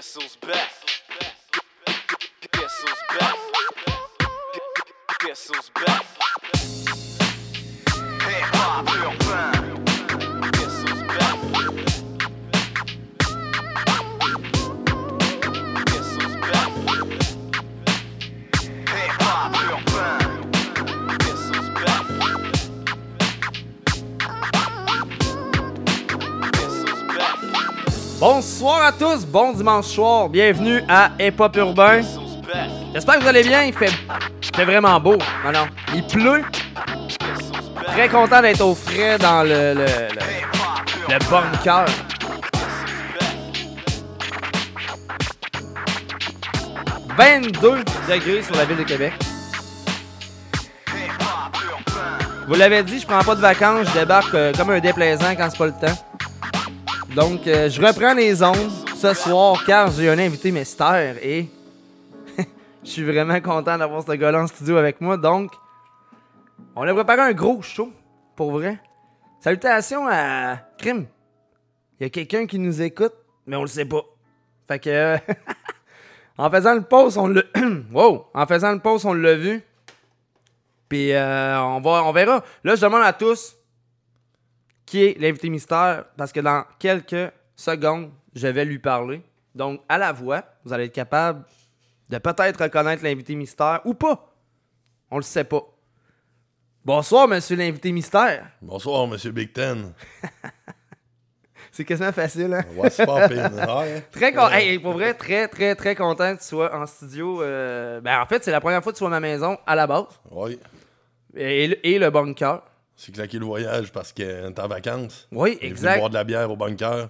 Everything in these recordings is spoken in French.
Guess who's back? Guess who's back? Guess back? Bonsoir à tous, bon dimanche soir, bienvenue à Hip Hop Urbain. J'espère que vous allez bien, il fait, vraiment beau. Non, non, il pleut. Très content d'être au frais dans le, le, le, Hip hop le urbain. bunker. Guess who's back? 22 degrés sur la ville de Québec. Vous l'avez dit, je prends pas de vacances, je débarque euh, comme un déplaisant quand c'est pas le temps. Donc, euh, je reprends les ondes ce soir car j'ai un invité mystère et je suis vraiment content d'avoir ce gars-là en studio avec moi. Donc, on a préparé un gros show, pour vrai. Salutations à Crime. Il y a quelqu'un qui nous écoute, mais on le sait pas. Fait que, euh, en faisant le post, on l'a. En faisant le post, on l'a vu. Puis euh, on, va, on verra. Là, je demande à tous qui est l'invité mystère parce que dans quelques secondes, je vais lui parler. Donc, à la voix, vous allez être capable de peut-être reconnaître l'invité mystère ou pas. On le sait pas. Bonsoir, monsieur l'invité mystère. Bonsoir, Monsieur Big Ten. C'est quasiment facile, hein? What's poppin'? Ouais. Très content. Hey, pour vrai, très, très, très content que tu sois en studio. euh, Ben, en fait, c'est la première fois que tu sois à ma maison à la base. Ouais. Et, le- et le bunker. C'est claqué le voyage parce que t'es en vacances. Oui, exact. boire de la bière au bunker.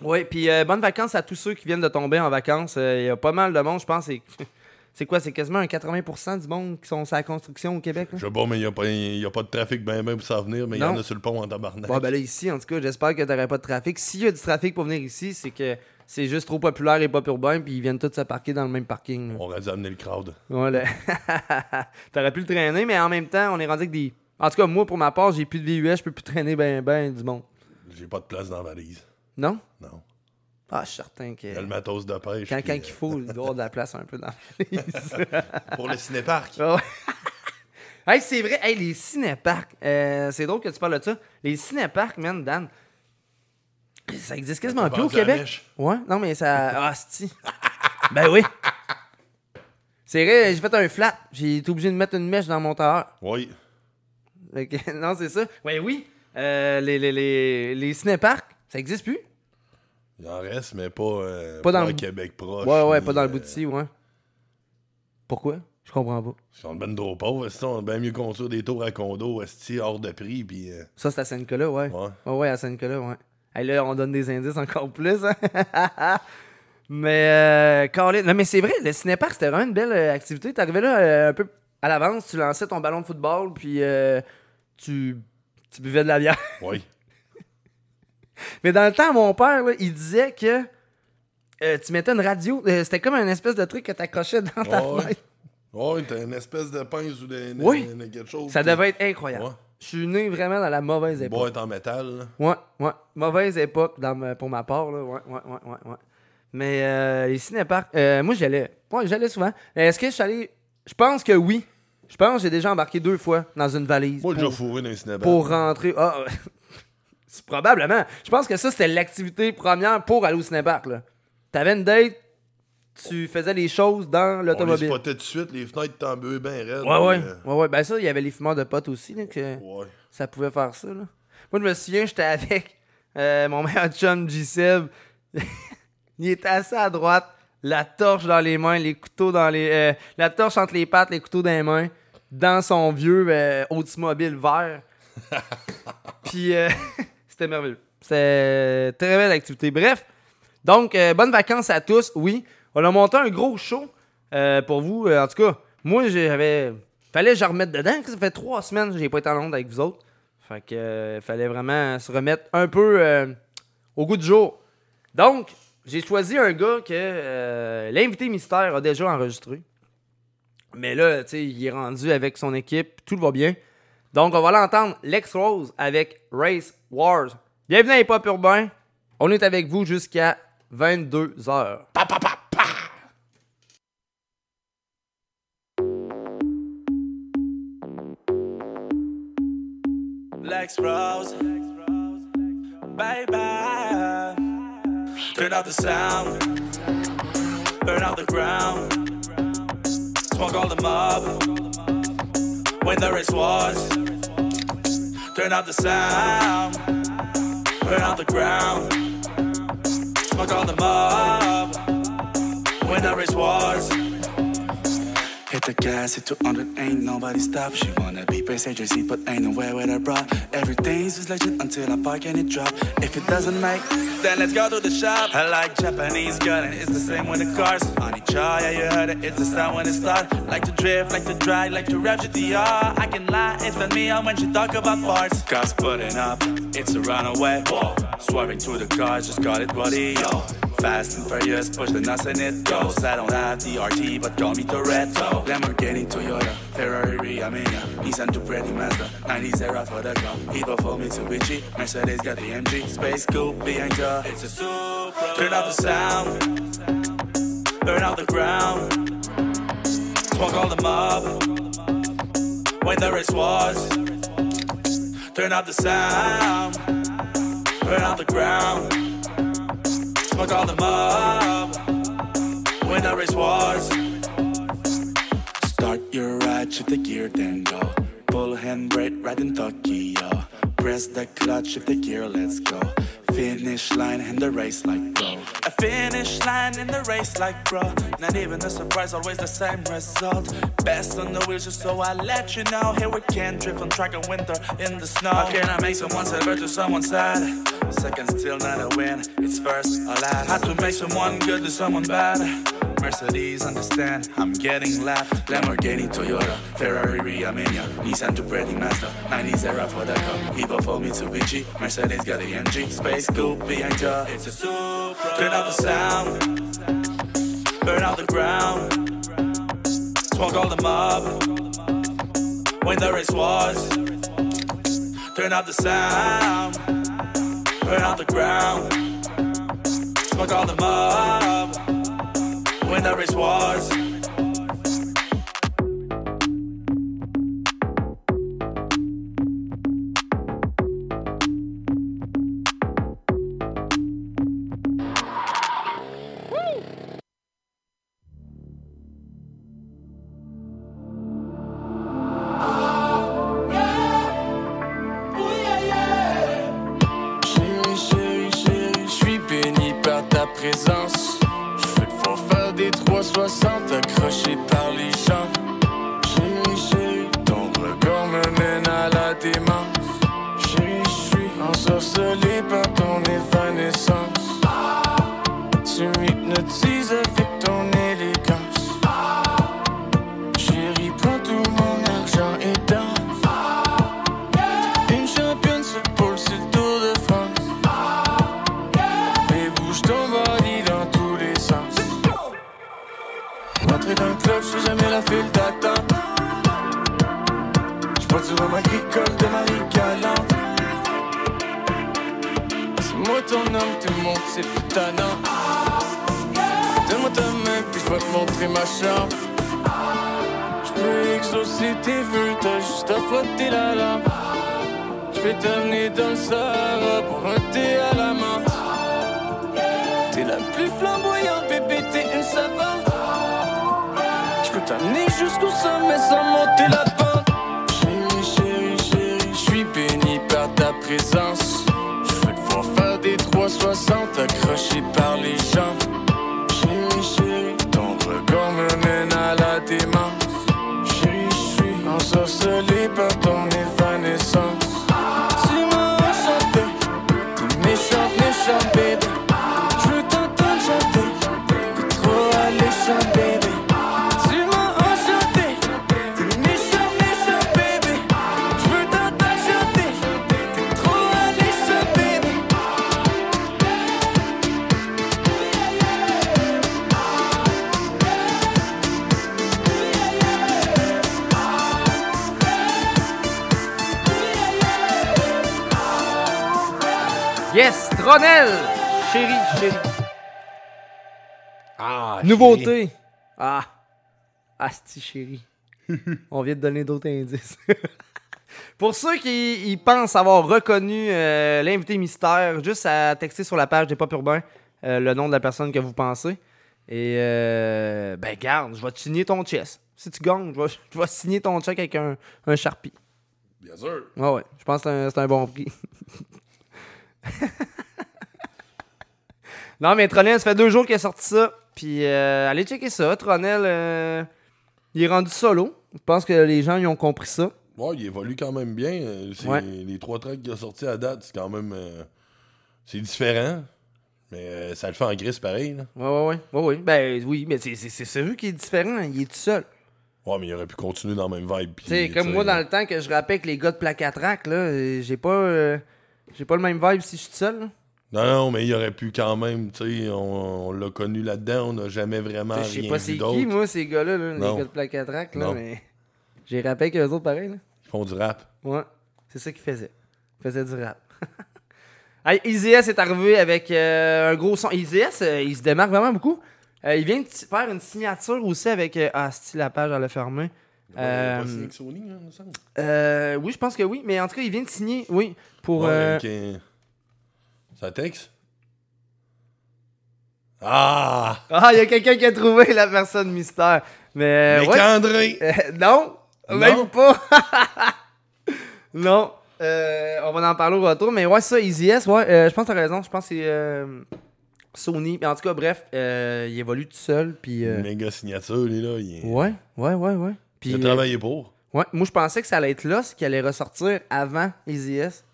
Oui, puis euh, bonnes vacances à tous ceux qui viennent de tomber en vacances. Euh, Il y a pas mal de monde, je pense. C'est, quoi? C'est quasiment un 80% du monde qui sont sur la construction au Québec. là? Je sais pas, mais il n'y a, a pas de trafic ben ben pour s'en venir, mais il y en a sur le pont en tabarnak. Bon, ben là, ici, en tout cas, j'espère que t'aurais pas de trafic. S'il y a du trafic pour venir ici, c'est que c'est juste trop populaire et pas urbain, puis ils viennent tous se parquer dans le même parking. là. On aurait dû amener le crowd. Voilà. T'aurais pu le traîner, mais en même temps, on est rendu avec des. En tout cas, moi, pour ma part, j'ai plus de VUS, je peux plus traîner ben, ben du monde. J'ai pas de place dans la valise. Non? Non. Ah, je suis certain que. Il y a le matos de pêche. Quand, puis, quand euh, il faut, il doit avoir de la place un peu dans la valise. Pour le cinéparc. Ouais. hey, c'est vrai, hey, les cinéparcs. euh, c'est drôle que tu parles de ça. Les cinéparcs, man, Dan. Ça existe quasiment plus au Québec. Ouais, non, mais ça. Ah, si. ben oui. C'est vrai, j'ai fait un flat. J'ai été obligé de mettre une mèche dans mon tailleur. Oui. Non, c'est ça. Ouais, oui. Euh, les, les, les, les cinéparcs, ça existe plus? Il en reste, mais pas, euh, Pas dans le- à Québec proche. Ouais, ouais, ni, pas dans le euh, bout d'ici, ouais. Pourquoi? Je comprends pas. Ils sont ben trop pauvres. On a bien mieux construire des tours à condo, esti, hors de prix. Puis, euh, Ça, c'est à Saint-Nicolas, ouais. ouais. Ouais, ouais, à Saint-Nicolas, ouais. Hey, là, on donne des indices encore plus. hein. mais, euh, Colin- non, mais c'est vrai, le cinépark, c'était vraiment une belle euh, activité. T'arrivais là euh, un peu à l'avance, tu lançais ton ballon de football, puis euh, tu, tu buvais de la bière. Oui. mais dans le temps, mon père, là, il disait que euh, tu mettais une radio. euh, c'était comme un espèce de truc que t'accrochais dans ta Ouais. fenêtre. Ouais, t'as une espèce de pince ou de, Oui. de quelque chose. Ça puis- devait être incroyable. Ouais. Je suis né vraiment dans la mauvaise époque. boîte en métal. là. Ouais, ouais. Mauvaise époque dans ma- pour ma part, là. Ouais, ouais, ouais, ouais, ouais. Mais euh, les euh, moi, j'allais. Ouais, j'allais souvent. Est-ce que je suis allé. Je pense que oui. Je pense que j'ai déjà embarqué deux fois dans une valise. Moi, pour, déjà fourré dans un cinéma. pour rentrer. Ah, c'est probablement. Je pense que ça, c'était l'activité première pour aller au cinépark, là. T'avais une date, tu faisais les choses dans On les l'automobile. tout de suite, les fenêtres tambuées bien raides. Ouais, ouais. euh, Ouais, ouais. Ben, ça, il y avait les fumeurs de potes aussi, là, que ouais. ça pouvait faire ça. Là. Moi, je me souviens, j'étais avec euh, mon meilleur chum, G-Seb. il était assis à droite, la torche dans les mains, les couteaux dans les. euh, la torche entre les pattes, les couteaux dans les mains, dans son vieux euh, Oldsmobile vert. Puis, euh, c'était merveilleux. C'était très belle activité. Bref, donc, euh, bonnes vacances à tous. Oui, on a monté un gros show pour vous. En tout cas, moi, j'avais. Fallait que je remette dedans. Ça fait trois semaines que j'ai pas été en Londres avec vous autres. Fait que fallait vraiment se remettre un peu au goût du jour. Donc, j'ai choisi un gars que euh, l'invité mystère a déjà enregistré. Mais là, tu sais, il est rendu avec son équipe, tout va bien. Donc, on va l'entendre, Lex Rose avec Race Wars. Bienvenue à Hip Hop Urbain. On est avec vous jusqu'à 22 heures. Pa, pa, pa, pa. Lex Rose. Bye bye. Turn out the sound. Burn out the ground. Smoke all the mob. When there is wars. Turn out the sound. Burn out the ground. Smoke all the mob. When there is wars. The gas, hit 200, ain't nobody stop. She wanna be passenger seat, but ain't nowhere with her bra. Everything's just legit until I park and it drop. If it doesn't make, then let's go to the shop. I like Japanese girl, and it's the same with the cars. On each yeah, you heard it, it's the sound when it start. Like to drift, like to drive, like to rap GTR. I can lie, it's been me on when she talk about parts. Cars putting up, it's a runaway. Whoa. Swerving through the cars, just got it buddy, yo. Fast and furious, push the nuts and it goes. I don't have the RT, but call me Toretto. Lamborghini, Toyota, Ferrari, I mean, yeah. Nissan to pretty Mazda, 90s era for the car. Evo for Mitsubishi, Mercedes got the MG. Space coupe ya, it's a Supra. Turn out the sound, burn out the ground. Smoke all the mob, when there is was, Turn out the sound, burn out the ground. Smoke all the mob when there is wars. Start your ride, shift the gear, then go. Pull handbrake, right in Tokyo. Press the clutch, shift the gear, let's go. Finish line and the race like bro. A finish line in the race like bro. Not even a surprise, always the same result. Best on the wheels, just so I let you know. Here we can drift on track in winter in the snow. How can I make someone silver to someone sad? Second still not a win, it's first or last. How to make someone good to someone bad. Mercedes, understand, I'm getting laughed. Lamborghini, Toyota, Ferrari, Armenia, Nissan to pretty Mazda, 90s era for the car. Evo for Mitsubishi, Mercedes got the MG, Space Coupe ya, it's a Supra. Turn out the sound, burn out the ground, smoke all the mob. When there is wars, turn out the sound, burn out the ground, smoke all the mob when there is wars. Frotter la lampe. Je vais t'amener dans le Sahara pour thé à la menthe. T'es la plus flamboyante, bébé, t'es une savante. Je peux t'amener jusqu'au sommet sans monter la pente. Chérie, chérie, chérie, je suis béni par ta présence. Je veux te voir faire des 360 accroché par les gens. Chérie, chérie. Ah, chérie. Nouveauté. Ah. Asti, chérie? On vient de donner d'autres indices. Pour ceux qui ils pensent avoir reconnu euh, l'invité mystère, juste à texter sur la page des Pop Urbains euh, le nom de la personne que vous pensez. Et euh, ben garde, je vais te signer ton chest. Si tu gagnes, je vais, je vais signer ton check avec un, un Sharpie. Bien sûr. Ouais, ouais. Je pense que c'est un, c'est un bon prix. non, mais Tronel, ça fait deux jours qu'il a sorti ça. Puis euh, allez checker ça. Tronel, euh, il est rendu solo. Je pense que les gens ils ont compris ça. Ouais, il évolue quand même bien. Euh, Ouais. Les trois tracks qu'il a sortis à date, c'est quand même. euh, c'est différent. Mais ça le fait en gris pareil. Là. Ouais, ouais, ouais. ouais, ouais. Ben oui, mais c'est- celui qui est différent. Il est tout seul. Ouais, mais il aurait pu continuer dans la même vibe. Tu sais, comme moi, dans le temps que je rappais avec les gars de Placatrac, là, j'ai pas, euh, j'ai pas le même vibe si je suis tout seul. là. Non, non, mais il aurait pu quand même. Tu sais, on, on l'a connu là-dedans. On n'a jamais vraiment Je sais rien pas c'est qui, d'autre. moi, ces gars-là, là, les gars de Placatrac, là, Non. mais j'ai rappé avec eux autres pareil. Là. Ils font du rap. Ouais, c'est ça qu'il faisait. Il faisait du rap. hey, Easy S est arrivé avec euh, un gros son. Easy S, euh, il se démarque vraiment beaucoup. Euh, il vient de faire une signature aussi avec. euh, ah, si la page, elle a fermé. Il a Euh, pas signé avec Sony, hein, il me semble. Euh, oui, je pense que oui, mais en tout cas, il vient de signer, oui, pour. Ouais, euh, Ah! Ah, il y a quelqu'un qui a trouvé la personne mystère. Mais. Ouais. André! Euh, non, Non? même pas. non. Euh, on va en parler au retour. Mais ouais, ça, Easy S, ouais, euh, je pense que t'as raison. Je pense que c'est Sony. Mais en tout cas, bref, euh, il évolue tout seul. Puis. Méga signature, lui, là. Il, ouais, ouais, ouais, ouais. Puis, il a travaillé pour. ouais, moi, je pensais que ça allait être là, ce qui allait ressortir avant Easy S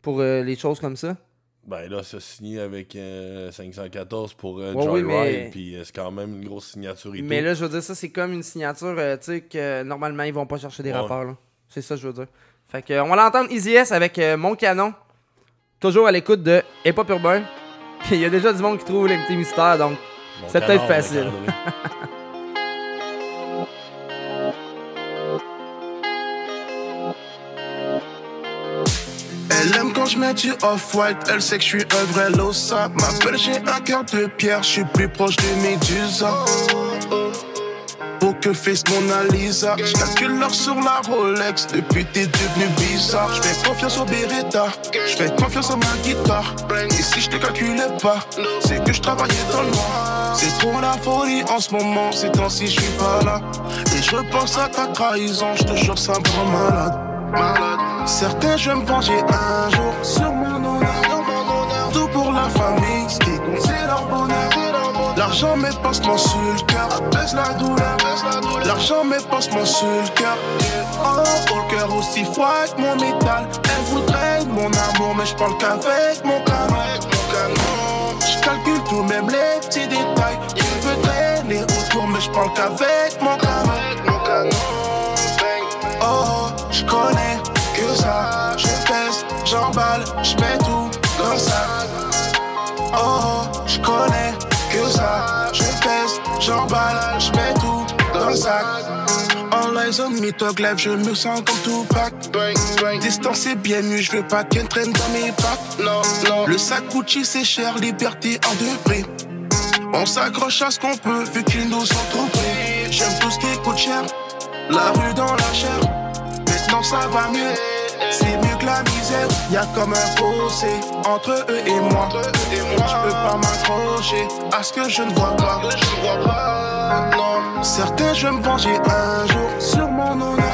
pour les choses comme ça. Ben là, ça signé avec euh, 514 pour euh, Ouais, oui, Joyride, mais- puis euh, c'est quand même une grosse signature et Mais tout. là, je veux dire, ça, c'est comme une signature, euh, tu sais, que normalement, ils vont pas chercher des Ouais. là. C'est ça, je veux dire. Fait que, on va l'entendre Easy S avec euh, Mon Canon. Toujours à l'écoute de Hip Hop Urbain. Puis il y a déjà du monde qui trouve l'invité mystère, donc Mon c'est peut-être facile. quand je mets du off-white, elle sait que je suis un vrai losa. M'appelle, j'ai un cœur de pierre, je suis plus proche de Médusa. Pour que face Mona Lisa, je calcule l'heure sur la Rolex, depuis t'es devenu bizarre. Je fais confiance au Beretta, je fais confiance à ma guitare. Et si je te calculais pas, c'est que je travaillais dans le. C'est trop la folie en ce moment, ces temps-ci je suis pas là. Et je repense à ta trahison, je te jure ça me rend malade. Certains je me venger un jour sur mon honneur. Tout pour la famille, ce qui c'est leur bonheur. L'argent met passe-moi sur le cœur, baisse la douleur. L'argent met passe-moi sur le cœur. Oh, oh, le cœur aussi froid que mon métal. Elle voudrait mon amour, mais je parle qu'avec mon canon. Je calcule tout, même les petits détails. Il veut traîner autour, mais je parle qu'avec mon canon. Oh, j'emballe, je mets tout dans le sac. Oh, je connais que ça. Je pèse, j'emballe, je mets tout dans le sac. All eyes on me, glaive, je me sens comme tout pack. Distance c'est bien mieux, je veux pas qu'elle traîne dans mes pattes. Non, non. Le sac Gucci c'est cher, liberté en deux prix. On s'accroche à ce qu'on peut, vu qu'ils nous ont trompés. J'aime tout ce qui coûte cher, la rue dans la chair. Maintenant ça va mieux, c'est mieux que la misère. Y a comme un fossé entre eux et moi. Je peux pas m'accrocher à ce que je ne vois pas. Certains je vais me venger un jour sur mon honneur.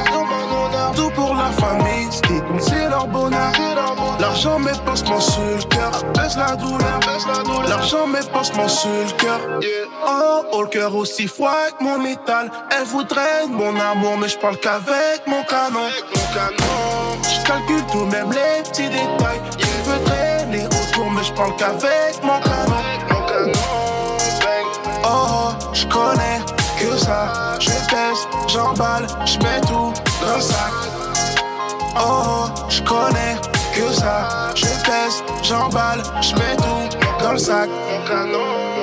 L'argent met passe-moi sur le cœur, baisse la douleur. L'argent met passe-moi sur le cœur. Oh, oh, le cœur aussi froid que mon métal. Elle voudrait mon amour, mais je parle qu'avec mon canon. Je calcule tout, même les petits détails. Il veut traîner autour, mais je parle qu'avec mon canon. Oh, je connais que ça. Je pèse, j'emballe, je mets tout dans le sac. Oh, je connais que ça. Je pèse, j'emballe, je mets tout dans le sac. Mon canon,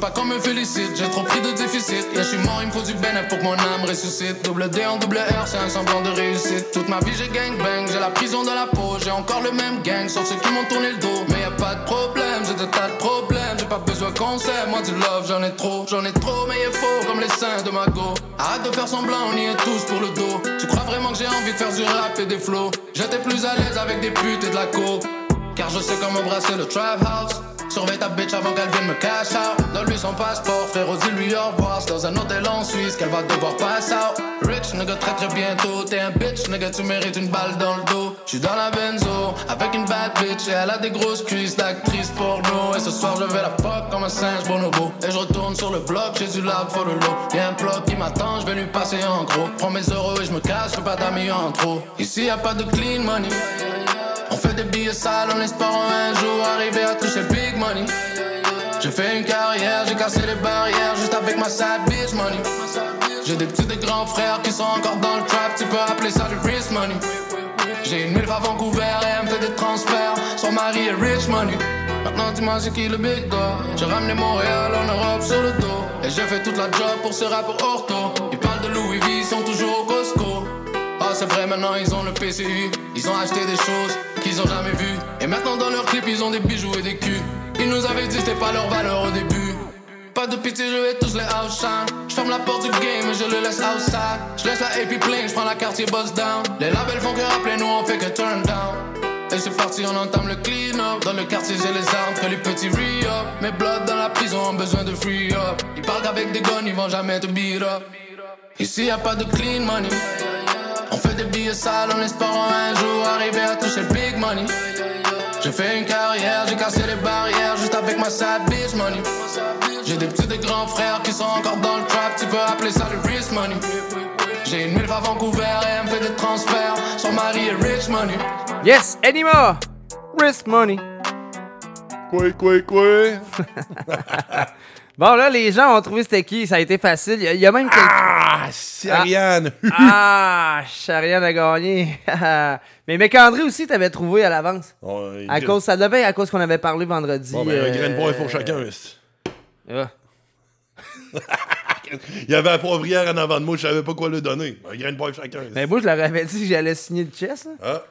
pas qu'on me félicite. J'ai trop pris de déficit. Et je suis mort, il me faut du bénéfice pour que mon âme ressuscite. Double D en double R, c'est un semblant de réussite. Toute ma vie, j'ai gangbang. J'ai la prison dans la peau. J'ai encore le même gang, sauf ceux qui m'ont tourné le dos. Mais y a pas de problème, j'ai des tas de problèmes. J'ai pas besoin qu'on s'aime. Moi, du love, j'en ai trop. J'en ai trop, mais il est faux comme les seins de ma go. Arrête de faire semblant, on y est tous pour le dos. Tu crois vraiment que j'ai envie de faire du rap et des flows? J'étais plus à l'aise avec des putes et de la coke. Car je sais comment brasser le trap house. Surveille ta bitch avant qu'elle vienne me cash out. Donne-lui son passeport, frérot, dis-lui au revoir. C'est dans un hôtel en Suisse qu'elle va devoir pass out. Rich, nigga, très très bientôt. T'es un bitch, nigga, tu mérites une balle dans le dos. J'suis dans la benzo, avec une bad bitch. Et elle a des grosses cuisses d'actrice porno. Et ce soir, je vais la fuck comme un singe bonobo. Et je retourne sur le bloc, j'ai du lab for le lot. Y'a un bloc qui m'attend, je vais lui passer en gros. Prends mes euros et je me cache, fais pas d'amis en trop. Ici, y a pas de clean money. On fait des billets sales en espérant un jour arriver à toucher big money. J'ai fait une carrière, j'ai cassé les barrières juste avec ma sad bitch money. J'ai des petits et grands frères qui sont encore dans le trap, tu peux appeler ça du wrist money. J'ai une milf à Vancouver et elle me fait des transferts. Son mari est rich money. Maintenant dis-moi c'est qui le big dog? J'ai ramené Montréal en Europe sur le dos Et j'ai fait toute la job pour ce rappeur ortho Ils parlent de Louis V, ils sont toujours au Ah c'est vrai maintenant ils ont le PCU Ils ont acheté des choses qu'ils ont jamais vues Et maintenant dans leurs clips ils ont des bijoux et des culs Ils nous avaient dit c'était pas leur valeur au début pas de pitié, je vais tous les outshine. Je ferme la porte du game et je le laisse outside. Je laisse la AP plein, je prends la quartier buzz down. Les labels font que rappeler, nous on fait que turn down. Et c'est parti, on entame le clean up. Dans le quartier, j'ai les armes que les petits re-up. Mes bloods dans la prison ont besoin de free up. Ils parlent qu'avec des guns, ils vont jamais te beat up. Ici, y a pas de clean money. Fait des billets sales en espérant un jour arriver à toucher le big money. J'ai fait une carrière, j'ai cassé les barrières juste avec ma sad bitch money. J'ai des petits et grands frères qui sont encore dans le trap, tu peux appeler ça le wrist money. J'ai une milf à Vancouver et elle me fait des transferts. Son mari est rich money. Yes, Anima! Risk money. Quoi, quoi, quoi? Bon, là, les gens ont trouvé c'était qui. Ça a été facile. Il y a, il y a même quelqu'un. Ah, Ariane! Ah, Chariane a gagné. Mais Mécandré aussi, t'avais trouvé à l'avance. Oh, il- À cause, ça devait être à cause qu'on avait parlé vendredi. Bon, ben, un euh, grain de poivre pour chacun. c'est- ah. Il y avait la poivrière en avant de moi, je savais pas quoi lui donner. Un grain de poivre chacun. Mais moi, je leur avais dit que j'allais signer le chess. là. Ah,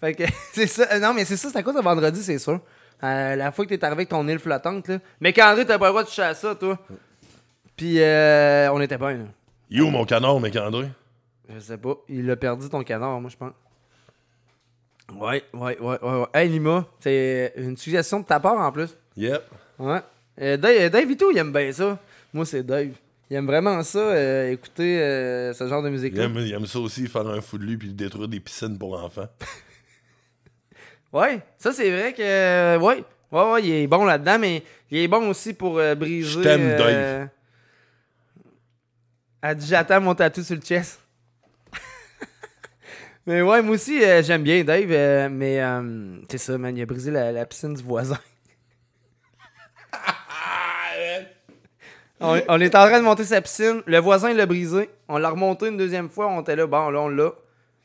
Fait que c'est ça. Euh, Non, mais c'est ça, c'est à cause de vendredi, c'est sûr. Euh, la fois que t'es arrivé avec ton île flottante, là. Mais Candré, t'as pas le droit de toucher à ça, toi. Puis, euh, on était bien, là. il où mon canard, mec André? Je sais pas. Il a perdu ton canard, moi, je pense. Ouais, ouais, ouais, ouais. ouais. Hey, Lima, c'est une suggestion de ta part en plus. Yep. Ouais. Euh, Dave, Dave Vito, il aime bien ça. Moi, c'est Dave. Il aime vraiment ça, euh, écouter euh, ce genre de Il musique-là. aime, il aime ça aussi, faire un fou de lui puis détruire des piscines pour enfants. Ouais, ça, c'est vrai que. euh, ouais. Ouais, ouais, il est bon là-dedans, mais il est bon aussi pour euh, briser. Je t'aime, euh, Elle dit J'attends mon tatou sur le chest. mais ouais, moi aussi, euh, j'aime bien Dave, mais euh, c'est ça, man, il a brisé la, la piscine du voisin. on, on est en train de monter sa piscine, le voisin l'a brisé, on l'a remonté une deuxième fois, on était là, bon, là, on l'a.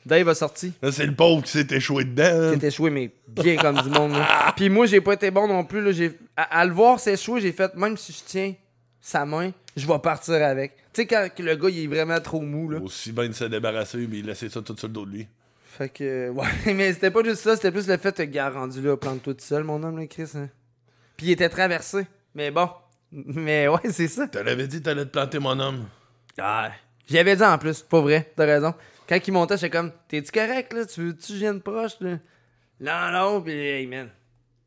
Dave a sorti. C'est le pauvre qui s'est échoué dedans. hein. Qui était échoué, mais bien comme du monde. là. Puis moi, j'ai pas été bon non plus. Là. J'ai- À, à le voir s'échouer, j'ai fait, même si je tiens sa main, je vais partir avec. Tu sais, quand que le gars, il est vraiment trop mou. Là. Aussi bien de se débarrasser, mais il laissait ça tout sur le dos de lui. Fait que, ouais, mais c'était pas juste ça, c'était plus le fait de gars rendu là, plante-toi tout seul, mon homme, là, Chris. hein. Puis il était traversé. Mais bon. Mais ouais, c'est ça. Tu l'avais dit, t'allais te planter, mon homme. Ah, j'y avais dit en plus, pas vrai, t'as raison. Quand il montait, j'étais comme, t'es-tu correct, là? Tu veux-tu que je vienne proche, là? Non, non, pis hey, man,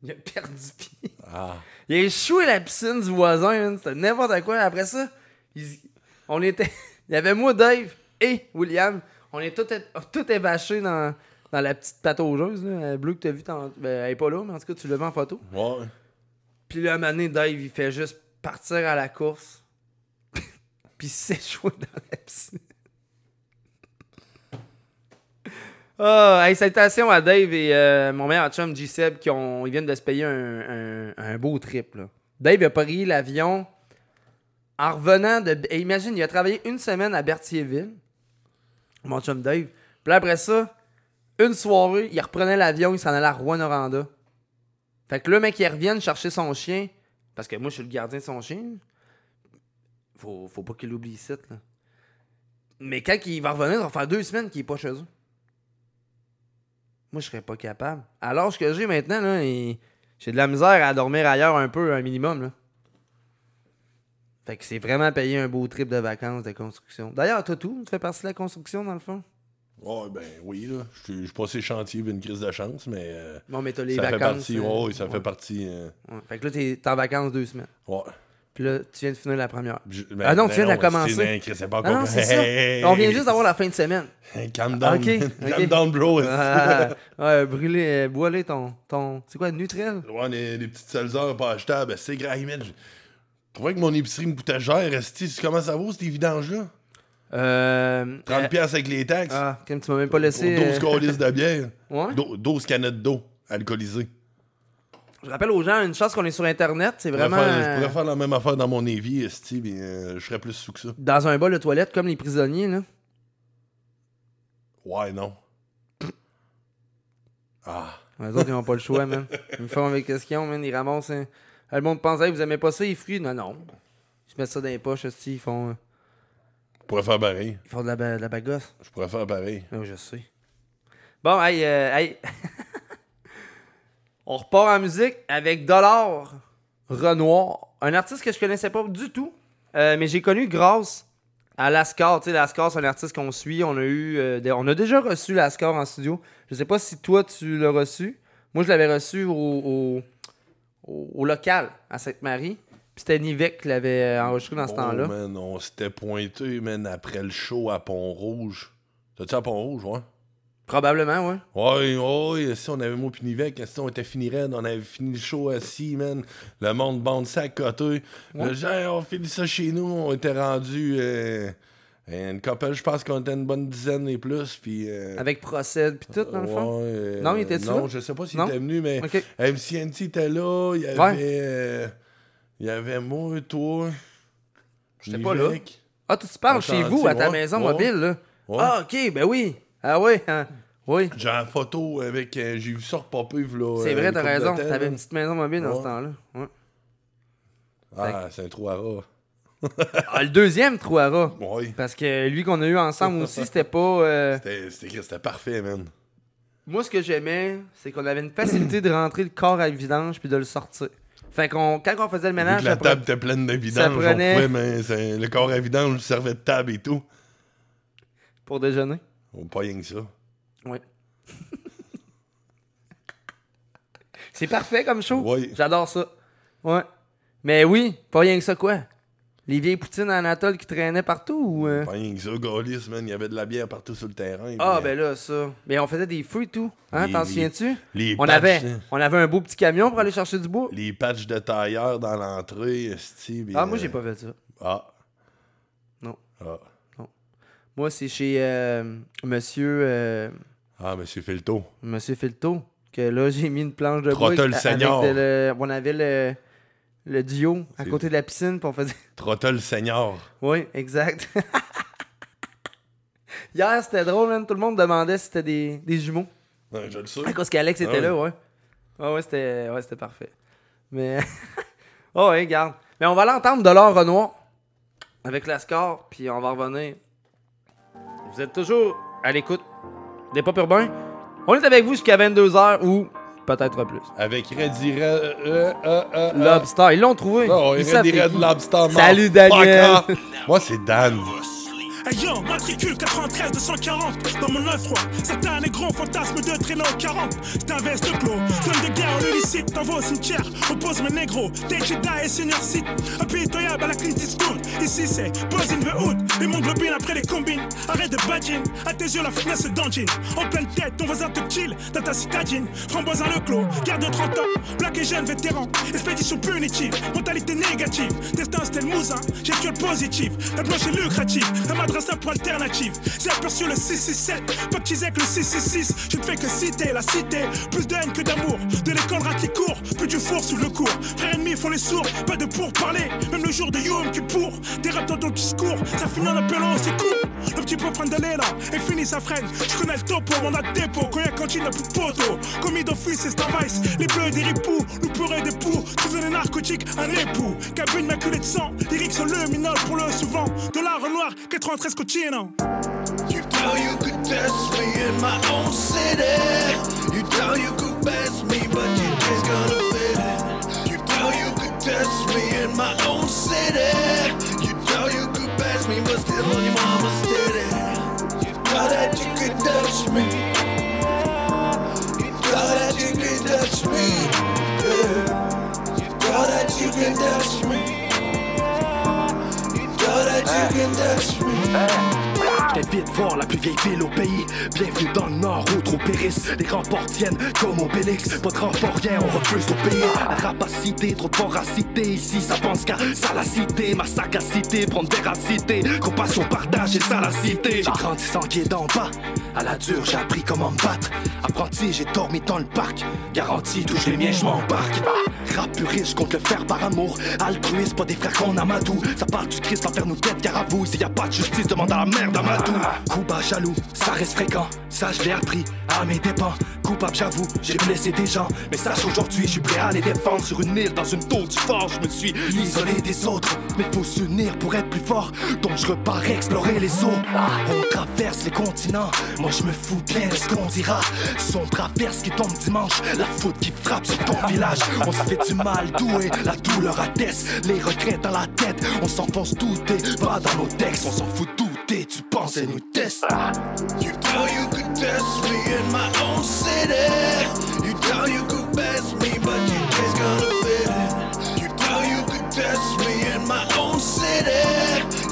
il a perdu pied. Ah. Il a échoué la piscine du voisin, man. C'était n'importe quoi. Après ça, il- on était. Il y avait moi, Dave et William. On est tout, tout évachés dans, dans la petite pataugeuse, là, bleue que t'as vue. Ben, elle est pas là, mais en tout cas, tu l'as vu en photo. Ouais. Puis là, à un moment donné, Dave, il fait juste partir à la course. puis s'échouer dans la piscine. Ah, hey, salutations à Dave et euh, mon meilleur chum G-Seb qui ont, ils viennent de se payer un, un- beau trip. Là. Dave a pris l'avion en revenant de. imagine, il a travaillé une semaine à Berthierville. Mon chum Dave. Puis après ça, une soirée, il reprenait l'avion, il s'en allait à Rouen-Noranda. Fait que là, mec, il revienne chercher son chien. Parce que moi, je suis le gardien de son chien. Faut, faut pas qu'il oublie ici, là. Mais quand il va revenir, ça va faire deux semaines qu'il est pas chez eux. Moi, je serais pas capable. À l'âge que j'ai maintenant, là, il- j'ai de la misère à dormir ailleurs un peu, un minimum, là. Fait que c'est vraiment payer un beau trip de vacances de construction. D'ailleurs, toi, tout, tu fais partie de la construction, dans le fond? Ouais, ben oui, là. Je suis- passé chantier une crise de chance, mais. euh, Bon, mais t'as les ça fait vacances. partie. euh, ouais, ça ouais. fait partie. euh, Ouais. Fait que là, t'es en vacances deux semaines. ouais. Puis là, tu viens de finir la première. Je- Ah non, tu viens de la commencer. c'est- pas Ah non, c'est ça. On vient juste d'avoir la fin de semaine. Calm down. Ok, Calm ok. down, bro. Ah, ouais, brûler, euh, boiler ton, ton. C'est quoi, Nutrel? Ouais, les, les petites sales heures pas achetables, c'est grave. Je trouvais que mon épicerie me coûtait cher. Comment ça vaut, ces vidanges-là? Euh. 30$ euh, avec les taxes. Ah, comme tu m'as même pas laissé. Pour 12 euh, de bière. Ouais. Do- 12 canettes d'eau alcoolisées. Je rappelle aux gens, une chance qu'on est sur Internet, c'est Je pourrais vraiment. faire- Je pourrais faire la même affaire dans mon évier, Esti, mais euh, je serais plus sous que ça. Dans un bol de toilette, comme les prisonniers, là. Ouais, non. Ah. Les autres, ils ont pas le choix, man. Ils font avec ce qu'ils ont, man. Ils ramassent. hein. Le monde pense, hey, vous aimez pas ça, les fruits? Non, non. Ils se mettent ça dans les poches, hostie, ils font, euh, Je pourrais faire pareil. ils font de la, ba- de la bagosse. Je pourrais faire pareil. Oh, je sais. Bon, hey, euh, hey. On repart en musique avec Dollar Renoir. Un artiste que je connaissais pas du tout, euh, mais j'ai connu grâce à Lascar. Tu sais, Lascar, c'est un artiste qu'on suit. On a eu, euh, des- on a déjà reçu Lascar en studio. Je sais pas si toi, tu l'as reçu. Moi, je l'avais reçu au, au, au- au local à Sainte-Marie. Puis c'était Nivek qui l'avait euh, enregistré dans ce Oh, temps-là. man, on s'était pointé, man, après le show à Pont-Rouge. T'as-tu à Pont-Rouge, ouais? Probablement, ouais. Ouais, ouais, si on avait moi puis Nivek, si on était fini raide, on avait fini le show assis, man. Le monde bande ça à côté. Le genre, on finit ça chez nous, on était rendu euh, une couple, je pense qu'on était une bonne dizaine et plus, puis... euh, Avec Procède, puis tout, dans le fond? ouais, euh, Non, il était-tu Non, là? je sais pas s'il Non? était venu, mais. MCNT était là, il y avait... Il y avait moi, toi... J'étais pas là. Ah, tu te parles chez vous, à ta maison mobile, là? Ah, ok, ben oui. Ah oui, hein? oui. J'ai la photo avec... euh, J'ai vu ça repopper, là. C'est vrai, une t'as raison. T'avais une petite maison mobile dans ce temps-là. Ouais. Ah, c'est un trou à rat. Ah, le deuxième trou à rat. Ouais. Parce que lui qu'on a eu ensemble aussi, c'était pas. euh, C'était- parfait, man. Moi, ce que j'aimais, c'est qu'on avait une facilité de rentrer le corps à vidange puis de le sortir. Fait qu'on, quand on faisait le ménage, la table était pleine de vidange, ça prenait- on pouvait, mais c'est- le corps à vidange servait de table et tout. pour déjeuner. On pas rien que ça. Ouais. c'est parfait comme show. Ouais. J'adore ça. Ouais. Mais oui, pas rien que ça, quoi? Les vieilles poutines en Anatole qui traînaient partout ou. euh? Pas rien que ça, Gaulis, man. Il y avait de la bière partout sur le terrain. Ah, ben là, ça. Mais on faisait des feux et tout. Hein, t'en souviens-tu? Les On patchs, avait, hein. on avait un beau petit camion pour aller chercher du bois. Les patchs de tailleur dans l'entrée, puis, Ah, moi, euh, j'ai pas fait ça. Ah. Non. Ah. Moi, c'est chez euh, Monsieur, euh, Ah, monsieur Filto. Monsieur Filto que là, j'ai mis une planche de bois. De le- on avait le, le duo à côté de la piscine, puis on faisait. Trottel Senior. Oui, exact. Hier, c'était drôle, man. Tout le monde demandait si c'était des, des jumeaux. Ouais, je le sais. À cause qu'Alex était Ah là, ouais. Ouais, ouais, c'était ouais, c'était parfait. Mais. oh, ouais, garde. Mais on va l'entendre de l'or Renoir avec la score, puis on va revenir. Vous êtes toujours à l'écoute des Pop Urbains. On est avec vous jusqu'à 22h ou peut-être plus. Avec Reddy Red. Euh, euh, euh, Lobster, ils l'ont trouvé. Oh, Ils Reddy Red. Lobster. Salut. Daniel. Moi, c'est Dan. Yo, matricule 93 240 dans mon 9-3. Certains négros fantasmes de traîneau 40. C'est un veste clos. Zone de guerre, le licite. T'envoies au cimetière, oppose mes négros. T'es Jedi et senior site. Impitoyable à la Clint Eastwood. Ici c'est Buzz in the Hood. Globines après les combines. Arrête de badging. À tes yeux, la finesse d'engine. En pleine tête, ton voisin te chill. Dans ta citadine. Framboise à le clos. Garde de 30 ans. Black et jeune vétéran. Expédition punitive. Mentalité négative. Destin, c'était le mousin. Gestion positive. La planche est lucrative. La m'adresse pour alternative. J'ai aperçu le 667. Baptisé avec le 666. Je ne fais que citer la cité. Plus de haine que d'amour. De l'école rat qui court. Plus du four sous le cours. Frères ennemis font les sourds. Pas de pourparler. Même le jour de Yom Kippour. Des raptors dans le discours. Ça finit en appelant au secours. Le petit peu prendre de l'élan et finit sa freine. Je connais le topo, mon a dépôt. Quand y'a cantine, y'a plus de poteau. Commis d'office, c'est Starvice. Les bleus et des ripoux, nous pleurer des poux. Tous des narcotiques, un époux. Cabine maculée de sang. Lyrics sur le minol pour le souvent. Dollar noir, 93 cochino. You thought you could test me in my own city. You thought you could best me, but you just gonna fit it. You thought you could test me in my own city. You thought you could best me, but still on your mama's titty. You thought that you could touch me. You thought that you could touch me. Yeah. You thought that you could touch me. You thought that you could touch me. J'invite voir la plus vieille ville au pays. Bienvenue dans le nord où trop périssent. Les grands tiennent comme Obélix. Pas de renfort, rien, on refuse au pays. La rapacité, trop de voracité. Ici, ça pense qu'à salacité. Ma sagacité, prendre véracité. Compassion, partage et salacité. J'ai grandi sans guide en bas. À la dure, j'ai appris comment me battre. Apprenti, j'ai dormi dans le parc. Garantie, touche les miens, je m'embarque. Rap puriste, compte le faire par amour. Altruiste, pas des frères qu'on amadou. Ça parle du Christ, l'enfer nous tête, car à vous, s'il y a pas de justice, demande à la mère d'Amadou. Coup bas, jaloux, ça reste fréquent. Ça, je l'ai appris à mes dépens. Coupable, j'avoue, j'ai blessé des gens. Mais sache aujourd'hui, je suis prêt à les défendre. Sur une île, dans une tour du fort, je me suis isolé des autres. Mais faut s'unir pour être plus fort. Donc je repars explorer les eaux. On traverse les continents. Moi, je me fous bien de ce qu'on dira. Son traverse qui tombe dimanche. La faute qui frappe sur ton village. On se fait du mal doué, la douleur atteste. Les regrets dans la tête, on s'enfonce tout et pas dans nos textes. On s'en fout tout et tu penses nous teste. You thought you could test me in my own city. You thought you could best me, but you just gonna fit it. You thought you could test me in my own city.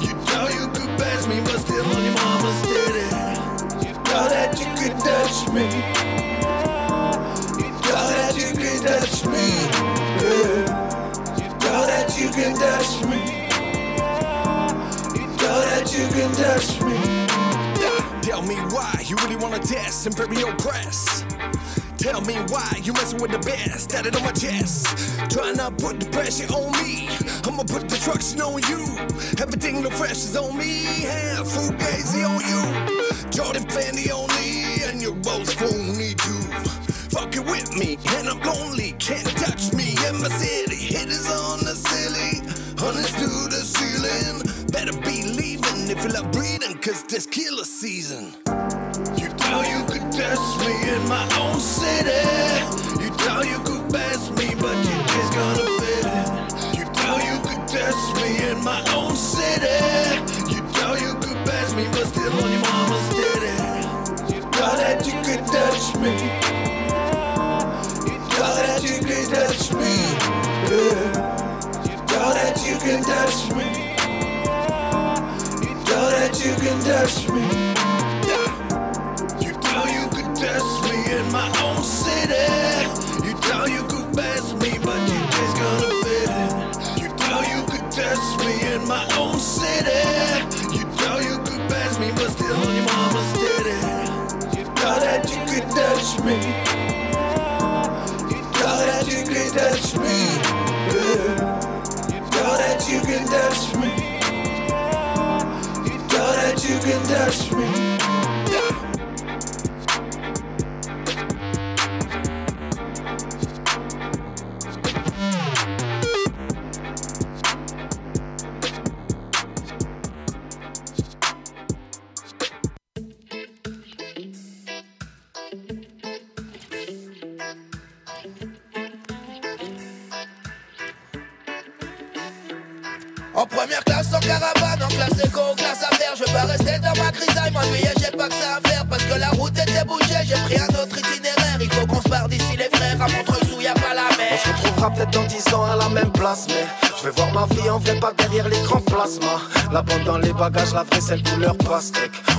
You thought you could best me, but still on your mama's titty. You thought that you could touch me. You thought that you could touch me. Yeah. You thought that you could touch me. You you could touch me. Tell me why you really wanna test and Imperial Press. Tell me why you messing with the best, that it on my chest. Trying to put the pressure on me. I'ma put destruction on you. Everything the fresh is on me. Yeah, Fugazi on you. Jordan Fanny on me, and your rose phony too. Fucking with me, and I'm lonely. Can't touch me in my city. Hitters on the silly, hunters to leaving if you love breathing, cause this killer season. You thought you could test me in my own city. You thought you could best me, but you just gonna fit it. You thought you could test me in my own city. You thought you could best me, but still on your mama's titty. You thought that you could touch me. You thought that you could touch me. Yeah. You thought that you could touch me.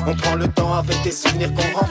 On prend le temps avec des souvenirs qu'on remplace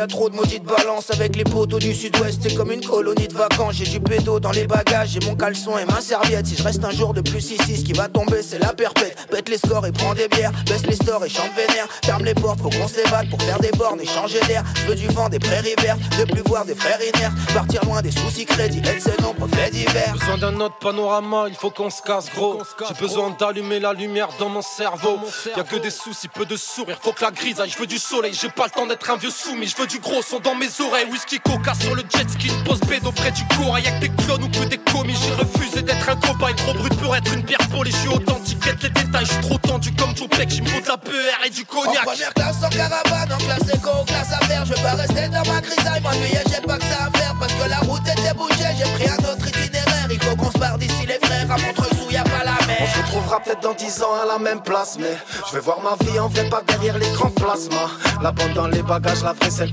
y a trop de maudites balances Avec les poteaux du sud-ouest, c'est comme une colonie de vacances. J'ai du pédo dans les bagages, j'ai mon caleçon et ma serviette. Si je reste un jour de plus ici, ce qui va tomber c'est la perpète. Pète les scores et prends des bières, baisse les stores et chante vénère. Ferme les portes, faut qu'on s'évade pour faire des bornes et changer d'air. Je veux du vent, des prairies vertes, de plus voir des frères inertes. Partir loin des soucis crédits, être c'est non, fait divers. Besoin d'un autre panorama, il faut qu'on se casse gros. J'ai besoin d'allumer la lumière dans mon cerveau. Y'a que des soucis, peu de sourire. Faut que la grisaille, je veux du soleil. J'ai pas le temps d'être un vieux soumis, je veux du gros son dans mes oreilles. Whisky coca sur le jet ski, une pose bed auprès du cours. Y'a que des clones ou que des commis. J'ai refusé d'être un copain, trop brut pour être une pierre pour les jeux authentique. Les détails, je suis trop tendu comme Joe Black. J'me faut de la PR et du En cognac. première classe en caravane, en classe éco, en classe affaires Je veux pas rester dans ma grisaille, m'ennuyer, j'ai pas que ça à faire Parce que la route était bouchée, j'ai pris un autre itinéraire Il faut qu'on se barre d'ici les frères, à Montreuil où y a pas la On mer se retrouvera peut-être dans 10 ans à la même place Mais je vais voir ma vie en vrai pas derrière l'écran plasma La bande dans les bagages, la vraie celle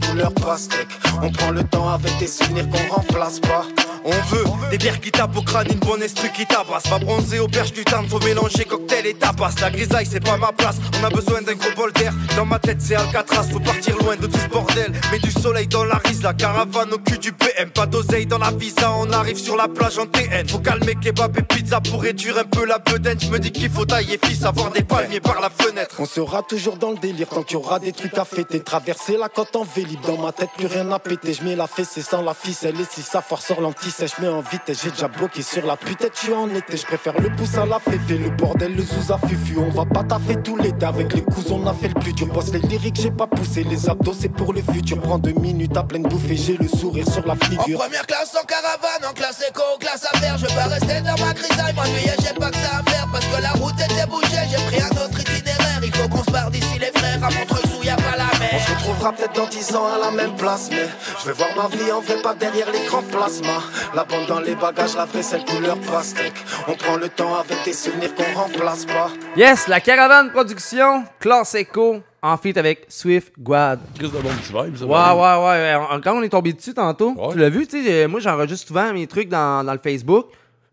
On prend le temps avec des souvenirs qu'on remplace pas On veut des bières qui tapent au crâne, une bonne esprit qui tabasse. Pas bronzer au perche du temps, faut mélanger cocktail et tapas. La grisaille, c'est pas ma place. On a besoin d'un gros bol d'air. Dans ma tête, c'est Alcatraz. Faut partir loin de tout ce bordel. Mais du soleil dans la rise, la caravane au cul du PM. Pas d'oseille dans la visa, on arrive sur la plage en TN. Faut calmer kebab et pizza pour réduire un peu la bedaine. Je me dis qu'il faut tailler fils, avoir des palmiers par la fenêtre. On sera toujours dans le délire tant qu'il y aura des trucs à fêter. Traverser la côte en vélib, dans ma tête plus rien à péter. Je mets la fessée sans la ficelle et si ça force sur je mets en vitesse. J'ai déjà bloqué sur la putette, je suis en été. Je préfère le pouce à la féfé, le bordel, le zouza fufu. On va pas taffer tout l'été avec les coups, on a fait le plus dur. Bosse les lyriques, j'ai pas poussé les abdos, c'est pour le futur. Prends deux minutes à pleine bouffée, j'ai le sourire sur la En figure. première classe en caravane, en classe éco, en classe affaires Je veux pas rester dans ma grisaille, m'ennuyer, j'ai pas que ça à faire Parce que la route était bouchée, j'ai pris un autre itinéraire Il faut qu'on se barre d'ici les frères, à Montreuil où y a pas la On mer se retrouvera peut-être dans 10 ans à la même place Mais je vais voir ma vie en vrai pas derrière l'écran plasma La bande dans les bagages, la vraie celle couleur pastèque On prend le temps avec des souvenirs qu'on remplace pas Yes, la caravane production, classe éco, en feat avec Swift Guad. Chris de bon petit vibe, ça. Ouais, ouais, ouais. ouais. Quand on est tombé dessus tantôt, Ouais. tu l'as vu, tu sais, euh, moi j'enregistre souvent mes trucs dans, dans le Facebook,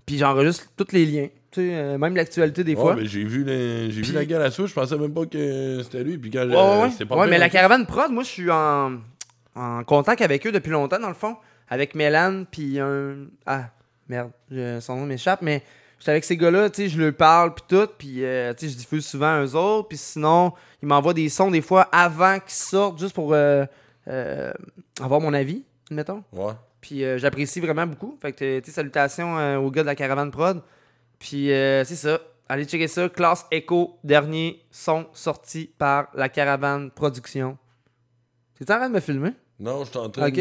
puis j'enregistre tous les liens, euh, même l'actualité des Ouais, fois. mais j'ai vu, les- j'ai vu la gueule à souche, je pensais même pas que c'était lui. Puis quand Ouais, pas Ouais, mais la caravane prod, moi je suis en, en contact avec eux depuis longtemps, dans le fond. Avec Mélan, puis un. Ah, merde, son nom m'échappe, mais j'étais avec ces gars-là, tu sais, je leur parle, puis tout, puis euh, tu sais, je diffuse souvent eux autres, puis sinon, ils m'envoient des sons des fois avant qu'ils sortent, juste pour euh, avoir mon avis, admettons. Ouais. Puis euh, j'apprécie vraiment beaucoup. Fait que, tu sais, salutations euh, aux gars de la caravane prod. Puis euh, c'est ça. Allez checker ça. Classe Echo, dernier son sorti par la caravane production. T'es en train de me filmer? Non, je suis en train de.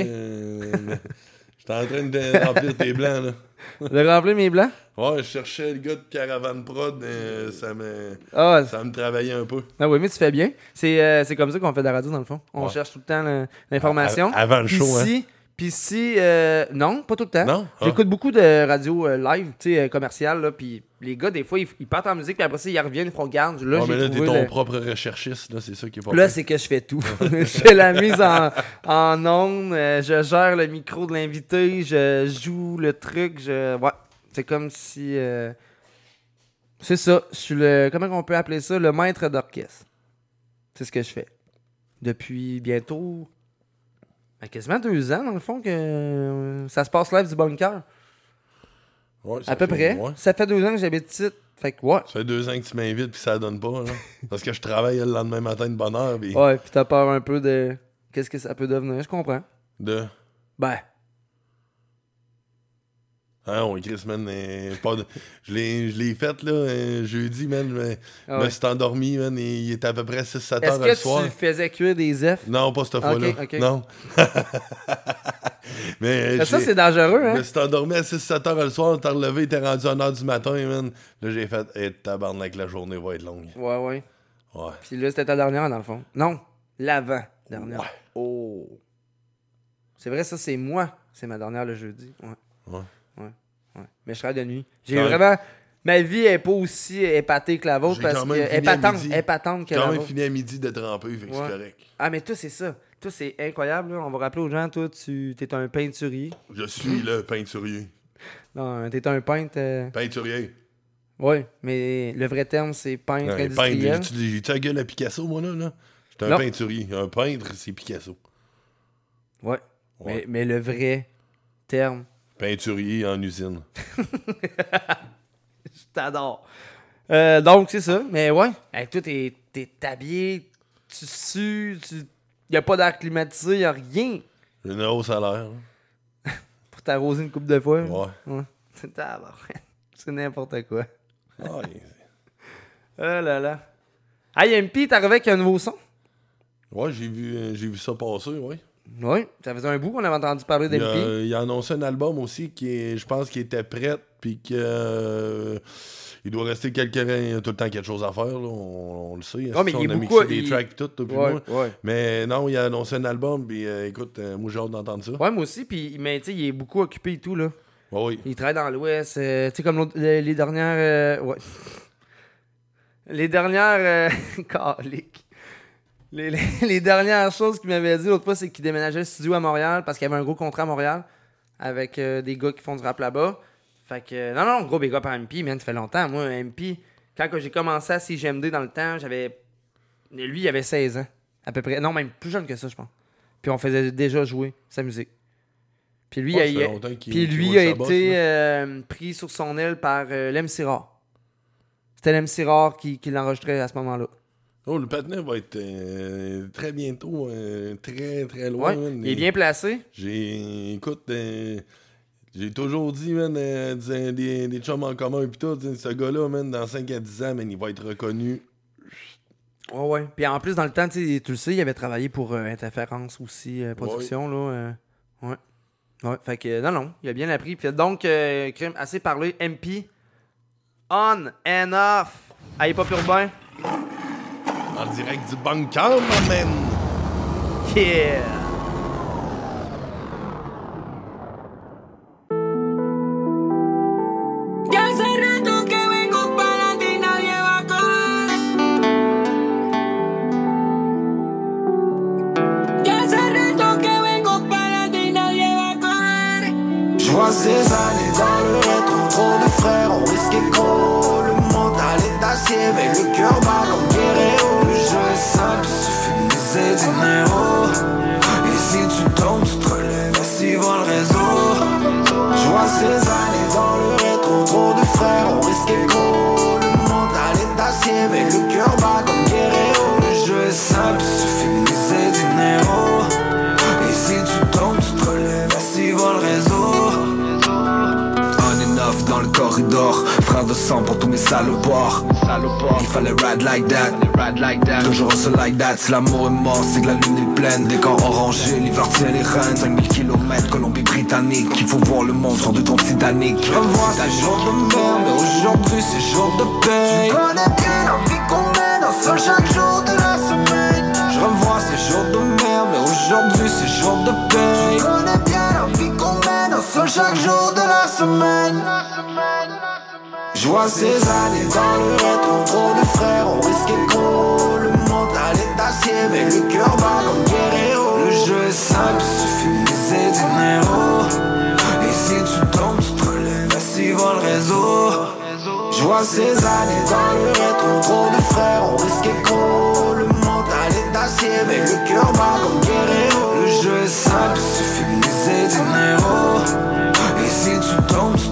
J'étais en train de remplir tes blancs, là. De remplir mes blancs? Ouais, je cherchais le gars de Caravane Prod, mais ça me. Ah, ça me travaillait un peu. Ah oui, mais tu fais bien. C'est euh, comme ça qu'on fait de la radio, dans le fond. On Ouais. cherche tout le temps l'information. Avant le show, hein. Puis si... euh, non, pas tout le temps. Non? Ah. J'écoute beaucoup de radio euh, live, tu sais, euh, commerciale, là, puis les gars, des fois, ils, ils partent en musique, puis après ça, ils reviennent, ils font regarde. Là, Ouais, mais là, t'es ton le- propre recherchiste, là, c'est ça qui est pas Là, c'est que je fais tout. je fais la mise en, en onde, euh, je gère le micro de l'invité, je joue le truc, je... Ouais, c'est comme si... C'est ça, je suis le... Comment on peut appeler ça? Le maître d'orchestre. C'est ce que je fais. Depuis bientôt... ben, quasiment deux ans, dans le fond, que euh, ça se passe live du bunker. Ouais, À peu près. ouais. Ça fait deux ans que j'habite ici. Fait que, ouais. Ça fait deux ans que tu m'invites, puis ça donne pas, là. Parce que je travaille le lendemain matin de bonne heure, puis Ouais, puis t'as peur un peu de... Qu'est-ce que ça peut devenir? Je comprends. de? Ben... Ah, on écrit man. euh, pas de- Je l'ai fait, là, euh, jeudi, man. Je me- Ah ouais. suis endormi, man, et il était à peu près 6-7 Est-ce heures que le soir. tu faisais cuire des œufs? Non, pas cette fois-là. Non. Mais Mais ça, c'est dangereux, hein? Je me suis endormi à 6-7 heures le soir, t'es relevé, il était rendu à 1h du matin, man. Là, j'ai fait, hey, tabarnak, la journée va être longue. Ouais, ouais. Ouais. Puis là, c'était ta dernière, dans le fond. Non, l'avant-dernière. Oh. C'est vrai, ça, c'est moi. C'est ma dernière le jeudi. Ouais. Ouais. Mais je travaille de nuit. J'ai vraiment. Ma vie est pas aussi épatée que la vôtre parce quand que. même à Épatante, midi. épatante que quand la même vôtre. fini à midi de tremper, fait que Ouais. c'est correct. Ah, mais toi, c'est ça. Toi, c'est incroyable. là. On va rappeler aux gens, toi, tu es un peinturier. Je suis le peinturier. Non, t'es un peintre. euh, Peinturier. Ouais, mais le vrai terme, c'est peintre Ouais, industriel. peintre, j'ai- j'ai-tu la gueule à Picasso, moi, là? là? J'étais un Non. peinturier. Un peintre, c'est Picasso. Ouais. Ouais. Mais, mais le vrai terme, Peinturier en usine. je t'adore. Euh, donc, c'est ça. Mais ouais, hey, toi, t'es, t'es habillé, tu sues, tu... y a pas d'air climatisé, y a rien J'ai une hausse salaire. pour t'arroser une coupe de fois. Ouais. Ouais. C'est n'importe quoi. Ah. Oh là là. Hey, MP, t'es arrivé avec un nouveau son? Ouais, j'ai vu, euh, j'ai vu ça passer, ouais. Oui, ça faisait un bout qu'on avait entendu parler d'MP. il a annoncé un album aussi qui est, je pense qu'il était prêt, puis que euh, il doit rester quelques tout le temps quelque chose à faire, là, on, on le sait. Mais on il est a beaucoup- mixé des tracks tout, toi, puis Ouais, moi? ouais. Mais non, il a annoncé un album, puis euh, écoute, euh, moi j'ai hâte d'entendre ça. Ouais, moi aussi, puis, mais tu sais, il est beaucoup occupé et tout, là. Oui. Il travaille dans l'Ouest, tu sais, comme les, dernières. ouais. Les dernières. euh, calique. Les, les- les dernières choses qu'il m'avait dit l'autre fois, c'est qu'il déménageait le studio à Montréal parce qu'il y avait un gros contrat à Montréal avec euh, des gars qui font du rap là-bas. Fait que. non, non, gros big up à MP, man, ça fait longtemps. Moi, MP, quand j'ai commencé à CGMD dans le temps, j'avais. Lui, il avait 16 ans, à peu près. Non, même plus jeune que ça, je pense. Puis on faisait déjà jouer sa musique. Puis lui, il a- puis lui été euh, pris sur son aile par euh, l'MC Rare. C'était l'MC Rare qui, qui l'enregistrait à ce moment-là. Oh, le patinet va être euh, très bientôt, euh, très très loin. Ouais, il est bien placé. J'ai. Écoute, euh, j'ai toujours dit, man, des, des, des chums en commun, pis tout, ce gars-là, man, dans 5 à 10 ans, man, il va être reconnu. Ouais, ouais. Puis en plus, dans le temps, tu le sais, il avait travaillé pour Interférence aussi, production, là. ouais. Ouais, fait que, non, non, il a bien appris. Puis donc, euh, crime, assez parlé. MP, on and off. Hip Hop Urbain. En direct du bunker, my man! Yeah! Si l'amour est mort c'est que la lune est pleine Des camps orangés, l'hiver tient les rênes 5000 km, Colombie-Britannique Il faut voir le monde sur de ton Titanic Je revois ces jours de merde, mais aujourd'hui c'est jour de paix. Tu connais bien la vie qu'on mène, un seul chaque jour de la semaine. Je revois ces jours de merde, mais aujourd'hui c'est jour de paix. Tu connais bien la vie qu'on mène, un seul chaque jour de la semaine. Je vois ces années dans le rétro, trop de frères ont risqué gros. Le mental est acier, mais le cœur bat comme Guerrero. Le jeu est simple, suffit de dinero. Et si tu tombes, tu te relèves, va le réseau. Je vois ces années dans le rétro, trop de frères ont risqué gros. Le mental est acier, mais le cœur bat comme Guerrero. Le jeu est simple, suffit de dinero. Et si tu tombes, tu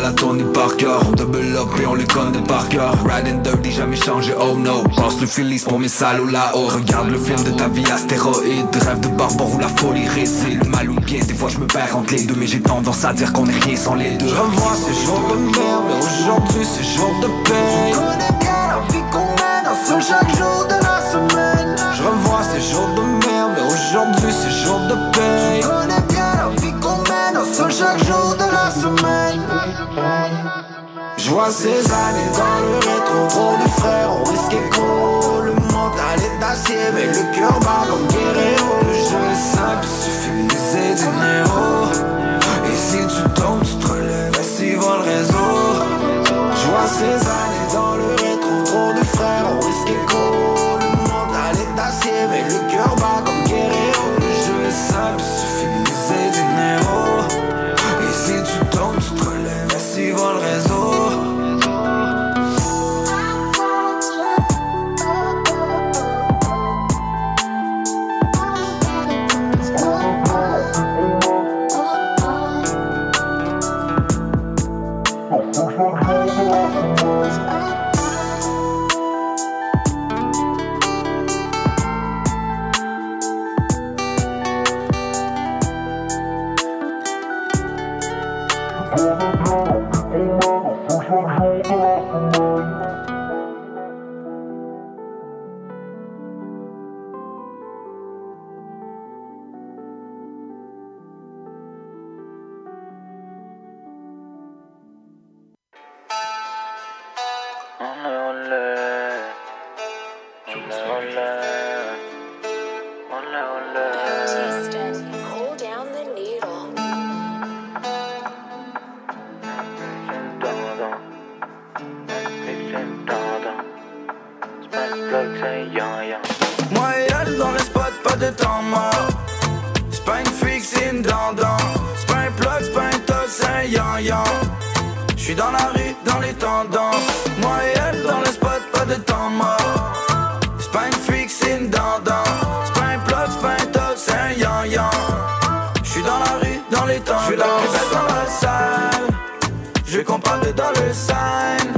à la Tony Parker On double up et on les connaît par cœur. Riding dirty, jamais changé, oh no. Pense le Phillies pour mes salauds là-haut. Regarde le film de ta vie astéroïde. Rêve de barbare où la folie réside. Mal ou bien, des fois je me perds entre les deux Mais j'ai tendance à dire qu'on est rien sans les deux. Je revois ces jours de merde, mais aujourd'hui c'est jour de paix. Tu connais bien la vie qu'on mène, un seul chaque jour de la semaine. Je revois ces jours de merde, mais aujourd'hui c'est jour de paix. Chaque jour de la semaine. Je ces années dans le rétro, trop de frères ont risqué gros. Le mental est acier, mais le cœur bat comme Guerrero. Le jeu est simple, suffit de dinero. Et si tu tombes, tu te relèves, va le réseau. Je ces années dans le rétro, trop de frères ont risqué gros. Le mental est acier, mais le cœur Moi et elle dans les spots, pas de temps mort. C'est pas une c'est une dandan. C'est pas un plug, c'est pas un toss, c'est. J'suis dans la rue, dans les tendances. Moi de temps mort. C'est pas une freak, c'est une dandan. C'est pas un c'est pas un tox, c'est un yan-yan. J'suis dans la rue, dans les tendances. J'suis la plus belle dans la salle. Je veux qu'on parle de dans le sign.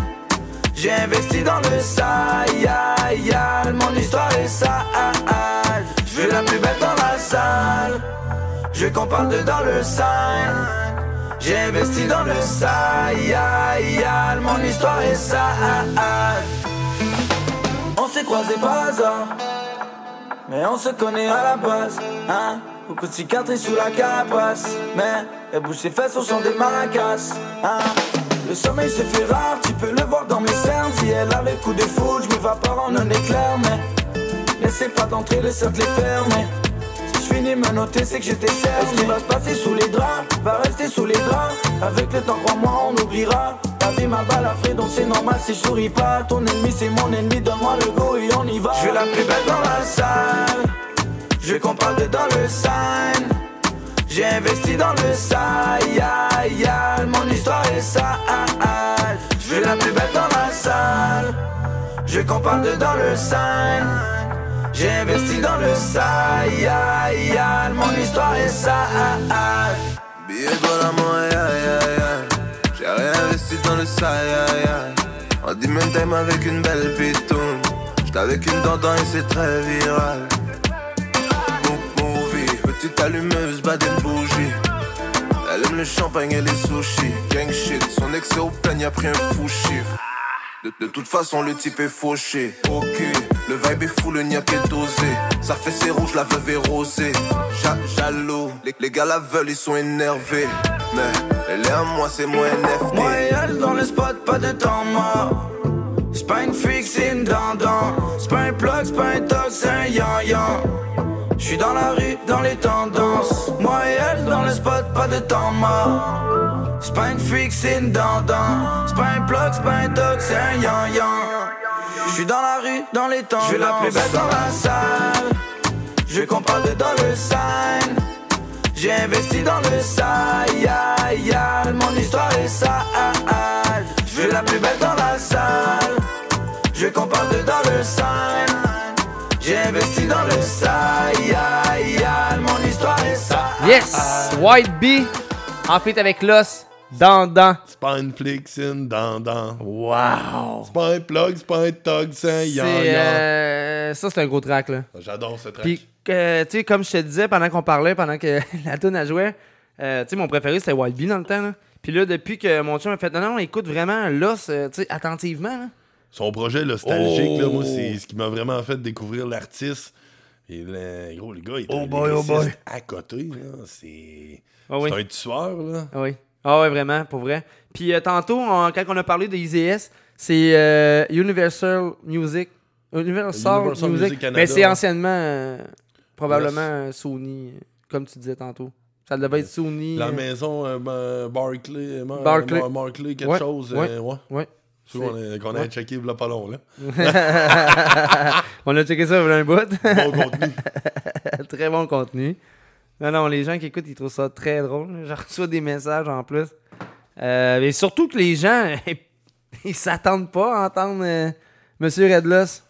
J'ai investi dans le sale, mon histoire est sale. Je veux la plus belle dans la salle. Je veux qu'on parle de dans le sign. J'ai investi dans le sale, mon histoire est sale. S'est croisés par hasard, mais on se connaît à la base. Hein? Beaucoup de cicatrices sous la carapace, mais elle bouge ses fesses au son des maracas. Hein? Le sommeil se fait rare, tu peux le voir dans mes cernes. Si elle a le coup de foudre, je m'évapore en un éclair, mais laissez pas d'entrer, le cercle est fermé. Si je finis me noter, c'est que j'étais certes. Ce qui va se passer sous les draps, va rester sous les draps. Avec le temps, crois-moi, on oubliera. La vie m'a balafré, donc c'est normal si je souris pas. Ton ennemi, c'est mon ennemi, donne-moi le go et on y va. Je veux la plus belle dans la salle. Je veux qu'on parle de dans le sign. J'ai investi dans le sale, mon histoire est sale. Je veux la plus belle dans la salle. Je veux qu'on parle de dans le sign. J'ai investi dans le sale, mon histoire est sale. Billet dans la main, aïe aïe aïe. J'ai réinvesti dans le. On dit même time avec une belle pitoune. J'étais avec une dent et c'est très viral. Mo- Movie, petite allumeuse, bad and bougie. Elle aime le champagne et les sushis. Gang shit, son ex au peigne a pris un fou chiffre. De, toute façon, le type est fauché. Ok, le vibe est fou, le niaque est dosé. Ça fait ses rouges, la veuve est rosée. Ja- jaloux, les, les gars la veulent, ils sont énervés. Mais elle est à moi, c'est moi NFT. Moi et elle dans le spot, pas de temps mort. C'est pas une freak, c'est une dandan. C'est pas un plug, c'est pas un tox, c'est un yan-yan. J'suis dans la rue, dans les tendances. Moi et elle dans le spot, pas de temps mort. C'est pas une freak, c'est une dandan. C'est pas un plug, c'est pas un c'est un yan-yan. J'suis dans la rue, dans les tendances. Je la plus belle dans la salle. Je qu'on parle de dans le sign. J'ai investi dans le sale, mon histoire est sale. Je la plus belle dans la salle. Je qu'on parle de dans le sign. J'ai investi dans le sale, mon histoire est sale. Yes! White Bee, en fait avec l'os, dandan. C'est pas une flic, c'est une dandan. Wow! C'est pas un plug, c'est pas un tug, c'est un yan C'est, yan. euh, ça, c'est un gros track, là. J'adore ce track. Puis, euh, tu sais, comme je te disais pendant qu'on parlait, pendant que la tune a joué, euh, tu sais, mon préféré, c'était Wild Bee dans le temps, là. Puis là, depuis que mon chum a fait, non, non, écoute vraiment l'os, euh, tu sais, attentivement, là. Son projet nostalgique, là, moi, Oh. c'est ce qui m'a vraiment fait découvrir l'artiste. Et le, gros, le gars, il est Oh boy, oh boy. à côté, là. C'est oui. c'est un tueur, là. Ah oui. Ah ouais, vraiment, pour vrai. Puis euh, tantôt, on- quand on a parlé de IZS, c'est euh, Universal Music. Universal, Universal Music. Music Canada. Mais c'est anciennement, euh, probablement Sony, comme tu disais tantôt. Ça devait être Sony. La maison ben, Barclay, Barclay. Barclay, quelque Ouais, chose. ouais, euh, ouais. C'est sûr qu'on a- checké il pas long, là. on a checké ça il y a un bout. Bon contenu. très bon contenu. Non, non, les gens qui écoutent, ils trouvent ça très drôle. Je reçois des messages en plus. Euh, mais surtout que les gens, ils s'attendent pas à entendre euh, Monsieur Redloss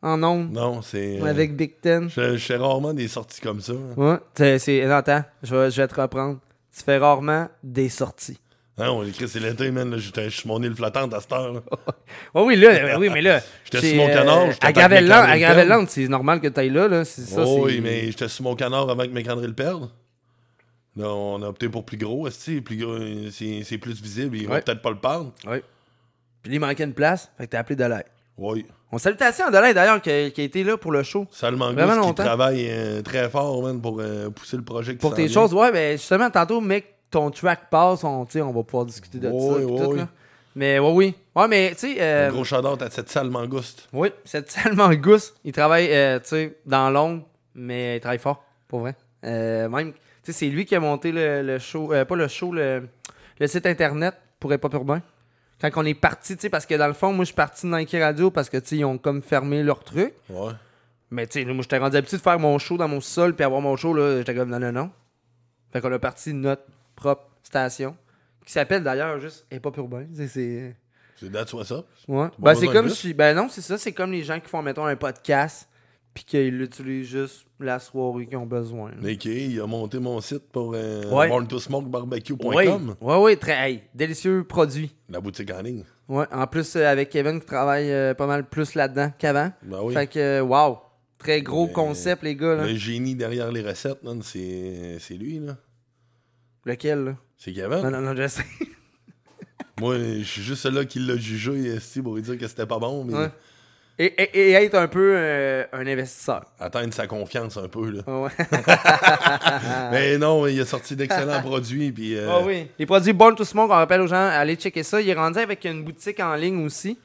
en ondes. Non, c'est. euh, Avec Big Ten. Je, je fais rarement des sorties comme ça. Ouais, c'est. attends, je vais, je vais te reprendre. Tu fais rarement des sorties. Hein, on écrit, c'est l'été, man. J'étais je suis mon île flottante à cette heure. là. Oh oui, là, ben oui, mais là. J'étais sur mon canard. euh, à Gravelland, c'est normal que tu ailles là. là. Ça, Oh oui, mais j'étais sur mon canard avant que mes le perdent. Là, on a opté pour plus gros, esti, plus gros, c'est plus visible, ils vont Ouais. peut-être pas le perdre. Oui. Puis il manquait une place, fait que t'as appelé Delay. Oui. On salutation à Delay d'ailleurs qui, a- été là pour le show. Salman Vraiment Gus qui longtemps. travaille euh, très fort man, pour euh, pousser le projet qui Pour tes vient. choses, ouais, mais justement, tantôt, mec, ton track passe, on, on va pouvoir discuter de ça. pis tout, là. Mais ouais, oui. Ouais, mais tu sais. euh, gros shout-out à cette salle mangouste. Oui, c'est tellement Gus. Il travaille, euh, tu sais, dans l'ombre, mais il travaille fort, pour vrai. Euh, même, tu sais, c'est lui qui a monté le, le show, euh, pas le show, le, le site internet pour pas urbain. Quand on est parti, tu sais, parce que dans le fond, moi, je suis parti de Nike Radio parce que, tu sais, ils ont comme fermé leur truc. Ouais. Mais tu sais, moi, j'étais rendu habitué de faire mon show dans mon sol, puis avoir mon show, là, j'étais comme non, non, non. Fait qu'on a parti notre propre station, qui s'appelle d'ailleurs juste Hip Hop Urbain. C'est- C'est. That's What's Up. Ouais. Ben, c'est comme si. Ben non, c'est ça. C'est comme les gens qui font, mettons, un podcast, puis qu'ils l'utilisent juste la soirée qu'ils ont besoin. là. Ok, il a monté mon site pour euh, Ouais. borntosmokebarbecue.com. Oui, ouais, ouais, très. Hey, délicieux produit. La boutique en ligne. Ouais, en plus, euh, avec Kevin qui travaille euh, pas mal plus là-dedans qu'avant. Ben oui. Fait que, wow. Très gros Mais- concept, les gars. Là. Le génie derrière les recettes, c'est lui, là. Lequel, là? C'est Kevin. Non, non, non, je sais. Moi, je suis juste celui-là qui l'a jugé pour lui dire que c'était pas bon, mais Ouais. Et, et, et être un peu euh, un investisseur. atteindre sa confiance un peu, là. Ouais. mais non, il a sorti d'excellents produits, puis... euh, Ah oui. Les produits Born to Smoke, on rappelle aux gens, allez checker ça. Il est rendu avec une boutique en ligne aussi.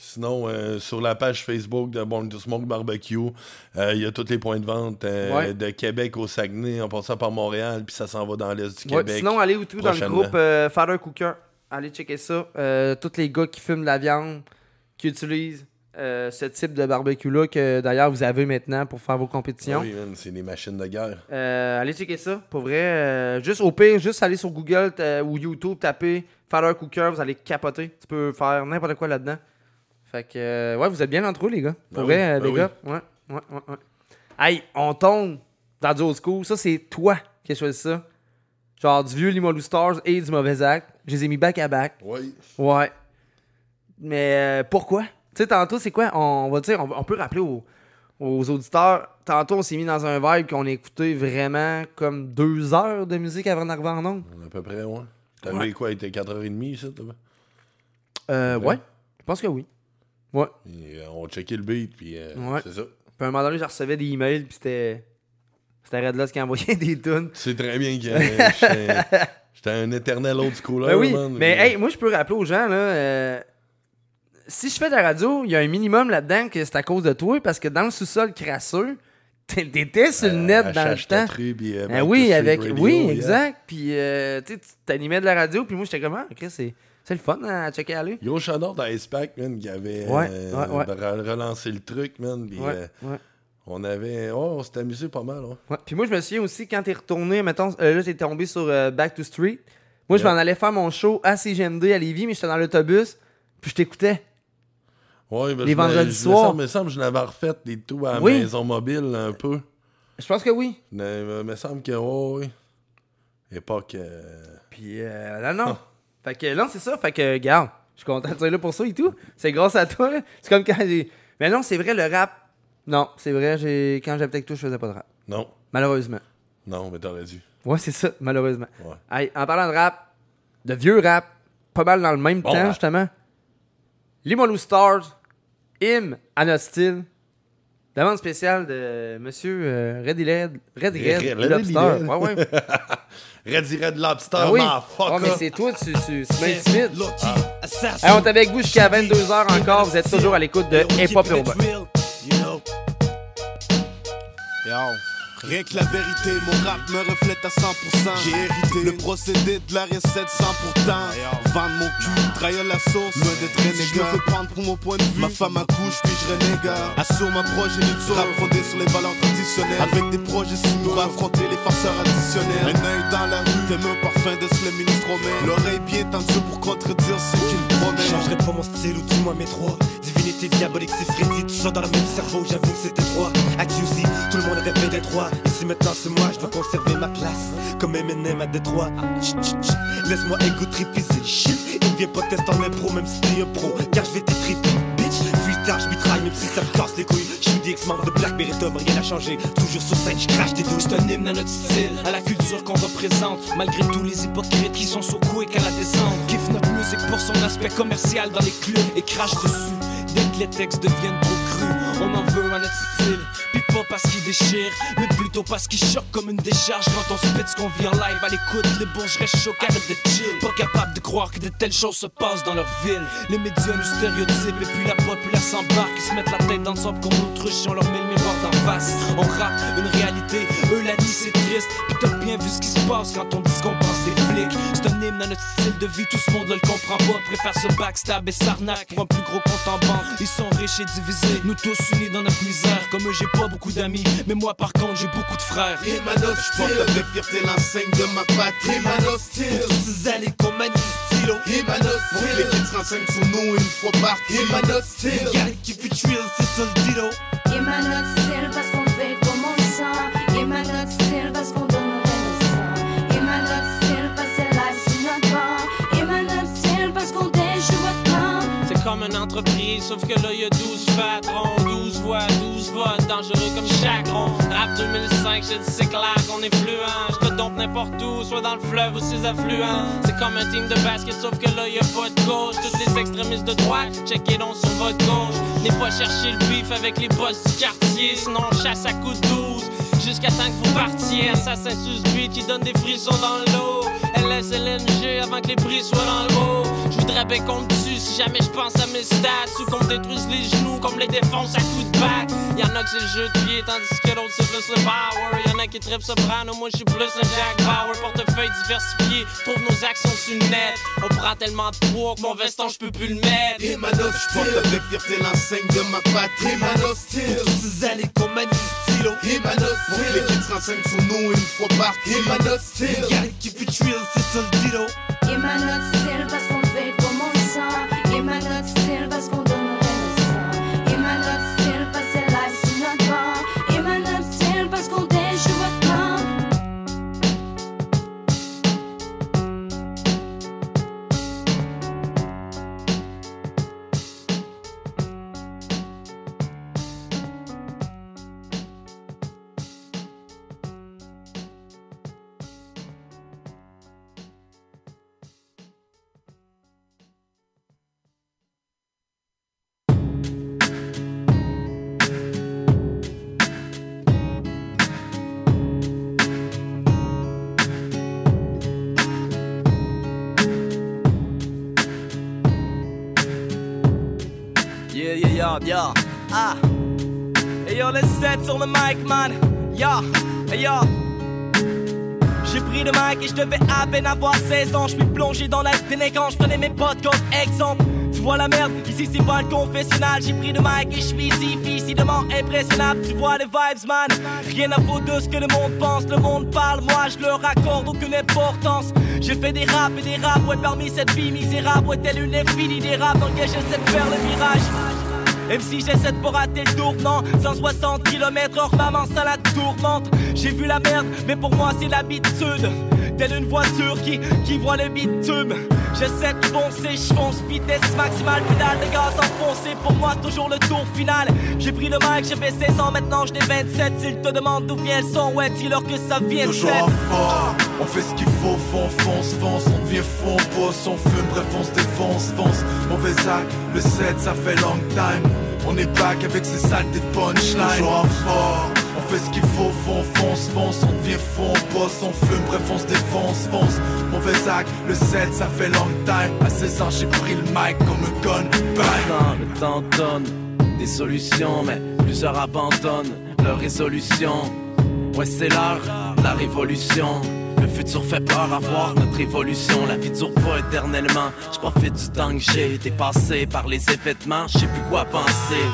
Sinon, euh, sur la page Facebook de Born to Smoke Barbecue, euh, il y a tous les points de vente euh, Ouais. de Québec au Saguenay, en passant par Montréal, puis ça s'en va dans l'Est du Ouais, Québec. sinon, allez où tout dans le groupe Father Cooker. Allez checker ça. Tous les gars qui fument de la viande, qui utilisent ce type de barbecue-là, que d'ailleurs vous avez maintenant pour faire vos compétitions. Oui, c'est des machines de guerre. Allez checker ça, pour vrai. juste au pire, juste aller sur Google ou YouTube, taper Father Cooker, vous allez capoter. Tu peux faire n'importe quoi là-dedans. Fait que, euh, ouais, vous êtes bien entre eux, les gars. Pour Ben vrai, oui, euh, ben les oui. gars. Ouais, ouais, ouais, ouais. Hey, on tombe dans du old school. Ça, c'est toi qui as choisi ça. Genre du vieux Limolou Stars et du Mauvais Acte. Je les ai mis back à back. Oui. Ouais. Mais euh, pourquoi? Tu sais, tantôt, c'est quoi? On va dire, on, on peut rappeler aux, aux auditeurs. Tantôt, on s'est mis dans un vibe qu'on a écouté vraiment comme deux heures de musique avant d'arriver en ondes. À peu près, ouais. T'as Ouais. vu quoi, il était 4h30 ici, toi? Euh, ouais. Je pense que oui. Ouais. Et, euh, on checkait le beat, puis euh, Ouais. c'est ça. Puis à un moment donné, je recevais des emails, puis c'était. C'était Red Lost qui envoyait des tunes. Tu sais très bien que euh, j'étais- un éternel old schooler, Ben oui, man. mais Puis, hey, moi je peux rappeler aux gens là, si je fais de la radio, il y a un minimum là-dedans que c'est à cause de toi parce que dans le sous-sol crasseux, t'étais sur le net euh, dans le temps. Puis, euh, Ben oui, avec Radio, oui, yeah. exact. Puis euh, tu t'animais de la radio, puis moi j'étais comme ah, Chris, c'est c'est le fun hein, à checker aller. Gros shout-out à Icepack, man, qui avait Ouais, euh, ouais, ouais. re- relancé le truc, man. Ouais, euh, on avait. Oh, on s'était amusé pas mal. Ouais. Puis moi, je me souviens aussi, quand t'es retourné, mettons, euh, là, t'es tombé sur Back to Street. Moi, je m'en allais faire mon show à CGMD à Lévis, mais j'étais dans l'autobus, puis je t'écoutais. Ouais, ben, Les vendredis soirs. semble- me semble que je n'avais refait des tours à la Oui. maison mobile un peu. Je pense que oui. Mais il me semble que, oui. Époque. Puis, euh, non, non. fait que, non, c'est ça. Fait que, regarde, je suis content de là pour ça et tout. C'est grâce à toi. C'est comme quand j'ai. Mais non, c'est vrai, le rap. Non, c'est vrai, j'ai quand j'étais avec toi, je faisais pas de rap. Non. Malheureusement. Non, mais t'aurais dû. Ouais, c'est ça, malheureusement. Ouais. Hey, en parlant de rap, de vieux rap, pas mal dans le même Bon temps, rap. justement. Limolou Stars, notre style. Demande spéciale de Monsieur euh, Red. Reddy Red. Red- Red- Lobster. Red- Ouais, ouais. Reddy Red Lobster, Ah oui. motherfucker. Ouais, mais c'est toi, tu, tu, tu m'intimides. Ah. Hey, on est avec vous jusqu'à 22h encore. Vous êtes toujours à l'écoute de Hip Hop Urbain. Rien que la vérité, mon rap me reflète à 100%. J'ai hérité le procédé de la recette sans pourtant. Vendre mon cul, trahir la sauce, loin d'être renégat. Je me fais prendre pour mon point de vue. Ma femme accouche, puis je renégat. Assure ma progéniture, rap fondé sur les valeurs traditionnelles. Avec des projets si pour affronter les farceurs additionnels. Un œil dans la rue, t'aimes un parfum de ce le ministre romain. L'oreille bien tendue pour contredire ce qu'il promet. Je changerai pas mon style ou du moins mes droits. Divinité diabolique, Freddy, tout ça dans le même cerveau, j'avoue que c'était droit. À QC, tout le monde rêvait d'être roi. Ici maintenant c'est moi, je dois conserver ma place. Comme Eminem à Détroit. Laisse-moi c'est le shit. Et viens pas tester en impro, même si t'es un pro. Car je vais t'étriper, bitch. Freestyle, je mitraille, même si ça me casse les couilles. Je suis ex-membre de Black Meritum, rien n'a changé. Toujours sur scène, je crache des douilles. C'est un hymne à notre style, à la culture qu'on représente. Malgré tous les hypocrites qui sont sur quick à la descente. Kiffe notre musique pour son aspect commercial dans les clubs et crache dessus. Les textes deviennent trop crus, on en veut à notre style. Puis pas parce qu'il déchire, mais plutôt parce qu'il choque comme une décharge. Quand on spit ce qu'on vit en live à l'écoute, les bourges restent choqués, arrête de chill. Pas capable de croire que de telles choses se passent dans leur ville. Les médias nous stéréotypent et puis la populace s'embarque. Ils se mettent la tête dans comme l'autruche on leur met le miroir d'en face. On rappe une réalité, eux la nuit c'est triste. Puis t'as bien vu ce qui se passe quand on dit qu'on pense des C'est un hymne à notre style de vie, tout ce monde ne le comprend pas. Préfère se backstab et s'arnaque pour un plus gros compte en banque. Ils sont riches et divisés, nous tous unis dans notre misère. Comme eux, j'ai pas beaucoup d'amis, mais moi par contre, j'ai beaucoup de frères. Et ma note, je porte avec fierté l'enseigne de ma patrie. Et ma note. Ces années qu'on manie le stylo. Et ma note. Les kids se renseignent sur nous une fois par Et ma note, qui fait tuer, c'est ça le dilo. Et ma note style parce qu'on entreprise, sauf que là y a 12 patrons, 12 voix, 12 votes, dangereux comme chacron. Rap 2005, je dis c'est clair qu'on est fluent. Je te dompe n'importe où, soit dans le fleuve ou ses affluents. C'est comme un team de basket, sauf que là y a pas de gauche. Tous les extrémistes de droite, checkez donc sur votre gauche. N'est pas chercher le beef avec les boss du quartier, sinon on chasse à coups de 12. Jusqu'à temps que vous partiez, assassin sus beat qui donne des frissons dans l'eau. LSLNG avant que les prix soient dans le haut. Je voudrais bien qu'on me tue si jamais je pense à mes stats. Ou qu'on me détruise les genoux comme les défonce à coups de bac. Y'en a que c'est le jeu de pied, tandis que l'autre c'est plus le power. Y'en a qui trippent soprano, moi je suis plus un Jack Bauer. Portefeuille diversifié, trouve nos actions sur le net. On prend tellement de poids que mon veston je peux plus le mettre. Et ma note, je porte avec fierté l'enseigne de ma patrie. Et ma note, style. Ces années qu'on manie stylo. Et ma note, style. Les kids se renseignent sur nous une fois par Et ma note, qui tuer, c'est ça le dilo. Et ma note style parce qu'on fait comme on le sent. Et ma note style parce qu'on Yeah. Ah. Hey yo, les 7 sur le mic, man. Hey yo. J'ai pris le mic et je devais à peine avoir 16 ans. Je suis plongé dans la délinquance, je prenais mes potes comme exemple. Tu vois la merde, ici c'est pas le confessionnal. J'ai pris le mic et je suis difficilement impressionnable. Tu vois les vibes, man. Rien à foutre de ce que le monde pense. Le monde parle, moi je leur accorde aucune importance. J'ai fait des raps et des raps, ouais, parmi cette vie misérable, ouais, telle une infinie des raps dans lesquels j'essaie de faire le virage. Même si j'essaie de pas rater le tournant 160 km heure maman ça la tourmente. J'ai vu la merde mais pour moi c'est l'habitude Telle une voiture qui, qui voit le bitume J'essaie de foncer, je fonce vitesse maximale Pédale de gaz enfoncé. Pour moi c'est toujours le tour final. J'ai pris le mic, j'ai fait 16 ans maintenant je n'ai 27 S'ils te demandent d'où vient le son ouais dis-leur que ça vient de Toujours fort, on fait ce qu'il faut, fond, fonce, fonce, on devient fond, on bosse, on fume, bref on se défonce, fonce, mauvais acte, le 7 ça fait long time, on est back avec ces saletés de punchline, toujours en fort, fait ce qu'il faut, fond, fonce, fonce, on devient fond, on bosse, on fume, bref on se défonce, fonce, mauvais acte, le 7 ça fait long time, à 16 ans j'ai pris le mic comme un gun, bang, Le temps donne des solutions, mais plusieurs abandonnent leur résolution. Ouais, c'est de la révolution. Le futur fait peur à voir notre évolution. La vie dure pas éternellement. Je profite du temps que j'ai dépassé par les événements. Je sais plus quoi penser.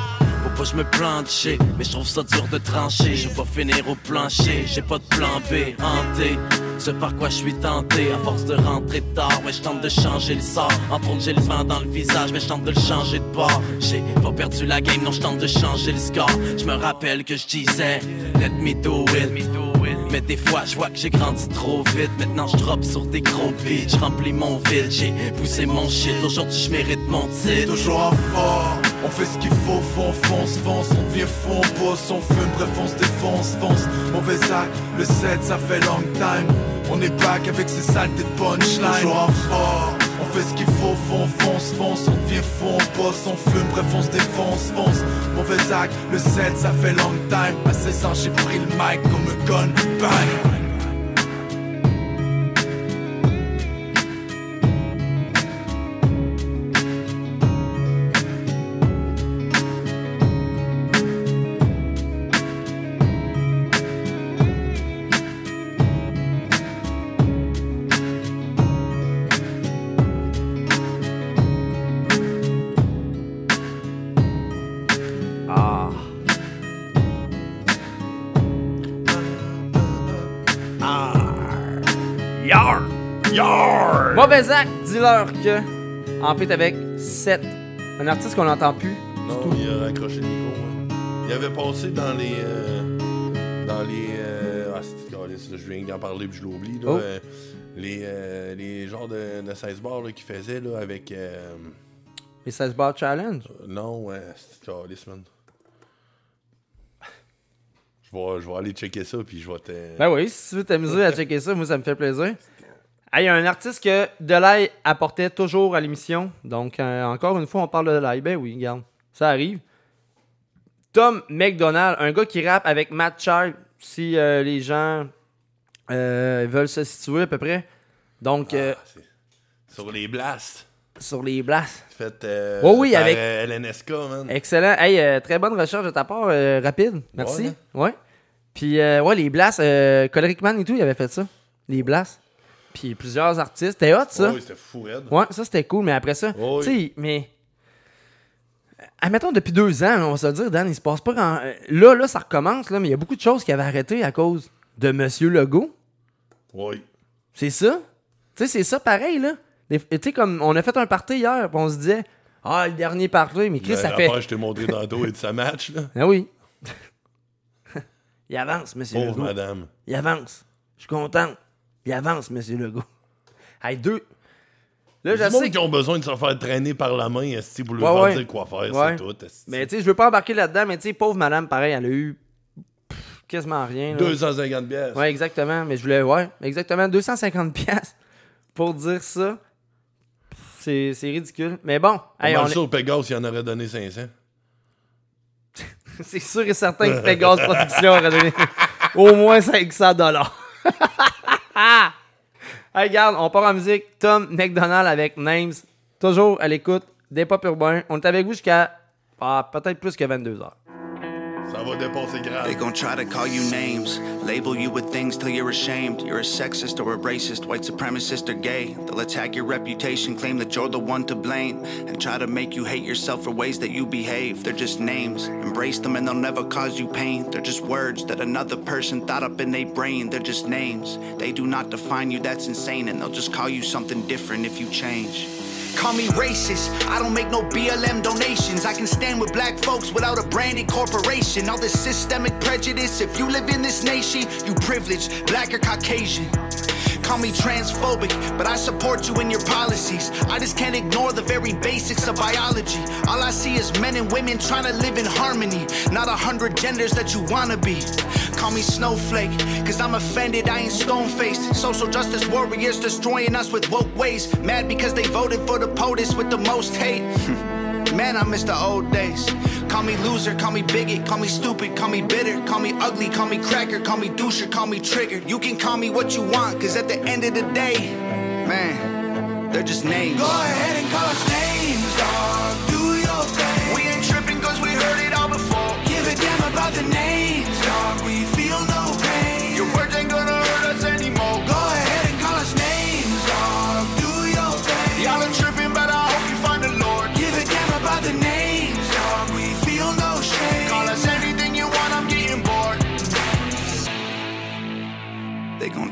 Je me j'ai, mais je trouve ça dur de trancher. Je vais finir au plancher, j'ai pas de plan B, hanté. Ce par quoi je suis tenté, à force de rentrer tard, ouais, je tente de changer le sort. Entre autres, j'ai le vent dans le visage, mais je tente de le changer de bord. J'ai pas perdu la game, non, je tente de changer le score. Je me rappelle que je disais, let me do it. Mais des fois, je vois que j'ai grandi trop vite. Maintenant, je drop sur des gros beats, je remplis mon vide, j'ai poussé mon shit. Aujourd'hui, je mérite mon titre. toujours en fort, on fait ce qu'il faut, fond, fonce, fonce, on devient fond, on bosse, on fume, bref on se défonce, fonce, mauvais acte, le 7 ça fait long time, on est back avec ces saletés de punchline, toujours en fort, on fait ce qu'il faut, fond, fonce, fonce, on devient fond, on bosse, on fume, bref on se défonce, fonce, mauvais acte, le 7 ça fait long time, à 16 ans j'ai pris le mic comme un gun, bang. Dis-leur que. En fait, avec 7. Un artiste qu'on n'entend plus. Non, il a raccroché le micro. hein. Il avait passé dans les. euh, dans les. euh, ah, c'est je viens d'en parler puis je l'oublie. là, Oh. euh, les, euh, les genres de, de 16 bars qu'il faisait là, avec. Les 16 Bar Challenge? non, ouais, c'est man? Je vais, je vais aller checker ça puis je vais te. Ben oui, si tu veux t'amuser à checker ça, moi ça me fait plaisir. Ah, Il y a un artiste que Delay apportait toujours à l'émission. Donc, euh, encore une fois, on parle de Delay. Ben oui, regarde, ça arrive. Tom McDonald, un gars qui rappe avec Matt Child, si euh, les gens euh, veulent se situer à peu près. Donc, euh, Sur les blasts. sur les blasts. Fait. Euh, Oh oui, avec- LNSK, man. Excellent. Hey, très bonne recherche de ta part, rapide. Merci. Ouais. Ouais. Puis, euh, ouais, les blasts, euh, Coleric Man et tout, il avait fait ça. Les blasts. Puis, plusieurs artistes. C'était hot, ça. Ouais, c'était fou, raide. Ouais, ça, c'était cool. Mais après ça, Ouais, tu sais, mais. Admettons, depuis deux ans, on va se le dire, Dan, il se passe pas grand. euh, Là, là, ça recommence, là, mais il y a beaucoup de choses qui avaient arrêté à cause de Monsieur Legault. Oui. C'est ça. Tu sais, c'est ça pareil, là. Tu sais, comme on a fait un party hier, puis on se disait, ah, le dernier party, mais Chris, Le- ça fait. je t'ai montré tantôt et de sa match, là. Ah oui. il avance, monsieur Pauvre Legault. madame. Il avance. Je suis content. Il avance, monsieur Legault. Hey, deux. Là, je sais qui ont besoin de se faire traîner par la main, esti, pour lui Ouais, faire ouais. dire quoi faire, Ouais. c'est tout. esti. Mais tu sais, je veux pas embarquer là-dedans, mais tu sais, pauvre madame, pareil, elle a eu pff, quasiment rien. là. 250 pièces. Ouais, exactement. Mais je voulais, ouais, exactement, 250 pièces pour dire ça. C'est ridicule. Mais bon, hey, on est- sûr, Pégase, il en aurait donné 500. c'est sûr et certain que Pegasus Production aurait donné au moins 500 dollars. hey, regarde, on part en musique. Tom McDonald avec Names. Toujours à l'écoute des pop urbains. On est avec vous jusqu'à ah, peut-être plus que 22 heures. Ça va dépasser grave. They gon' try to call you names, label you with things till you're ashamed. You're a sexist or a racist, white supremacist or gay. They'll attack your reputation, claim that you're the one to blame, and try to make you hate yourself for ways that you behave. They're just names, embrace them and they'll never cause you pain. They're just words that another person thought up in their brain. They're just names, they do not define you, that's insane, and they'll just call you something different if you change. Call me racist. I don't make no BLM donations. I can stand with black folks without a branded corporation. All this systemic prejudice. If you live in this nation, you privileged, black or Caucasian. Call me transphobic, but I support you in your policies. I just can't ignore the very basics of biology. All I see is men and women trying to live in harmony, not a hundred genders that you wanna be. Call me snowflake, cause I'm offended, I ain't stone faced. Social justice warriors destroying us with woke ways. Mad because they voted for the POTUS with the most hate. Man, I miss the old days. Call me loser, call me bigot, call me stupid, call me bitter, call me ugly, call me cracker, call me doucher, call me triggered. You can call me what you want, cause at the end of the day, man, they're just names. Go ahead and call us names, dog. Do your thing. We ain't tripping cause we heard it all before. Give a damn about the names, dog. We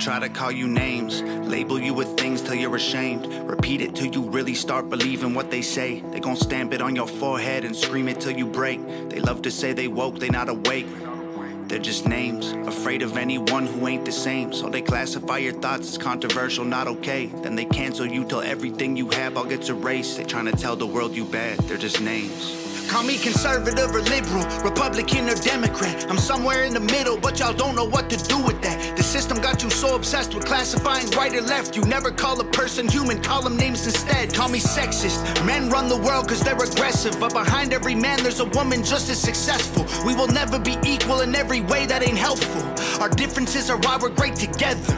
try to call you names, label you with things till you're ashamed. Repeat it till you really start believing what they say. They gon' stamp it on your forehead and scream it till you break. They love to say they woke, they not awake. They're just names, afraid of anyone who ain't the same. So they classify your thoughts as controversial, not okay. Then they cancel you till everything you have all gets erased. They tryna tell the world you bad, they're just names. Call me conservative or liberal, Republican or Democrat. I'm somewhere in the middle, but y'all don't know what to do with that. The system got you so obsessed with classifying right or left. You never call a person human, call them names instead. Call me sexist. Men run the world cause they're aggressive, but behind every man there's a woman just as successful. We will never be equal in every way that ain't helpful. Our differences are why we're great together.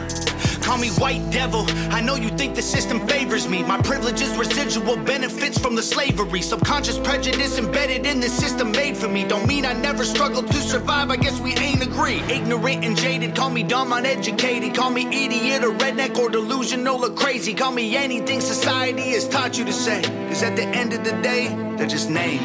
Call me white devil. I know you think the system favors me. My privilege is residual benefits from the slavery. Subconscious prejudice embedded in the system made for me. Don't mean I never struggled to survive. I guess we ain't agree. Ignorant and jaded. Call me dumb, uneducated. Call me idiot or redneck or delusional or crazy. Call me anything society has taught you to say. Cause at the end of the day, they're just names.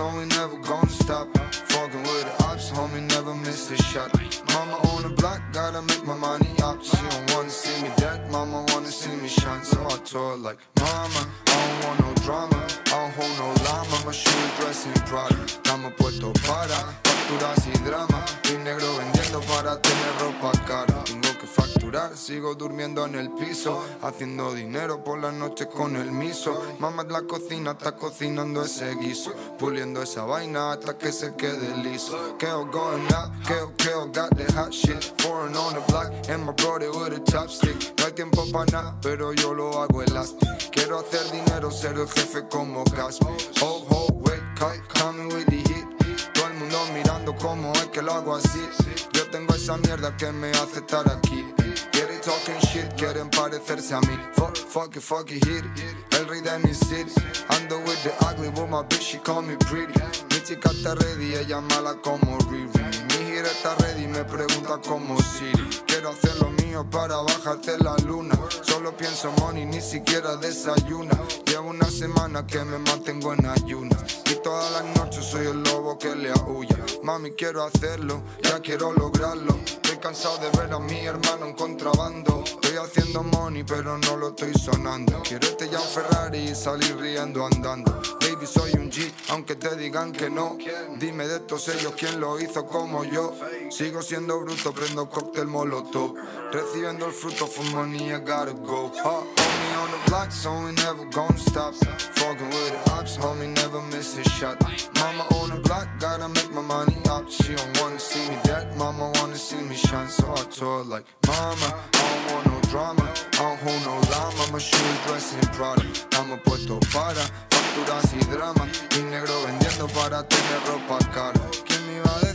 The we never gonna stop. Fucking with the ops, homie, never miss a shot. Mama on the block, gotta make my money up. She don't wanna see me dead, mama wanna see me shine. So I told like, Mama, I don't want no drama. I don't hold no llama, my shoes dressing Prada. Estamos puestos para y drama. Y negro vendiendo para tener ropa cara. Tengo que facturar, sigo durmiendo en el piso. Haciendo dinero por las noches con el miso. Mamá en la cocina está cocinando ese guiso. Puliendo esa vaina hasta que se quede liso. Kale going out, Kale, Kale got the hot shit. Foreign on the block, and my brother with a chopstick. No hay tiempo para nada, pero yo lo hago elástico. Quiero hacer dinero, ser el jefe como Caspi. Oh, oh, wait, come, coming with the. Todo el mundo mirando cómo es que lo hago así. Yo tengo esa mierda que me hace estar aquí. Quieren talking shit, quieren parecerse a mí. Fuck, fuck it, fuck it, hit it. El rey de mi city. Ando with the ugly, my bitch, she call me pretty. Mi chica está ready, ella mala como Riri. Mi gira está ready, me pregunta como Siri. Quiero hacer lo mío para bajarte la luna. Solo pienso money, ni siquiera desayuna. Llevo una semana que me mantengo en ayunas. Y todas las noches soy el lobo que le aúlla. Mami, quiero hacerlo, ya quiero lograrlo. Estoy cansado de ver a mi hermano en contrabando. Estoy haciendo money, pero no lo estoy sonando. Quiero este ya un Ferrari y salir riendo andando. Baby, soy un G, aunque te digan que no. Dime de estos ellos quién lo hizo como yo. Sigo siendo bruto, prendo cóctel molotov. Recibiendo el fruto for money, I gotta go. Ah, homie on the block, so we never gonna stop. Fucking with the ops, homie, never miss a shot. Mama on the block, gotta make my money up. She don't wanna see me dead, mama wanna see me shine. So I told like, Mama, I don't want no drama. I don't hold no llama, my shoes dressing Prada. Estamos puestos para facturas y drama. Y negro vendiendo para tener ropa cara. ¿Quién me a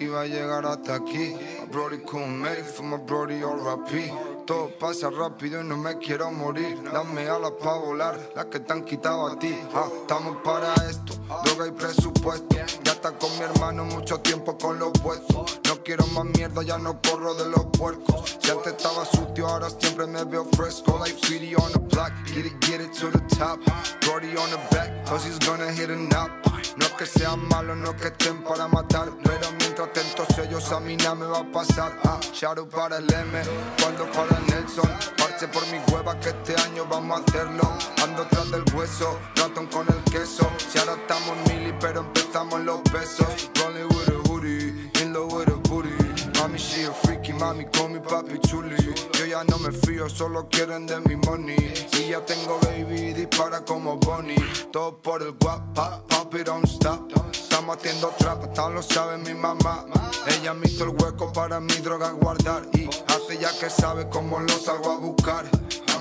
iba a llegar hasta aquí? My brody make it for my brody R.I.P. Todo pasa rápido y no me quiero morir. Dame alas pa' volar, las que te han quitado a ti. Ah, estamos para esto, droga y presupuesto. Ya está con mi hermano mucho tiempo con los puestos. No quiero más mierda, ya no corro de los puercos. Si antes estaba sucio, ahora siempre me veo fresco. Like Sweetie on the block, get it, get it to the top. Brody on the back, cause he's gonna hit a nap. No que sean malos, no que estén para matar. Pero mientras atentos ellos a mí nada me va a pasar. Ah, out para el M, cuando para Nelson. Por mi hueva que este año vamos a hacerlo. Ando tras del hueso, ratón con el queso. Si ahora estamos mili, pero empezamos los besos. Mami, con mi papi chuli. Yo ya no me fío, solo quieren de mi money. Y ya tengo baby, dispara como Bonnie. Todo por el guap, pop, pop it, don't stop. Estamos haciendo trap, hasta lo sabe mi mamá. Ella me hizo el hueco para mi droga guardar. Y hace ya que sabe cómo lo salgo a buscar.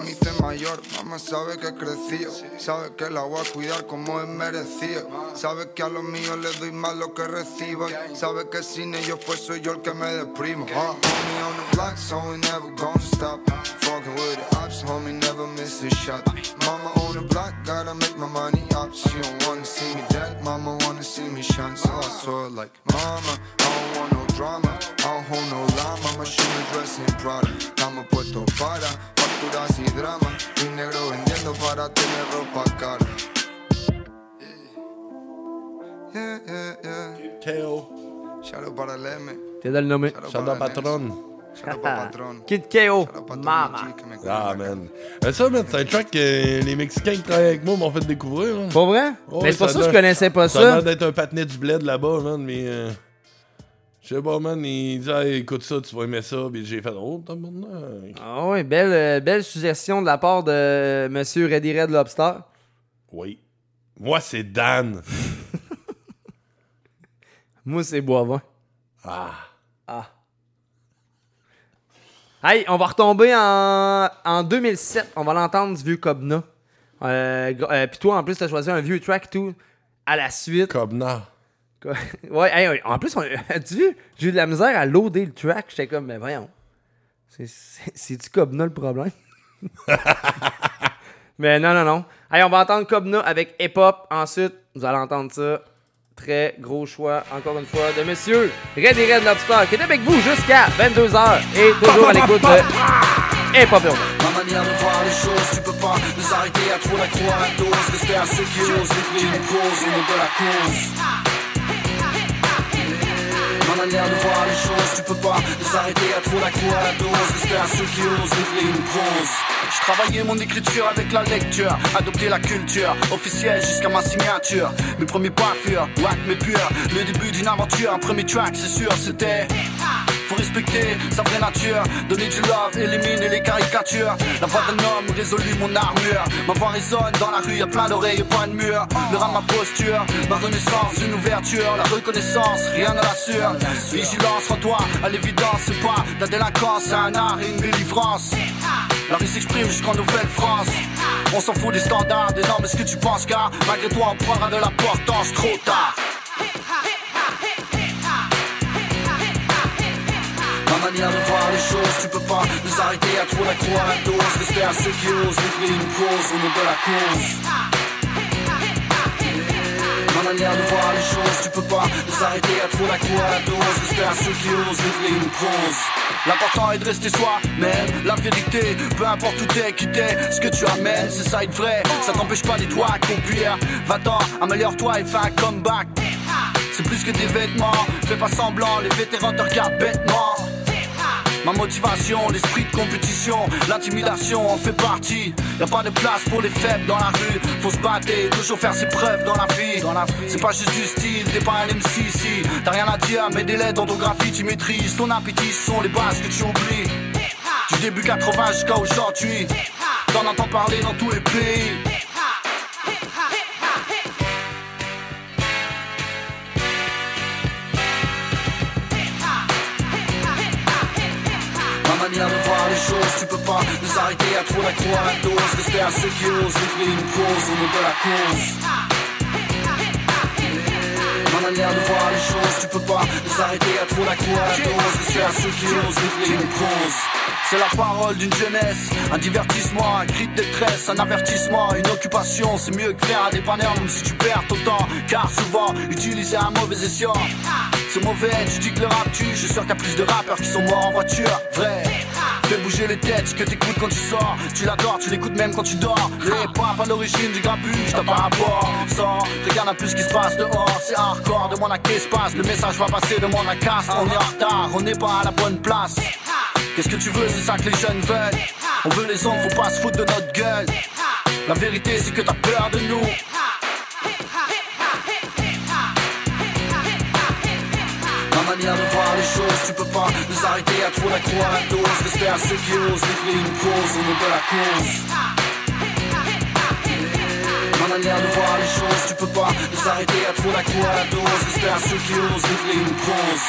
Mí hice mayor, mamá sabe que he crecido. Sabe que la voy a cuidar como es merecido. Sabe que a los míos les doy más lo que recibo. Y sabe que sin ellos pues soy yo el que me deprimo. Ah, homie on the block, so we never gonna stop. Fucking with the ops, homie, never miss a shot. Mama on the block, gotta make my money up. She don't wanna see me dead, mama wanna see me shine. So I saw like, Mama, I don't want no drama. I don't hold no llama, my shoes dressing Prada. Estamos puestos para facturas y drama. Y negro vendiendo para tener ropa cara. Yeah, yeah, yeah. Kale. Shout out para el M. T'es dans le nommé. Shout out Shout para out patron. Kid KO, mama. Ah, man. Euh, ça, man, c'est un track que les Mexicains qui travaillent avec moi m'ont fait découvrir. man. Pas vrai? Mais c'est pour ça que je connaissais pas Ça a ça. l'air d'être un patinet du bled là-bas, man, mais. euh, Je sais pas, man. Il dit, Hey, écoute ça, tu vas aimer ça. Puis j'ai fait, oh, tabarnak. Ah oui, belle, euh, belle suggestion de la part de euh, Monsieur Ready Red Lobster. Oui. Moi, c'est Dan. Moi, c'est Boivin. Ah. Ah. Hey, on va retomber en, en 2007. On va l'entendre du vieux Cobna. Euh, euh, Puis toi, en plus, t'as choisi un vieux track tout à la suite. Cobna. Ouais, en plus, on, as-tu vu? J'ai eu de la misère à loader le track. J'étais comme, mais voyons. C'est- C'est-tu Cobna le problème? mais non, non, non. Hey, on va entendre Cobna avec Hip Hop. Ensuite, vous allez entendre ça. Très gros choix, encore une fois, de monsieur Red et Red Lobster, qui est avec vous jusqu'à 22h et toujours à l'écoute de Hip Hop manière de voir les choses, tu peux pas nous arrêter à trop la à à ceux qui osent la cause. De voir les choses, tu peux pas nous arrêter à trop croix à la dose. Rester à ceux qui osent livrer une prose. Je travaillais mon écriture avec la lecture, adopter la culture officielle jusqu'à ma signature. Mes premiers pas furent whack mais purs, le début d'une aventure. Un premier track, c'est sûr, c'était. Faut respecter sa vraie nature, donner du love, éliminer les caricatures. La voix d'un homme résolue mon armure. Ma voix résonne dans la rue, y a plein d'oreilles et pas de mur. Le rat ma posture, ma renaissance, une ouverture, la reconnaissance, rien ne l'assure. Vigilance, rends-toi à l'évidence, c'est pas la délinquance, c'est un art et une délivrance. La rue s'exprime jusqu'en Nouvelle-France. On s'en fout des standards, des normes, est-ce que tu penses car malgré toi on prendra de l'importance trop tard. Ma manière de voir les choses, tu peux pas nous arrêter à trop la croix à la dose. À ceux qui osent livrer une cause au nom de la cause. Ma manière de voir les choses, tu peux pas nous arrêter à trop la croix à la dose. Rester à ceux qui osent livrer une cause. L'important est de rester soi-même, la vérité, peu importe où t'es, qui t'es, ce que tu amènes, c'est ça être vrai, ça t'empêche pas les doigts à accomplir. Va-t'en, améliore-toi et fais un comeback. C'est plus que des vêtements, fais pas semblant, les vétérans te regardent bêtement. Ma motivation, l'esprit de compétition, l'intimidation en fait partie. Y a pas de place pour les faibles dans la rue. Faut se battre et toujours faire ses preuves dans la vie. C'est pas juste du style, t'es pas un MC ici. T'as rien à dire, mais des lettres d'orthographie tu maîtrises. Ton appétit ce sont les bases que tu oublies. Du début 80 jusqu'à aujourd'hui. T'en entends parler dans tous les pays. Choses, tu peux pas nous arrêter à trop la croix à la dose. Rester à ceux qui osent livrer une cause au nom de la cause. Ma manière de voir les choses, tu peux pas nous arrêter à trop croix à la dose. Rester à ceux qui osent livrer une cause. C'est la parole d'une jeunesse, un divertissement, un cri de détresse, un avertissement, une occupation. C'est mieux que faire un dépanneur, même si tu perds ton temps. Car souvent, utiliser un mauvais escient. C'est mauvais, tu dis que le rap tue. Je suis sûr qu'il y a plus de rappeurs qui sont morts en voiture. Vrai. Fais bouger les têtes, ce que t'écoutes quand tu sors. Tu l'adores, tu l'écoutes même quand tu dors. Le hip-hop à l'origine du grabuge, t'as pas rapport. Sors, regarde un peu ce qui se passe dehors. C'est hardcore, demande à qu'est-ce qui se passe. Le message va passer, demande à casse. On est en retard, on n'est pas à la bonne place. Qu'est-ce que tu veux, c'est ça que les jeunes veulent. On veut les hommes, faut pas se foutre de notre gueule. La vérité, c'est que t'as peur de nous. Ma manière de voir tu peux pas nous arrêter à trop croix à la dose. Rester à ceux qui osent livrer une cause au nom de la cause. Ma manière de voir les choses, tu peux pas nous arrêter à trop croix à la dose. Rester à ceux qui osent livrer une cause.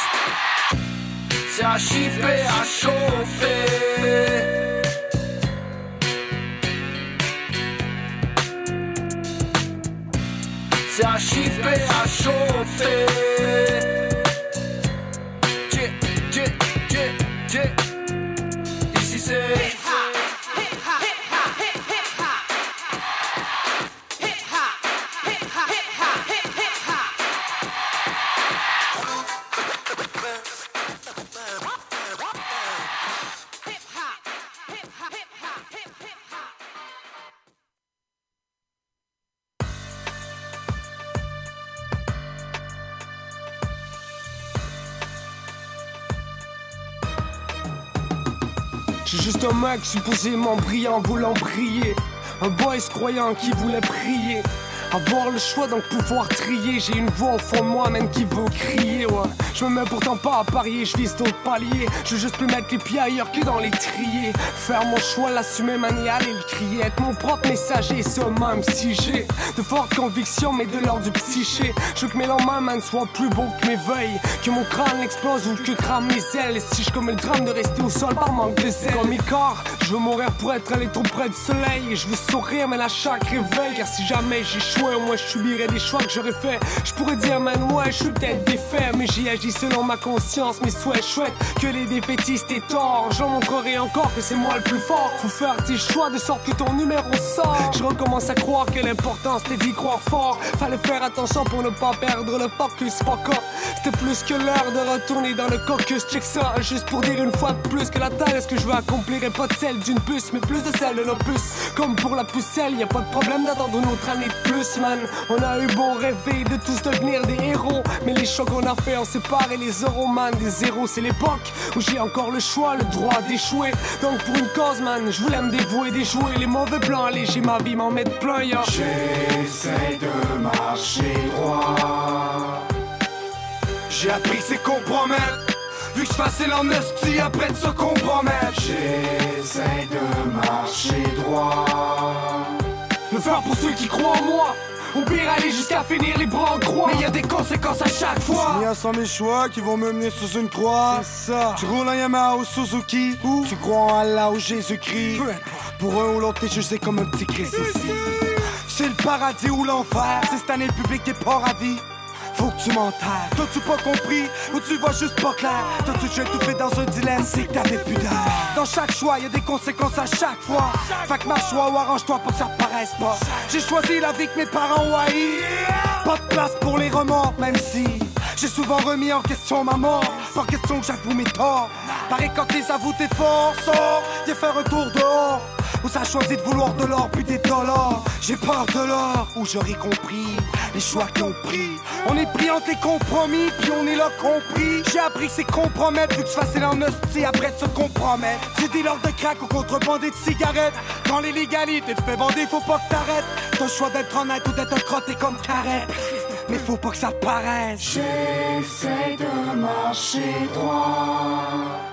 C'est à chiffer, à chauffer. C'est à chiffer, à chauffer. legit. Mec supposément brillant voulant briller. Un boy croyant qui voulait prier. Avoir le choix donc pouvoir trier. J'ai une voix au fond de moi même qui veut crier. Ouais. Je me mets pourtant pas à parier, je vise d'autres paliers. Je veux juste plus mettre les pieds ailleurs que dans les triers. Faire mon choix, l'assumer, manial et le crier. Être mon propre messager, ce même si j'ai de fortes convictions, mais de l'ordre du psyché. Je veux que mes lendemains soient plus beaux que mes veilles. Que mon crâne explose ou que crame mes ailes. Et si je commets le drame de rester au sol par manque de zèle. Comme mes corps, je veux mourir pour être allé trop près du soleil. Et je veux sourire, mais à chaque réveil. Car si jamais j'échoue, au moins je subirais les choix que j'aurais fait. Je pourrais dire, man, ouais, je suis peut-être défait. Mais j'y agis selon ma conscience, mes souhaits chouettes. Que les défaitistes aient tort. J'en montrerai encore que c'est moi le plus fort. Faut faire tes choix de sorte que ton numéro sort. Je recommence à croire que l'important c'était d'y croire fort. Fallait faire attention pour ne pas perdre le focus. Fuck. C'était plus que l'heure de retourner dans le caucus. Check ça, juste pour dire une fois de plus que la taille, ce que je veux accomplir est pas de celle d'une puce, mais plus de celle de nos puces. Comme pour la pucelle, y a pas de problème d'attendre une autre année de plus, On a eu beau rêver de tous devenir des héros, mais les choix qu'on a fait en séparé les euros, man. Des zéros, c'est l'époque où j'ai encore le choix, le droit d'échouer. Donc pour une cause, man, je voulais me dévouer, déjouer les mauvais plans, alléger ma vie, m'en mettre plein. J'essaie de marcher droit. J'ai appris c'est compromettre. Vu que je l'en hostie après de se compromettre. J'essaie de marcher droit. Pour ceux qui croient en moi. Au pire, aller jusqu'à finir les bras en croix. Mais y a des conséquences à chaque fois. Il y a sans mes choix qui vont me mener sous une croix. C'est ça. Tu roules en Yamaha ou Suzuki ou tu crois en Allah ou Jésus-Christ. Pour un ou l'autre, t'es jugé comme un petit Christ ici. C'est le paradis ou l'enfer. C'est cette année le public est pas ravi. Faut que tu m'enterres. T'as-tu pas compris ou tu vois juste pas clair? T'as-tu déjà tout fait dans un dilemme? C'est que t'avais plus d'air. Dans chaque choix, y a des conséquences à chaque fois. Fait que marche choix ou arrange-toi pour que ça paraisse pas. J'ai choisi la vie que mes parents ont. Pas de place pour les remords, même si j'ai souvent remis en question ma mort. Pas question que j'avoue mes torts. Pareil quand les avoues tes sors, viens faire un tour dehors. Où ça choisit de vouloir de l'or puis des dollars. J'ai peur de l'or, où j'aurais compris les choix qu'ils ont pris. On est pris entre les compromis, puis on est là compris. J'ai appris que c'est compromettre, vu que facile en hostie après de se compromettre. C'est des lords de crack ou contrebandé de cigarettes. Quand les légalités te fait bander, faut pas que t'arrêtes. Le choix d'être honnête ou d'être crotté comme carré. Mais faut pas que ça paraisse. J'essaie de marcher droit.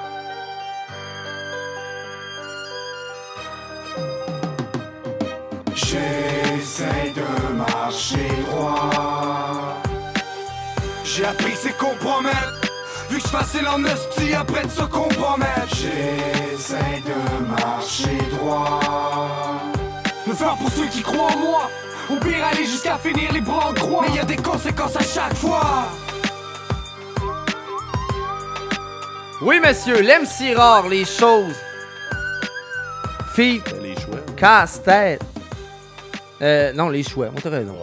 J'essaie de marcher droit. J'ai appris c'est compromettre. Vu que en hostie après de se compromettre. J'essaie de marcher droit. Le faire pour ceux qui croient en moi. Au pire, aller jusqu'à finir les bras en croix. Mais y a des conséquences à chaque fois. Oui, monsieur, l'MC rare, les choses. Choix. Casse-tête. Euh, non, les choix. On t'a raison.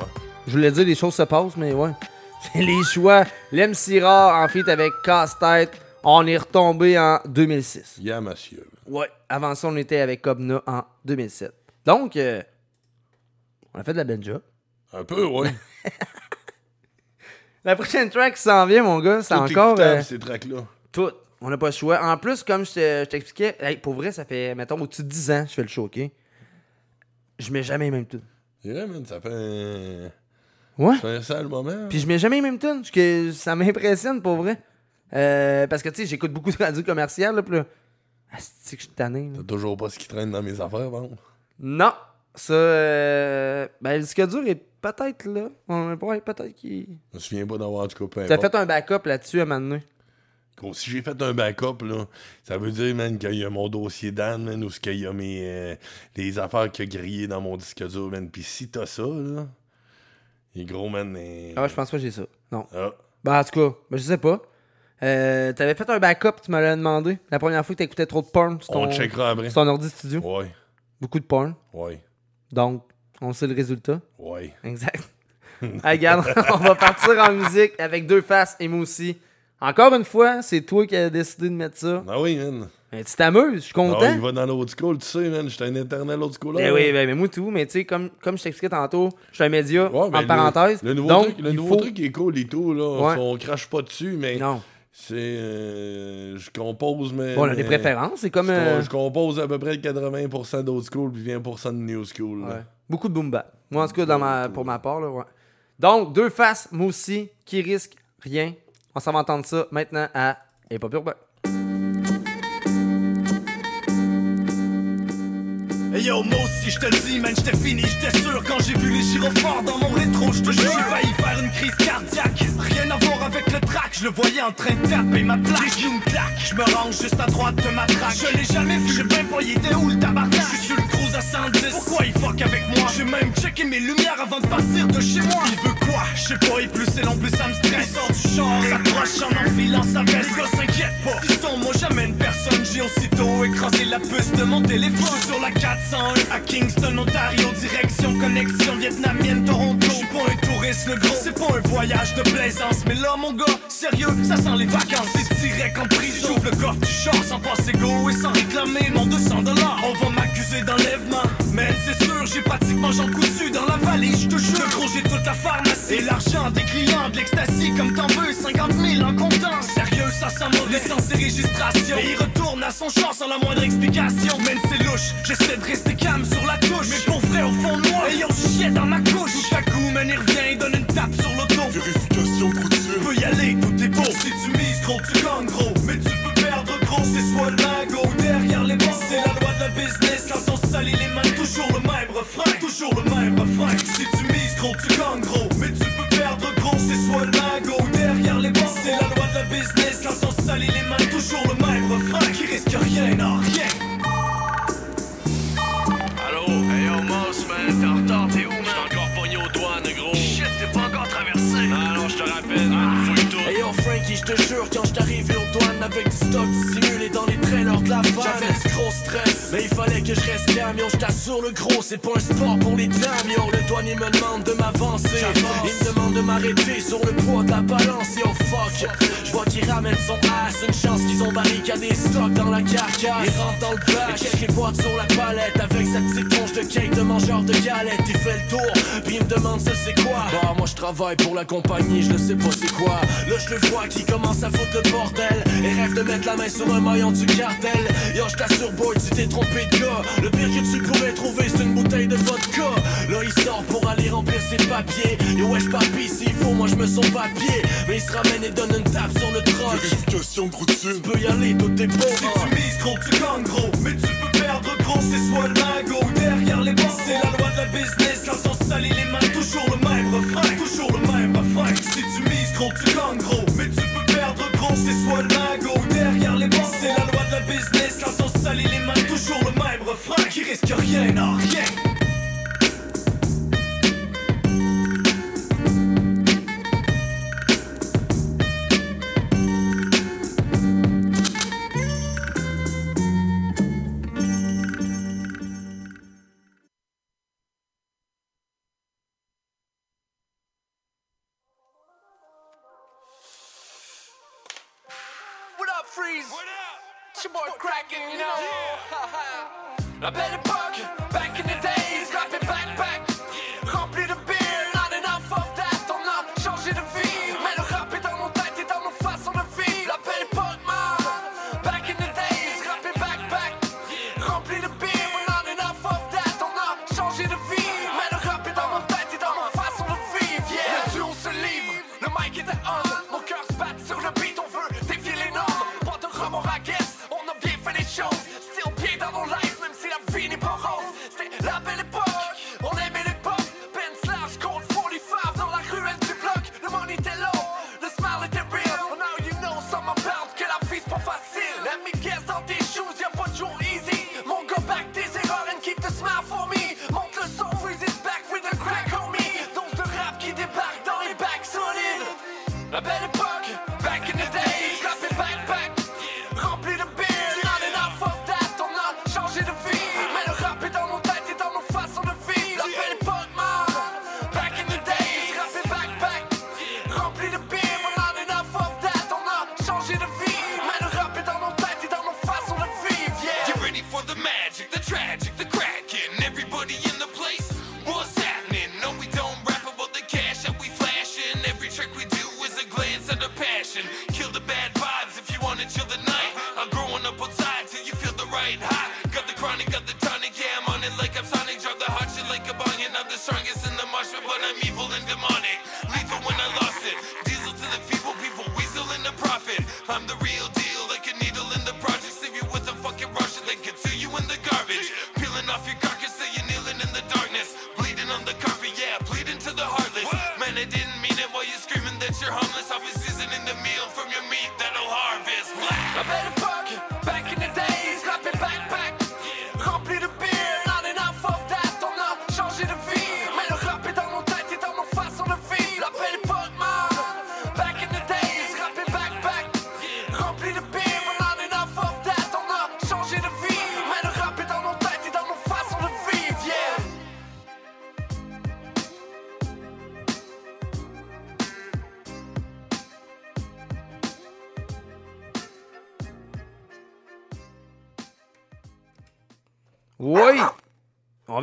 Je voulais dire les choses se passent, mais ouais. Les choix. L'MC rare en feat avec Casse-tête. On est retombé en 2006. Yeah, monsieur. Ouais. Avant ça, on était avec Cobna en 2007. Donc, euh, on a fait de la job. Un peu, ouais. La prochaine track qui s'en vient, mon gars, c'est Tout encore. euh, ces tracks-là. tout. On n'a pas le choix. En plus, comme je te- je t'expliquais, hey, pour vrai, ça fait, mettons, au-dessus de 10 ans que je fais le show, OK? Je mets jamais les mêmes vrai, man, ça fait un... Ouais. Ça fait un sale moment. Puis je mets jamais les mêmes tunes. parce que Ça m'impressionne, pour vrai. Euh, parce que, tu sais, j'écoute beaucoup de radio commerciale, là, puis là... Ah, c'est que je suis tanné. T'as toujours pas ce qui traîne dans mes affaires, bon. Non. Ça, euh... Ben, le disque dur est peut-être là. On- Ouais, peut-être qu'il... Je me souviens pas d'avoir, cas, peu T'as fait un backup là-dessus à un moment donné. Gros, si j'ai fait un backup, là, ça veut dire, man, qu'il y a mon dossier d'Anne, man, ou ce qu'il y a mes, euh, les affaires qu'il a grillées dans mon disque dur, man. Puis si t'as ça, là, il est gros, man. Ah, je pense pas que j'ai ça. Non. Ah. Ben, en tout cas, ben, je sais pas. Euh, T'avais fait un backup, tu me l'as demandé. La première fois que t'écoutais trop de porn sur ton, On checkera après. sur ton ordi studio. Ouais. Beaucoup de porn. Ouais. Donc, on sait le résultat. Ouais. Exact. Hey, regarde, on va partir en musique avec deux faces et moi aussi. Encore une fois, c'est toi qui as décidé de mettre ça. Ah oui, man. Ben, tu t'amuses, je suis content. Ah, il va dans l'old school, tu sais, man. J'étais un éternel old school. Ben oui, ben, mais moi tout, mais tu sais, comme, comme je t'expliquais tantôt, je suis un média, Ouais, ben, en parenthèse. Le, nouveau, donc, truc, le nouveau faut- truc qui est cool et tout, là. Ouais. On crache pas dessus, mais. Non. C'est. euh, je compose, mais. Bon, on a des préférences, c'est comme, Je, euh, je compose à peu près 80% d'old school puis 20% de new school. Ouais. Beaucoup de boom bap. Moi, en tout cas, dans ma, pour ma part, là, ouais. Donc, deux faces, moi aussi, qui risque rien. On s'en va entendre ça maintenant à Hip Hop Urbain. Hey yo, moi aussi, je te le dis, man, j'étais fini, j'étais sûr quand j'ai vu les gyrophares dans mon rétro, je te jure, j'ai failli faire une crise cardiaque. Rien à voir avec le track, je le voyais en train de taper ma plaque. Genoux me claquent, je me range juste à droite de ma traque. Je l'ai jamais vu, j'ai même pas, était où le tabarnak? Je suis sur le cruise à 110, pourquoi il fuck avec moi? J'ai même checké mes lumières avant de partir de chez moi. Il veut quoi? Je sais pas, et plus c'est long, plus ça me stresse. Sort du char, s'approche en enfilant sa veste. Les gars s'inquiète pas, Fiston, moi j'amène personne, j'ai aussitôt écrasé la puce de mon téléphone. Je sur la 401 à Kingston, Ontario, direction connexion vietnamienne, Toronto. Je suis pas un touriste, le gros, c'est pas un voyage de plaisance. Mais là, mon gars, sérieux, ça sent les vacances. C'est direct en prison. J'ouvre le coffre du char sans passer go et sans réclamer mon 200 dollars. On va m'accuser d'enlèvement. Mais c'est sûr, j'ai pratiquement j'en cousu dans la valise, je te jure. Gros, j'ai toute la pharmacie. Et l'argent des clients, de l'ecstasy comme t'en veux, 50 000 en comptant. Sérieux, ça sent mauvais sans ses régistrations. Et il retourne à son champ sans la moindre explication. Même c'est louche, j'essaie de rester calme sur la touche. Mais pour vrai, au fond de moi, ayant chier dans ma couche. Tout à coup, man, il revient et donne une tape sur l'auto. Vérification routine. Tu peux y aller, tout est beau. Si tu mises gros, tu gagnes gros. Mais tu peux perdre gros, c'est soit le mago ou derrière les bancs. C'est la loi de la business. Salit les mains, toujours le même refrain. Toujours le même refrain. Si tu mises gros, tu gagnes gros. Mais tu peux perdre gros, c'est soit le mago ou derrière les bancs. C'est la loi de la business. Quand on salit les mains, toujours le même refrain. Qui risque rien, non, rien. Allô, hey yo, Moss, man, t'es en retard, t'es où, man? J'suis encore pogné aux douanes, gros. Shit, t'es pas encore traversé. Ah non, je te rappelle, man, que je tourne. Hey yo Frankie, je te jure, quand je arrivé aux douanes avec du stock dissimulé dans les trailers de la vanne, j'avais du gros stress. Mais il fallait que je reste calme, yo, je t'assure, le gros, c'est pas un sport pour les dames, yo. Le douanier me demande de m'avancer. Il me demande de m'arrêter sur le poids de la balance, yo, fuck. Je vois qu'il ramène son ass, une chance qu'ils ont barricadé stock dans la carcasse. Il rentre dans le bac, et quelques boîtes sur la palette avec sa petite tronche de cake de mangeur de galette. Il fait le tour, puis il me demande ça c'est quoi. Bah, moi je travaille pour la compagnie, je ne sais pas c'est quoi. Là je le vois qui commence à foutre le bordel et rêve de mettre la main sur un maillon du cartel. Yo, je t'assure, boy, tu t'es trompé Le pire que tu pourrais trouver, c'est une bouteille de vodka. Là, il sort pour aller remplir ses papiers. Yo, wesh, papi, s'il faut, moi je me à pied. Mais il se ramène et donne une tape sur le troc. Vérification de routine. Tu peux y aller, tout est beau. Si tu mises gros, tu gagnes gros. Mais tu peux perdre gros, c'est soit le mago ou derrière les bancs. C'est la loi de la business. Quand on salit les mains, toujours le même refrain. Toujours le même refrain. Si tu mises gros, tu gagnes gros. Mais tu peux perdre gros, c'est soit le mago ou derrière les bancs. C'est la loi de la business. Quand on salit les mains, refrain. Qui risque rien, non, rien. Trick we do is a glance at the passion.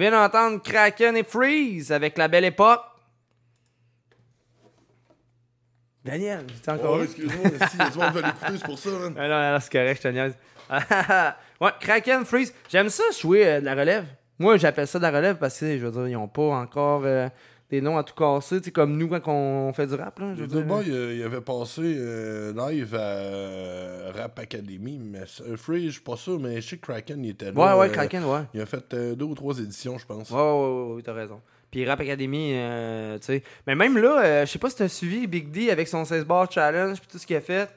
Vient d'entendre Kraken et Freeze avec la belle époque. Daniel, tu encore Oh, excuse-moi, si, l'écouter, c'est pour ça, man. Ah non, non, c'est correct, je te niaise. ouais, Kraken, Freeze. J'aime ça jouer euh, de la relève. Moi, j'appelle ça de la relève parce que, je veux dire, ils ont pas encore euh, des noms à tout casser, tu sais, comme nous quand on fait du rap, là. Je veux Le dire. boy, euh, il avait passé euh, live à euh, Rap Academy, mais euh, Free, je suis pas sûr, mais je sais que Kraken, il était là. Ouais, ouais, euh, Kraken, ouais. Il a fait euh, deux ou trois éditions, je pense. Ouais, ouais, ouais, ouais, t'as raison. Puis Rap Academy, tu sais. Mais même là, je sais pas si t'as suivi Big D avec son 16 bar challenge puis tout ce qu'il a fait.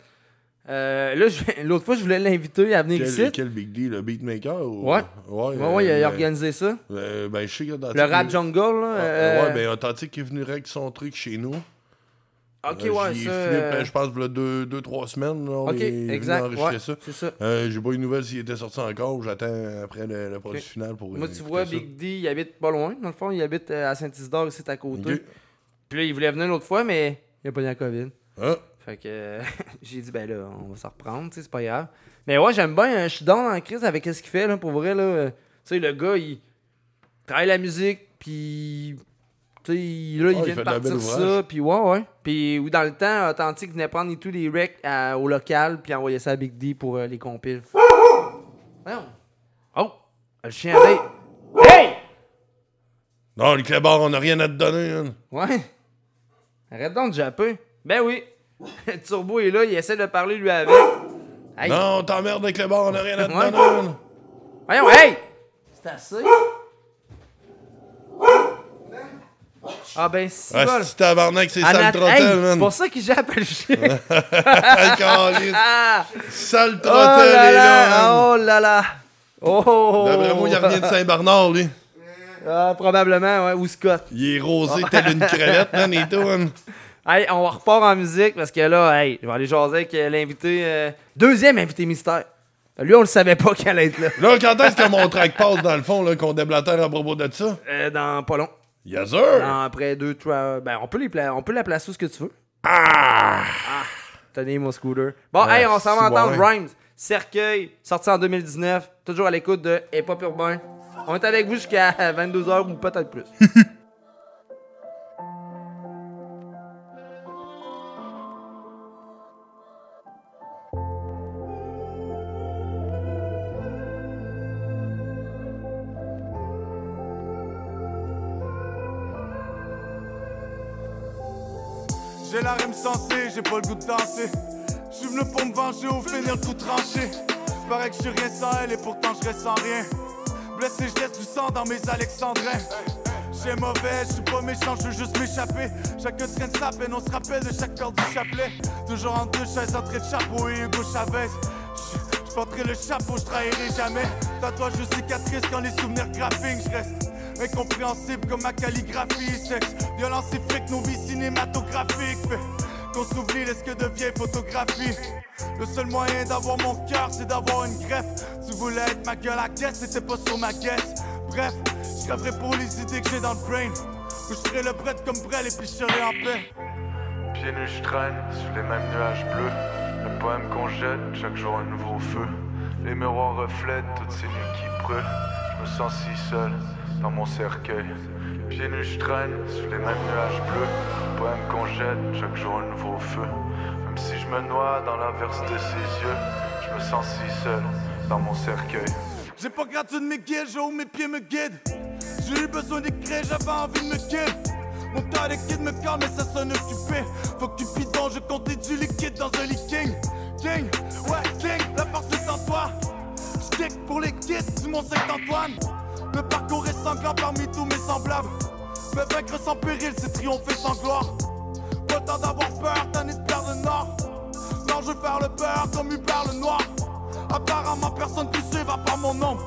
Euh, là, l'autre fois, je voulais l'inviter à venir Quel, ici. quel Big D, le beatmaker ou... Ouais. Ouais, Ouais, ouais, il a euh, organisé ça. euh, ben, je sais Le rap jungle, là. Ah, euh, Ouais, ben, Authentique est venu règle son truc chez nous. Ok, Euh, ouais, ça, je pense, là, deux, deux, trois semaines. Là, on Ok, est exact, ouais, ça. c'est ça. J'ai pas eu de nouvelles s'il était sorti encore. J'attends après le, le produit Ok. final pour Moi, tu vois, ça. Big D, il habite pas loin. Dans le fond, il habite à Saint-Isidore, ici, à côté. Ok. Puis là, il voulait venir l'autre fois, mais il a pas eu la COVID. Ah. Fait que j'ai dit, ben là, on va s'en reprendre, tu sais, c'est pas grave. Mais ouais, j'aime bien, euh, je suis dans la crise avec ce qu'il fait, là, pour vrai, là. Tu sais, le gars, il travaille la musique, puis. Tu sais, là, il il vient de de partir ça, ouvrage. puis ouais, ouais. Puis ou dans le temps, Authentique venait prendre tous les recs à- au local, puis envoyer ça à Big D pour euh, les compiles. Oh, le chien avait. Hey! Non, le clébard, on a rien à te donner. hein. Ouais. Arrête donc de japper. Ben oui. Turbo est là, il essaie de parler lui avec. Hey. Non, t'emmerdes avec le bar, on a rien à te Ouais. donner. Voyons, hey! C'est assez. Ah ben si Ah, bol. c'est tabarnak, c'est En sale att- trottel, hey, man. C'est pour ça qu'il jappe le chien. Ah! Sale Oh trottel, là est là, là, man. oh là là. Oh! D'après moi, il revient de Saint-Bernard, lui. Ah, probablement, ouais, ou Scott. Il est rosé tel une crevette, man, et tout, man. Hey, on repart en musique parce que là, hey, je vais aller jaser avec euh, l'invité. euh, deuxième invité mystère. Lui, on le savait pas qu'elle allait être là. Là, quand est-ce que mon track passe, dans le fond, là, qu'on déblatère à propos de ça? Euh, dans pas long. Yes, sir! Dans après deux, trois. Ben, on peut, les pla- on peut la placer où ce que tu veux. Ah! Tenez mon scooter. Bon, Ah, hey, on s'en va entendre ouais. Rhymes. Cercueil, sorti en 2019. Toujours à l'écoute de Hip Hop Urbain. On est avec vous jusqu'à 22h ou peut-être plus. J'ai pas le goût de danser. J'suis venu pour me venger ou finir coup tranché. Paraît que je rien sans elle et pourtant je reste sans rien. Blessé, je du sang dans mes alexandrins. J'ai mauvais, je suis pas méchant, je veux juste m'échapper. Chacun traîne sa peine, on se rappelle de chaque corde du chapelet. Toujours en deux chaises, entrée de chapeau et Hugo Chavez. Je porterai le chapeau, je trahirai jamais. Tatouage de cicatrice quand les souvenirs graphiques, je reste incompréhensible comme ma calligraphie. Sexe, violence et fric, nos vies cinématographiques. Qu'on s'oublie de ce que devient photographie. Le seul moyen d'avoir mon cœur, c'est d'avoir une greffe. Tu voulais être ma gueule à caisse, c'était pas sur ma caisse. Bref, je rêverai pour les idées que j'ai dans le brain. Où je ferai le bread comme Brel et puis je serai en paix. Pieds nus, je traîne sur les mêmes nuages bleus. Le poème qu'on jette, chaque jour un nouveau feu. Les miroirs reflètent toutes ces nuits qui brûlent. Je me sens si seul dans mon cercueil. Pieds nus, je traîne sur les mêmes nuages bleus. Le poème qu'on jette, chaque jour un nouveau feu. Même si je me noie dans l'averse de ses yeux, je me sens si seul dans mon cercueil. J'ai pas gratuit de mes guides, j'ai où mes pieds me guident. J'ai eu besoin d'écrire, j'avais envie de me kill. Mon tas de kids me calme, mais ça sonne occupé. Faut que tu bidon, je comptais du liquide dans un lit king. Ouais, king, la force est en toi. J'kick pour les kids du Mont Saint-Antoine. Le parcours est sanglant parmi tous mes semblables. Me vaincre sans péril, c'est triompher sans gloire. Pas d'avoir peur, tanné de perdre le nord. Non, je faire le beurre comme Hubert le noir. Apparemment, personne qui suit va par mon nom.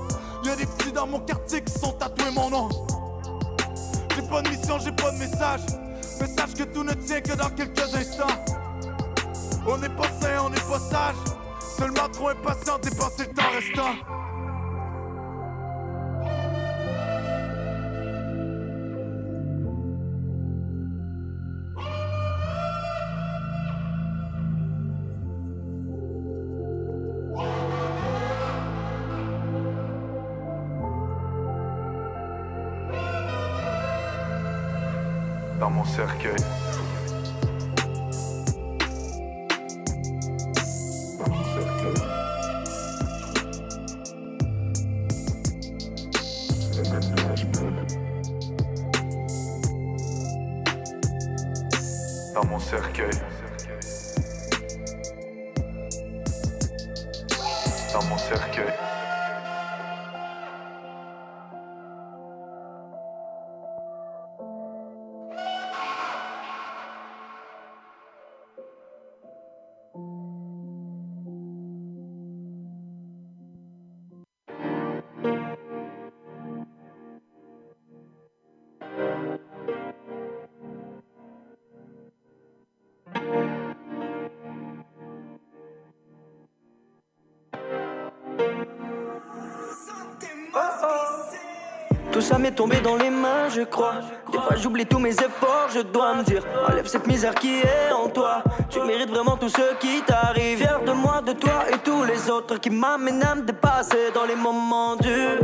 Y'a des petits dans mon quartier qui sont tatoués mon nom. J'ai pas de mission, j'ai pas de message. Mais sache que tout ne tient que dans quelques instants. On n'est pas sain, on n'est pas sage. Seulement trop impatient, dépenser le temps restant. Cercueil. Tombé dans les mains, je crois. Des fois j'oublie tous mes efforts, je dois me dire Enlève cette misère qui est en toi. Tu mérites vraiment tout ce qui t'arrive. Fier de moi, de toi et tous les autres qui m'amènent à me dépasser dans les moments durs.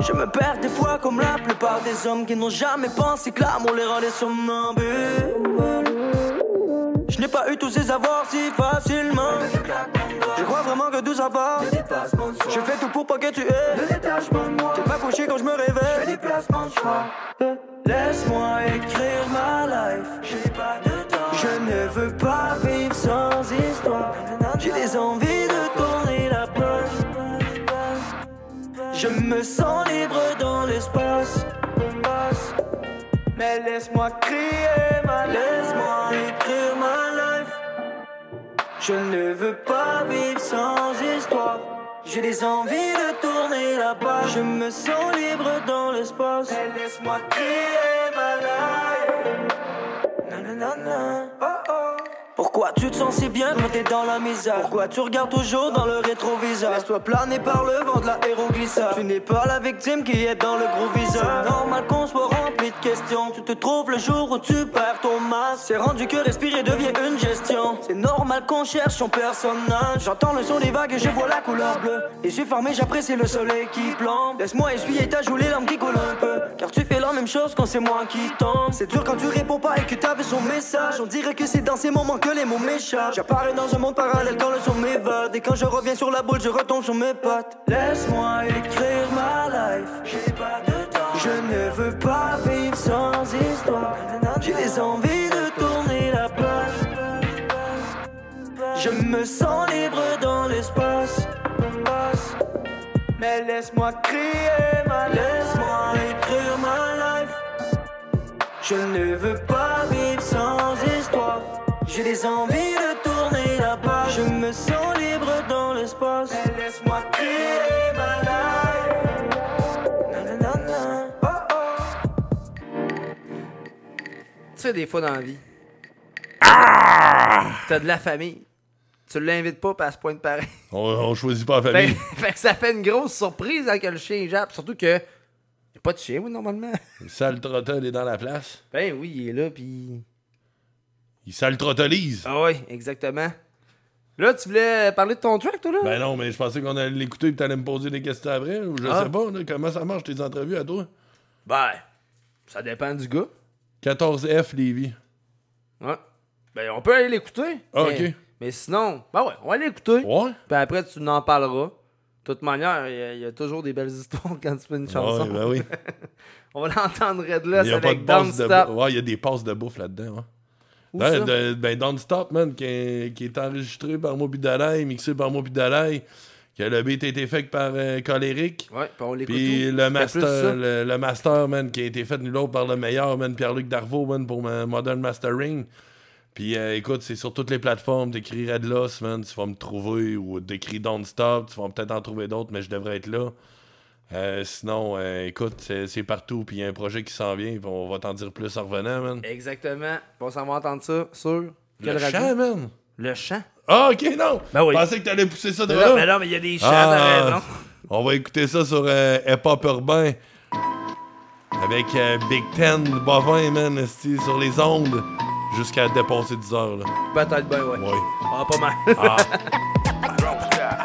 Je me perds des fois comme la plupart des hommes qui n'ont jamais pensé que l'amour les rendait somnambules. N'ai pas eu tous ces avoirs si facilement. Je crois vraiment que tout ça part. Je fais tout pour pas que tu aies. T'es pas couché quand je me réveille. Laisse-moi écrire ma life. Je ne veux pas vivre sans histoire. J'ai des envies de tourner la page. Je me sens libre dans l'espace. Mais laisse-moi crier ma Laisse-moi Je ne veux pas vivre sans histoire. J'ai des envies de tourner la page. Je me sens libre dans l'espace. Laisse-moi crier ma life. Nanana. Oh. Pourquoi tu te sens si bien quand t'es dans la misère? Pourquoi tu regardes toujours dans le rétroviseur? Laisse-toi planer par le vent de la héroglissa Tu n'es pas la victime qui est dans le gros viseur. C'est normal qu'on soit rempli de questions. Tu te trouves le jour où tu perds ton masque. C'est rendu que respirer devient une gestion. C'est normal qu'on cherche son personnage. J'entends le son des vagues et je vois la couleur bleue. Et suis formé, j'apprécie le soleil qui plombe. Laisse-moi essuyer ta joue les larmes qui coulent un peu. Car tu fais la même chose quand c'est moi qui tombe. C'est dur quand tu réponds pas et que t'avais son message. On dirait que c'est dans ces moments que les J'apparais dans un monde parallèle quand le son m'évade. Et quand je reviens sur la boule je retombe sur mes pattes. Laisse-moi écrire ma life. J'ai pas de temps. Je ne veux pas vivre sans histoire. J'ai des envies de tourner la page. Je me sens libre dans l'espace. Mais laisse-moi crier ma Laisse-moi écrire ma life. Je ne veux pas vivre sans histoire j'ai des envies de tourner la page. Je me sens libre dans l'espace. Laisse-moi crier ma life. Nanana. Oh oh. Tu sais, des fois dans la vie. T'as de la famille. Tu l'invites pas, puis elle se pointe pareil. On, on choisit pas la Fait, famille. fait que ça fait une grosse surprise hein, que le chien jappe. Surtout que. Y'a pas de chien, oui, normalement. Le sale trottel est dans la place. Ben oui, il est là, puis. Il sale trottolise. Ah oui, exactement. Là, tu voulais parler de ton track, toi, là? Ben non, mais je pensais qu'on allait l'écouter et t'allais me poser des questions après. Ou je Ah. sais pas, là, comment ça marche tes entrevues à toi? Ben, ça dépend du gars. 14F Lévis. Ouais. Ben, on peut aller l'écouter. Ah, mais, ok. Mais sinon, ben ouais, on va l'écouter. Ouais. Puis après, tu n'en parleras. De toute manière, il y, a- il y a toujours des belles histoires quand tu fais une chanson. ben oui. on va l'entendre Red là, Il y a c'est pas avec de de Ouais, il y a des passes de bouffe là-dedans. hein. Ouais, ça? de- ben, Don't Stop, man, qui est, qui est enregistré par moi Bidalay, mixé par moi Bidalay, que le beat a été fait par euh, Coléric. Ouais, puis on l'écoute. Puis où? le master, ça? le, le master, man, qui a été fait nul autre par le meilleur, man, Pierre-Luc Darvaux, man, pour ma Modern Mastering. Puis euh, écoute, c'est sur toutes les plateformes. T'écris Red Loss, man, tu vas me trouver. Ou t'écris Don't Stop, tu vas peut-être en trouver d'autres, mais je devrais être là. Euh, sinon, euh, écoute, c'est partout. Puis il y a un projet qui s'en vient. puis on va t'en dire plus en revenant, man. Exactement. On s'en va entendre ça sur. Le chant, man. Le chant. Ah, ok, non. Ben oui. Je pensais que t'allais pousser ça de là. non, mais non, mais il y a des chants, t'as raison. On va écouter ça sur euh, Hip Hop Urbain. Avec euh, Big Ten, Bovin, man, sur les ondes. Jusqu'à dépasser 10 heures, là. Peut-être bien, ouais. Ouais. Ah, pas mal. Ah.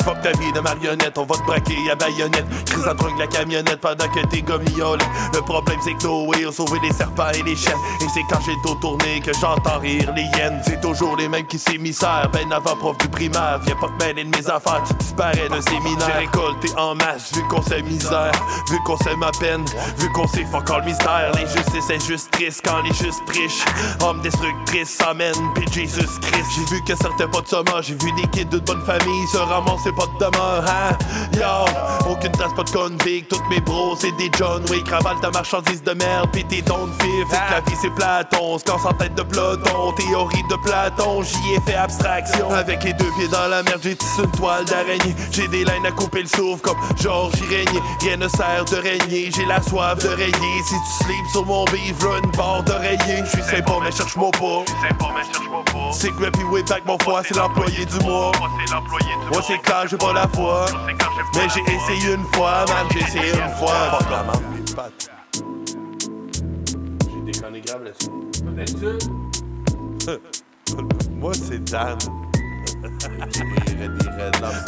Fuck ta vie de marionnette, on va te braquer à baïonnette. Chris en drogue la camionnette pendant que t'es gomiole. Le problème c'est que Noé a sauvé les serpents et les chiens. Et c'est quand j'ai le dos tourné que j'entends rire les hyènes. C'est toujours les mêmes qui s'émissèrent, ben avant prof du primaire. Viens pas te mêler de mes affaires, tu disparais d'un séminaire. J'ai récolté en masse, vu qu'on sait misère, vu qu'on sait ma peine, vu qu'on sait fuck all mystère. Les justices injustices quand les justes trichent. Hommes destructrices s'amènent, puis Jesus Christ. J'ai vu que certains pas de j'ai vu des kids de bonne famille se ramasser pas de demeure, hein? Yo, aucune trace, pas de convict, toutes mes bros, c'est des John Wick. Ravale ta marchandise de merde, pis t'es don't fif. Que la vie c'est Platon, se casse en tête de peloton. Théorie de Platon, j'y ai fait abstraction. Avec les deux pieds dans la merde, j'ai tissé une toile d'araignée. J'ai des laines à couper le souffle comme Georges Irénier. Rien ne sert de régner, j'ai la soif de rayer. Si tu slips sur mon là une barre d'oreiller. J'suis sympa, mais cherche-moi pas. C'est que puis way back mon foie, c'est l'employé du mois. Moi c'est clair, j'ai pas la foi. Mais j'ai essayé une fois, man, j'ai essayé une fois. Fuck la mes pattes. J'ai déconné grave là-dessus. Moi c'est Dan.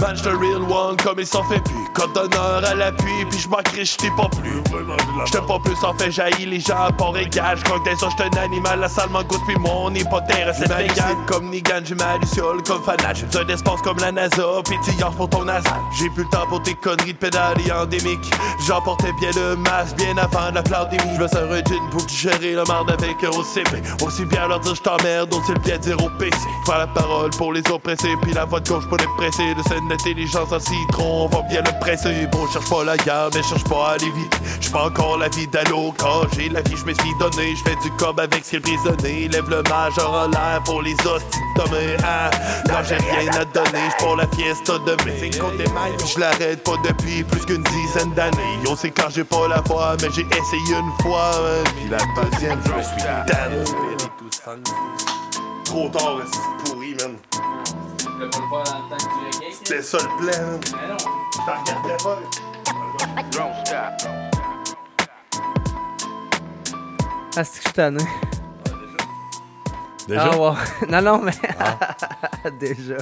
Man, j'te real one comme ils s'en fait plus. Code d'honneur à l'appui, puis j'manquerai, j't'ai pas plus. J't'ai pas plus en fait jaillir les gens à port égage. Quand t'es ça, j'te un animal, la salle m'angouste, puis mon hypothèse, c'est vegan. Comme Nigan, j'ai ma luciole comme fanat. J'ai besoin d'espace comme la NASA, t'y pour ton nasal. J'ai plus le temps pour tes conneries de pédalier endémique. J'emportais bien le masque, bien avant la pandémie. J'me sers un gin pour digérer le marde avec un OCP. Aussi bien leur dire j't'emmerde, aussi le bien dire au PC. Faire la parole pour les oppressés, puis la voix de gauche pour les pressés. De scène d'intelligence en citron, on va bien le presser. Bon, cherche pas la guerre, mais cherche pas à aller vite. J'suis pas encore la vie d'allô, quand j'ai la vie, j'me suis donné. J'fais du cob avec ce prisonnier. Lève le majeur en l'air pour les hosties de. Ah, quand j'ai rien à donner, j'suis pour la fiesta de mai. Je l'arrête pas depuis plus qu'une dizaine d'années. Yo, c'est quand j'ai pas la foi, mais j'ai essayé une fois. Puis la deuxième, je me suis damné. Trop tard, pourri, man. C'était ça le plan. T'en regardais pas. Ah, c'est que je suis tanné. Déjà? Ah, non, non, mais. Déjà.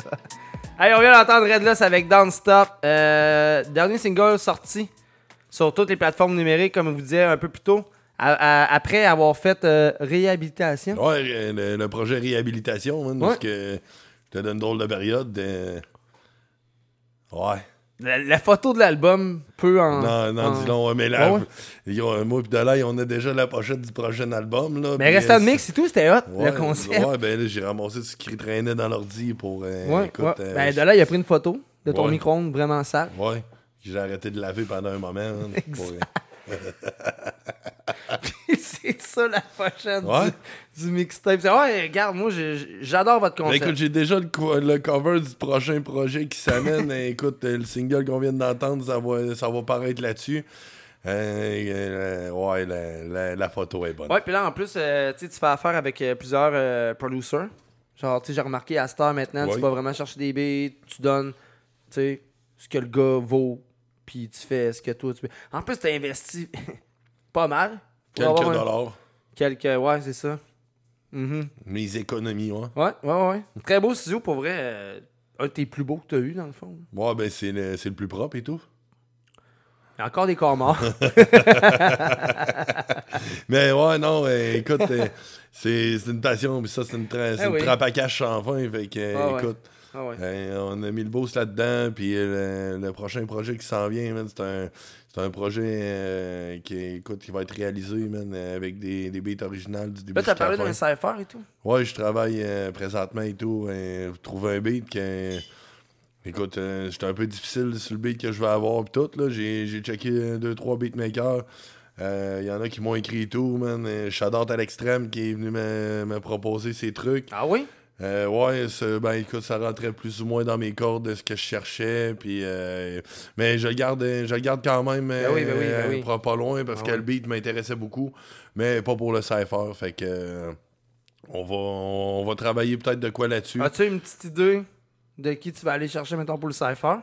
Allez, on vient d'entendre Red Loss avec Don't Stop. Euh, dernier single sorti sur toutes les plateformes numériques, comme je vous disais un peu plus tôt. à- à- après avoir fait euh, réhabilitation. Ouais, le, le projet réhabilitation, man, parce Ouais. que donne une drôle de période. Ouais. La, la photo de l'album peut en. Non, non, en- dis ouais, mais là, Ouais, ouais. ils ont- moi et Delay, on a déjà la pochette du prochain album. Là, Mais puis, Resta euh, de Mix et tout, c'était hot, ouais, le concept. Ouais, ben là, j'ai ramassé ce qui traînait dans l'ordi pour. euh, Ouais, écoute, euh, Ben, de là, il a pris une photo de ton micro-ondes vraiment sale. Ouais. J'ai arrêté de laver pendant un moment. man, pour- c'est ça la prochaine Ouais. Du, mixtape. C'est, Ouais, regarde, moi, j'ai- j'adore votre Ben, concept. écoute, j'ai déjà le, co- le cover du prochain projet qui s'amène. Et écoute, euh, le single qu'on vient d'entendre, ça va, ça va paraître là-dessus. Euh, euh, ouais, la, la- la photo est bonne. Ouais, puis là, en plus, euh, tu sais, tu fais affaire avec euh, plusieurs euh, producers. Genre, tu sais, j'ai remarqué à Star maintenant, Ouais. tu vas vraiment chercher des beats, tu donnes, tu sais, ce que le gars vaut, puis tu fais ce que toi tu. En plus, tu investi pas mal. pour Quelques avoir un- dollars. Quelques, ouais, c'est ça. Mhm. Mes économies, ouais. Ouais, ouais, ouais. Très beau studio, pour vrai. euh, un de tes plus beaux que tu as eu, dans le fond. Ouais, ben c'est le, le plus propre et tout. Il y a encore des corps morts. Mais ouais, non, euh, écoute, euh, c'est une passion, puis ça, c'est une, tra- une oui. trappe à cash sans fin. Fait que, Ah ouais. écoute, Ah ouais. On a mis le boost là-dedans, puis le, le prochain projet qui s'en vient, c'est un, c'est un projet euh, qui, écoute, qui va être réalisé man, avec des, des beats originales du début Là, t'as parlé d'un fin. cypher et tout. Ouais, je travaille euh, présentement et tout. Euh, trouver un beat que. Écoute, c'est un peu difficile sur le beat que je vais avoir pis tout. là. J'ai j'ai checké deux, trois beatmakers. Il y en a qui m'ont écrit et tout, man. Out à l'extrême qui est venu me, me proposer ces trucs. Ah oui? Euh, ouais, ben écoute, ça rentrait plus ou moins dans mes cordes de ce que je cherchais. Puis, euh, mais je le garde, je le garde quand même Ben oui, ben oui, ben euh, oui. pas, pas loin parce Ah que ouais. le beat m'intéressait beaucoup, mais pas pour le cypher. Fait que on va, on va travailler peut-être de quoi là-dessus. As-tu une petite idée de qui tu vas aller chercher, mettons, pour le cypher?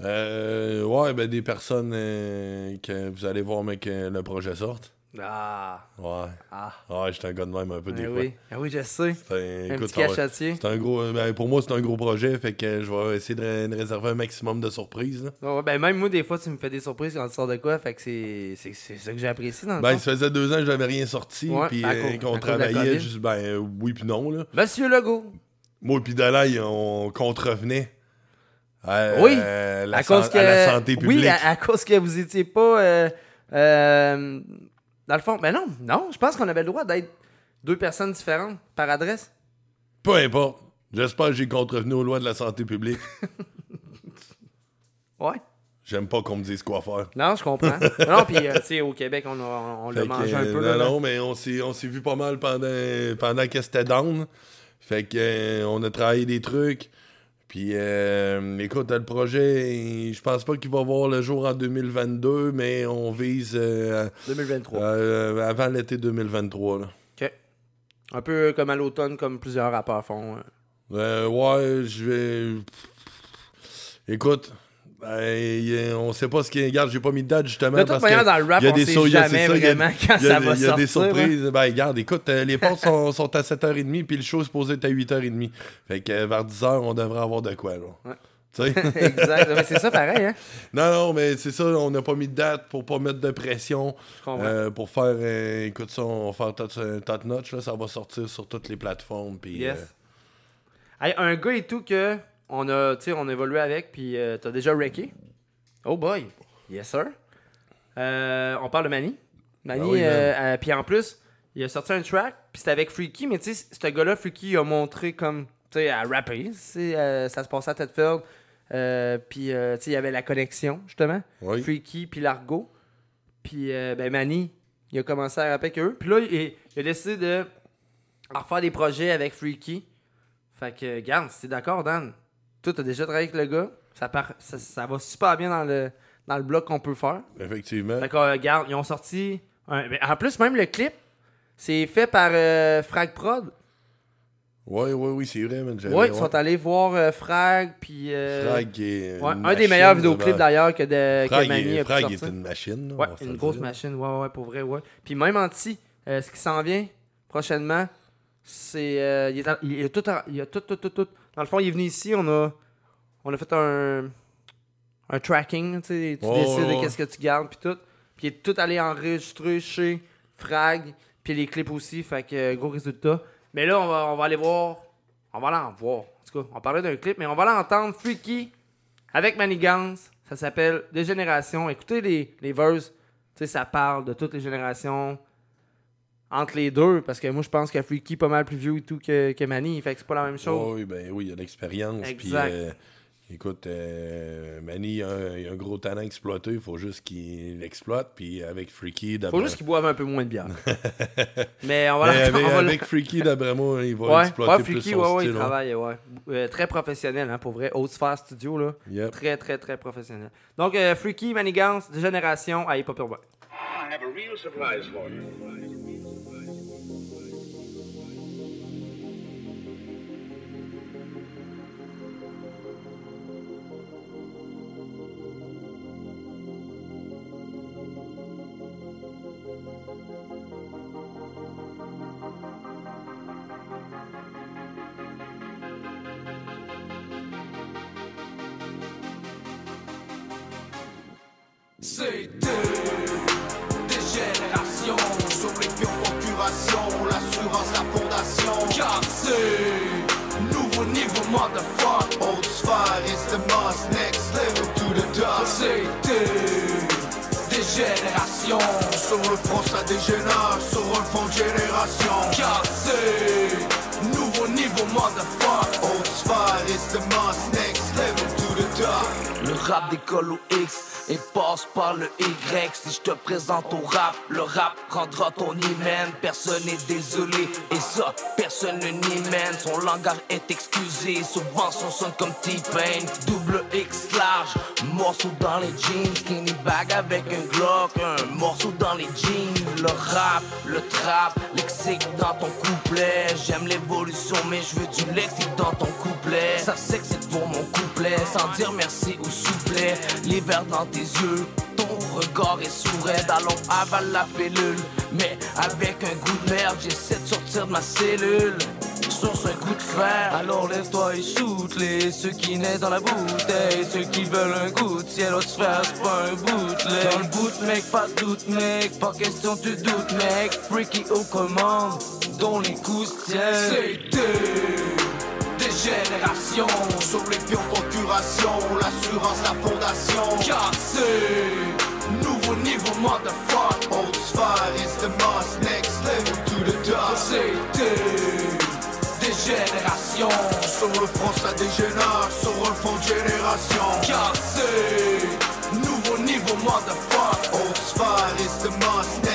Euh, ouais, ben des personnes euh, que vous allez voir, mais que le projet sorte. Ah. Ouais. Ah. Ouais, j'étais un gars de même un peu des Eh fois. oui. Ah oui, je sais. C'est un, Un écoute, petit cachetier. C'est un gros. ben, pour moi, c'est un gros projet, fait que je vais essayer de, ré- de réserver un maximum de surprises. là. Ouais, ben même moi, des fois, tu me fais des surprises quand tu sors de quoi, fait que c'est c'est- c'est ça que j'ai apprécié dans le Ben, ça faisait deux ans que j'avais rien sorti, puis euh, qu'on travaillait, juste, ben euh, oui puis non. Là. Monsieur Legault. Moi puis Dalai, on contrevenait à, oui, euh, la, à cause que, à la santé publique. Oui, à, à cause que vous étiez pas. euh, euh, dans le fond, ben non, non, je pense qu'on avait le droit d'être deux personnes différentes par adresse. Peu importe. J'espère que j'ai contrevenu aux lois de la santé publique. Ouais. J'aime pas qu'on me dise quoi faire. Non, je comprends. non, puis, euh, tu sais, au Québec, on, a- on, l'a Fait que, mangé un peu. Non, là, non, mais on s'est, on s'est vu pas mal pendant, pendant que c'était down. Fait que euh, on a travaillé des trucs. Puis euh, écoute, le projet, je pense pas qu'il va voir le jour en 2022, mais on vise euh, 2023. euh, avant l'été 2023. Là. OK. Un peu comme à l'automne, comme plusieurs rappeurs font. euh. Euh, ouais, je vais. Écoute. Ben, on sait pas ce qui Regarde, j'ai pas mis de date justement. De toute parce manière, que dans le rap, il y a on des sait jamais ça, a- vraiment quand a- ça va Il y a des sortir, hein. surprises. Ben, regarde, écoute, euh, les portes sont, sont à 7h30 puis le show est supposé être à 8h30. Fait que euh, vers 10h, on devrait avoir de quoi, là. Ouais. Tu sais? exact. C'est ça pareil, hein? Non, non, mais c'est ça, on n'a pas mis de date pour pas mettre de pression. Euh, pour faire, euh, écoute ça, on va faire top, top notch, là, ça va sortir sur toutes les plateformes. Puis, Yes. euh, Hey, un gars et tout que on a, on a évolué avec, puis euh, t'as déjà wrecké. Oh boy. Yes, sir. Euh, on parle de Manny. Manny, Ah oui, euh, puis en plus, il a sorti un track, puis c'était avec Freaky, mais tu sais, ce gars-là, Freaky, il a montré comme, tu sais, à rapper. ça se passait à Tedfield. Puis, tu sais, il y avait la connexion, justement. Oui. Freaky, puis Largo. Puis, ben, Manny, il a commencé à rapper avec eux. Puis là, il, il a décidé de refaire des projets avec Freaky. Fait que, regarde, si t'es d'accord, Dan, toi, t'as déjà travaillé avec le gars. Ça, part, ça, ça va super bien dans le, dans le bloc qu'on peut faire. Effectivement. Fait que, euh, regarde, ils ont sorti. un- ben, en plus, même le clip, c'est fait par euh, Frag Prod. Ouais, ouais, oui, c'est vrai, man. Ouais, ils ouais. sont allés voir euh, Frag, puis. euh, Frag est ouais, un des meilleurs vidéoclips d'ailleurs que, de, Frag que Manny est- a pu Frag sortir. est une machine, se une grosse dire. machine, ouais, ouais, pour vrai, ouais. Puis même Anti, euh, ce qui s'en vient prochainement, c'est. il, a tout, il a tout, tout, tout, tout. Dans le fond, il est venu ici, on a, on a fait un, un tracking, tu sais, tu décides de ouais. qu'est-ce que tu gardes, puis tout. Puis il est tout allé enregistrer chez Frag, puis les clips aussi, fait que euh, gros résultat. Mais là, on va, on va aller voir, on va aller en voir. En tout cas, on parlait d'un clip, mais on va aller entendre Freaky avec Manigance. Ça s'appelle Des générations. Écoutez les, les verses. Tu sais, ça parle de toutes les générations entre les deux. Parce que moi, je pense que Freaky est pas mal plus vieux et tout que, que Manny. Fait que c'est pas la même chose. Oui, ben oui, il y a de l'expérience. Puis, Exact. euh, écoute, euh, Manny, il a, a un gros talent exploité. Il faut juste qu'il l'exploite. Puis avec Freaky, d'après... Faut juste qu'ils boivent un peu moins de bière. Mais on va Mais avec, on va avec Freaky, d'après moi, il va Ouais, exploiter ouais, plus Freaky, son ouais, ouais, style. il ouais. travaille. Euh, très professionnel, hein, pour vrai. Haute sphère studio, là. Yep. Très, très, très professionnel. Donc, euh, Freaky, Manigance, de génération à Hip Hop Urbain. I have a real surprise for you. Génération. C'est nouveau niveau, motherfucker. Old sphère is the most next level to the top. Rap décolle au X et passe par le Y. Si je te présente au rap, le rap rendra ton hymen. Personne n'est désolé, et ça, personne ne mène. Son langage est excusé, souvent son son comme T-Pain. Double X large, morceau dans les jeans. Skinny bag avec un Glock, un morceau dans les jeans. Le rap, le trap, lexique dans ton couplet. J'aime l'évolution, mais je veux du lexique dans ton couplet. Ça c'est que c'est pour mon couplet, sans dire merci ou L'hiver dans tes yeux, ton regard est sourd, allons avale la pilule. Mais avec un goût de merde, j'essaie de sortir de ma cellule. Source un coup de fer, alors lève-toi et shoot-les. Ceux qui naissent dans la bouteille, ceux qui veulent un goût de ciel, autre sphère, c'est pas un bootleg. Dans le boot, mec, pas de doute, mec, pas question, tu doutes, mec. Freaky aux commandes, dont les coups tiennent. C'était des générations sur les pions procuration, l'assurance, la fondation. C'est nouveau niveau, motherfucker. Old sphère is the most next level to the top. C'était des générations sur le front, ça dégénère sur un fond de génération. C'est nouveau niveau, motherfucker. Old sphère is the most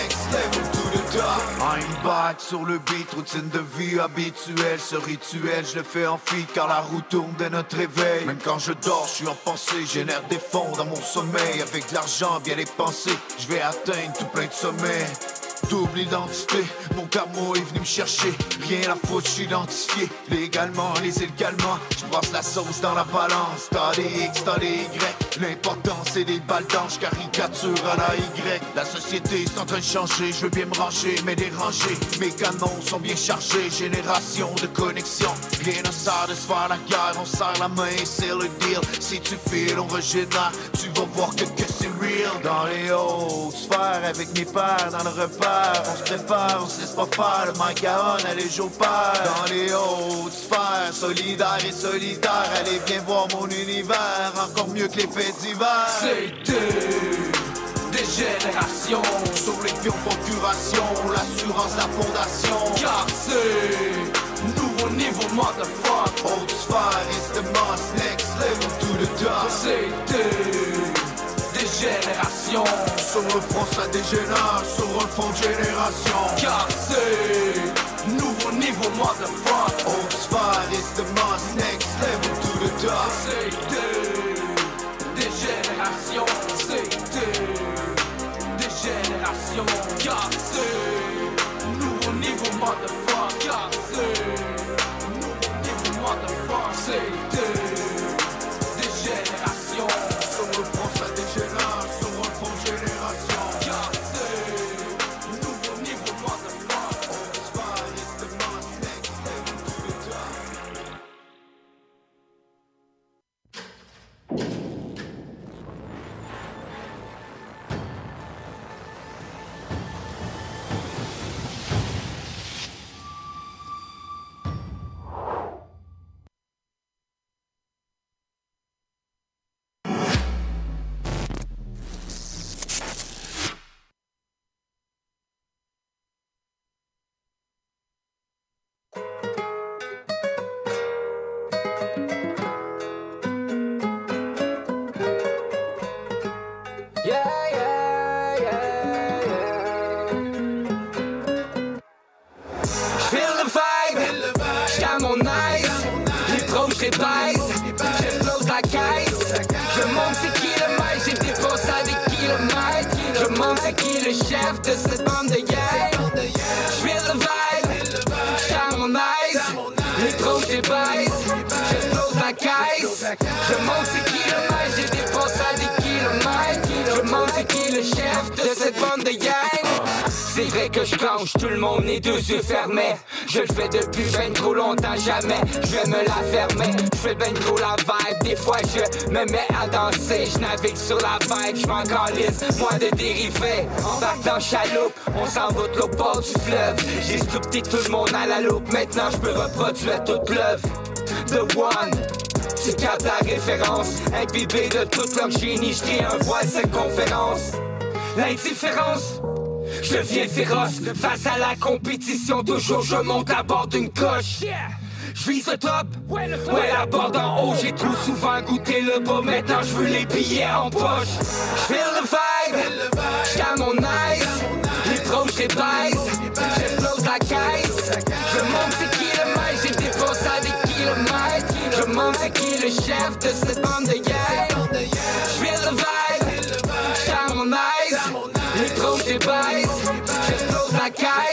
back sur le beat, routine de vie habituelle. Ce rituel, je le fais en fille car la roue tourne dès notre réveil. Même quand je dors, je suis en pensée, génère des fonds dans mon sommeil. Avec l'argent bien dépensé, je vais atteindre tout plein de sommets. Double identité, mon camo est venu me chercher. Rien à foutre, je suis identifié. Légalement, les illégalement, je brasse la sauce dans la balance. T'as des X, t'as des Y. L'important, c'est des balles d'ange, caricature à la Y. La société est en train de changer, je veux bien me ranger, mais déranger. Mes canons sont bien chargés, génération de connexion. Rien ne sert de se faire la guerre, on serre la main c'est le deal. Si tu files, on régénère, tu vas voir que, que c'est real. Dans les hautes sphères, avec mes pères, dans le on se prépare, on se laisse pas faire. Le mic à on, allez, j'opère. Dans les hautes sphères, solidaire et solitaire, allez, viens voir mon univers, encore mieux que les faits divers. C'était des générations sur les pions procuration, l'assurance, la fondation. Car c'est nouveau niveau, motherfucker. Old sphère is the most next level to the top. C'était des générations sur le front, ça dégénère sur fond de génération. Car c'est nouveau niveau, motherfucker. Old sphère is the most next level to the top. C'était des générations, c'était des générations. Car c'est nouveau niveau, motherfucker. Le chef que je planche, tout le monde est deux yeux fermés. Je le fais depuis ben trop longtemps, jamais je vais me la fermer. Je fais ben trop la vibe, des fois je me mets à danser. Je navigue sur la vague, je m'en calisse, moi de dériver. Embarque dans chaloupe, on s'en va bord du fleuve. J'ai sculpté tout le monde à la loupe, maintenant je peux reproduire toute l'œuvre. The one. Tu captes la référence, imbibé de tout leur génie, je un voile cette conférence. L'indifférence, je deviens féroce face à la compétition. Toujours je monte à bord d'une coche. Je vise le top, ouais la barre d'en haut. J'ai trop souvent goûté le bas, maintenant je veux les billets en poche. Je feel le vibe, j'suis mon nice. Les pros je les baise, j'explose la caisse. Je monte c'est qui le maître, j'ai dépensé des kilomètres. Je monte c'est qui le chef de cette bande de guerre.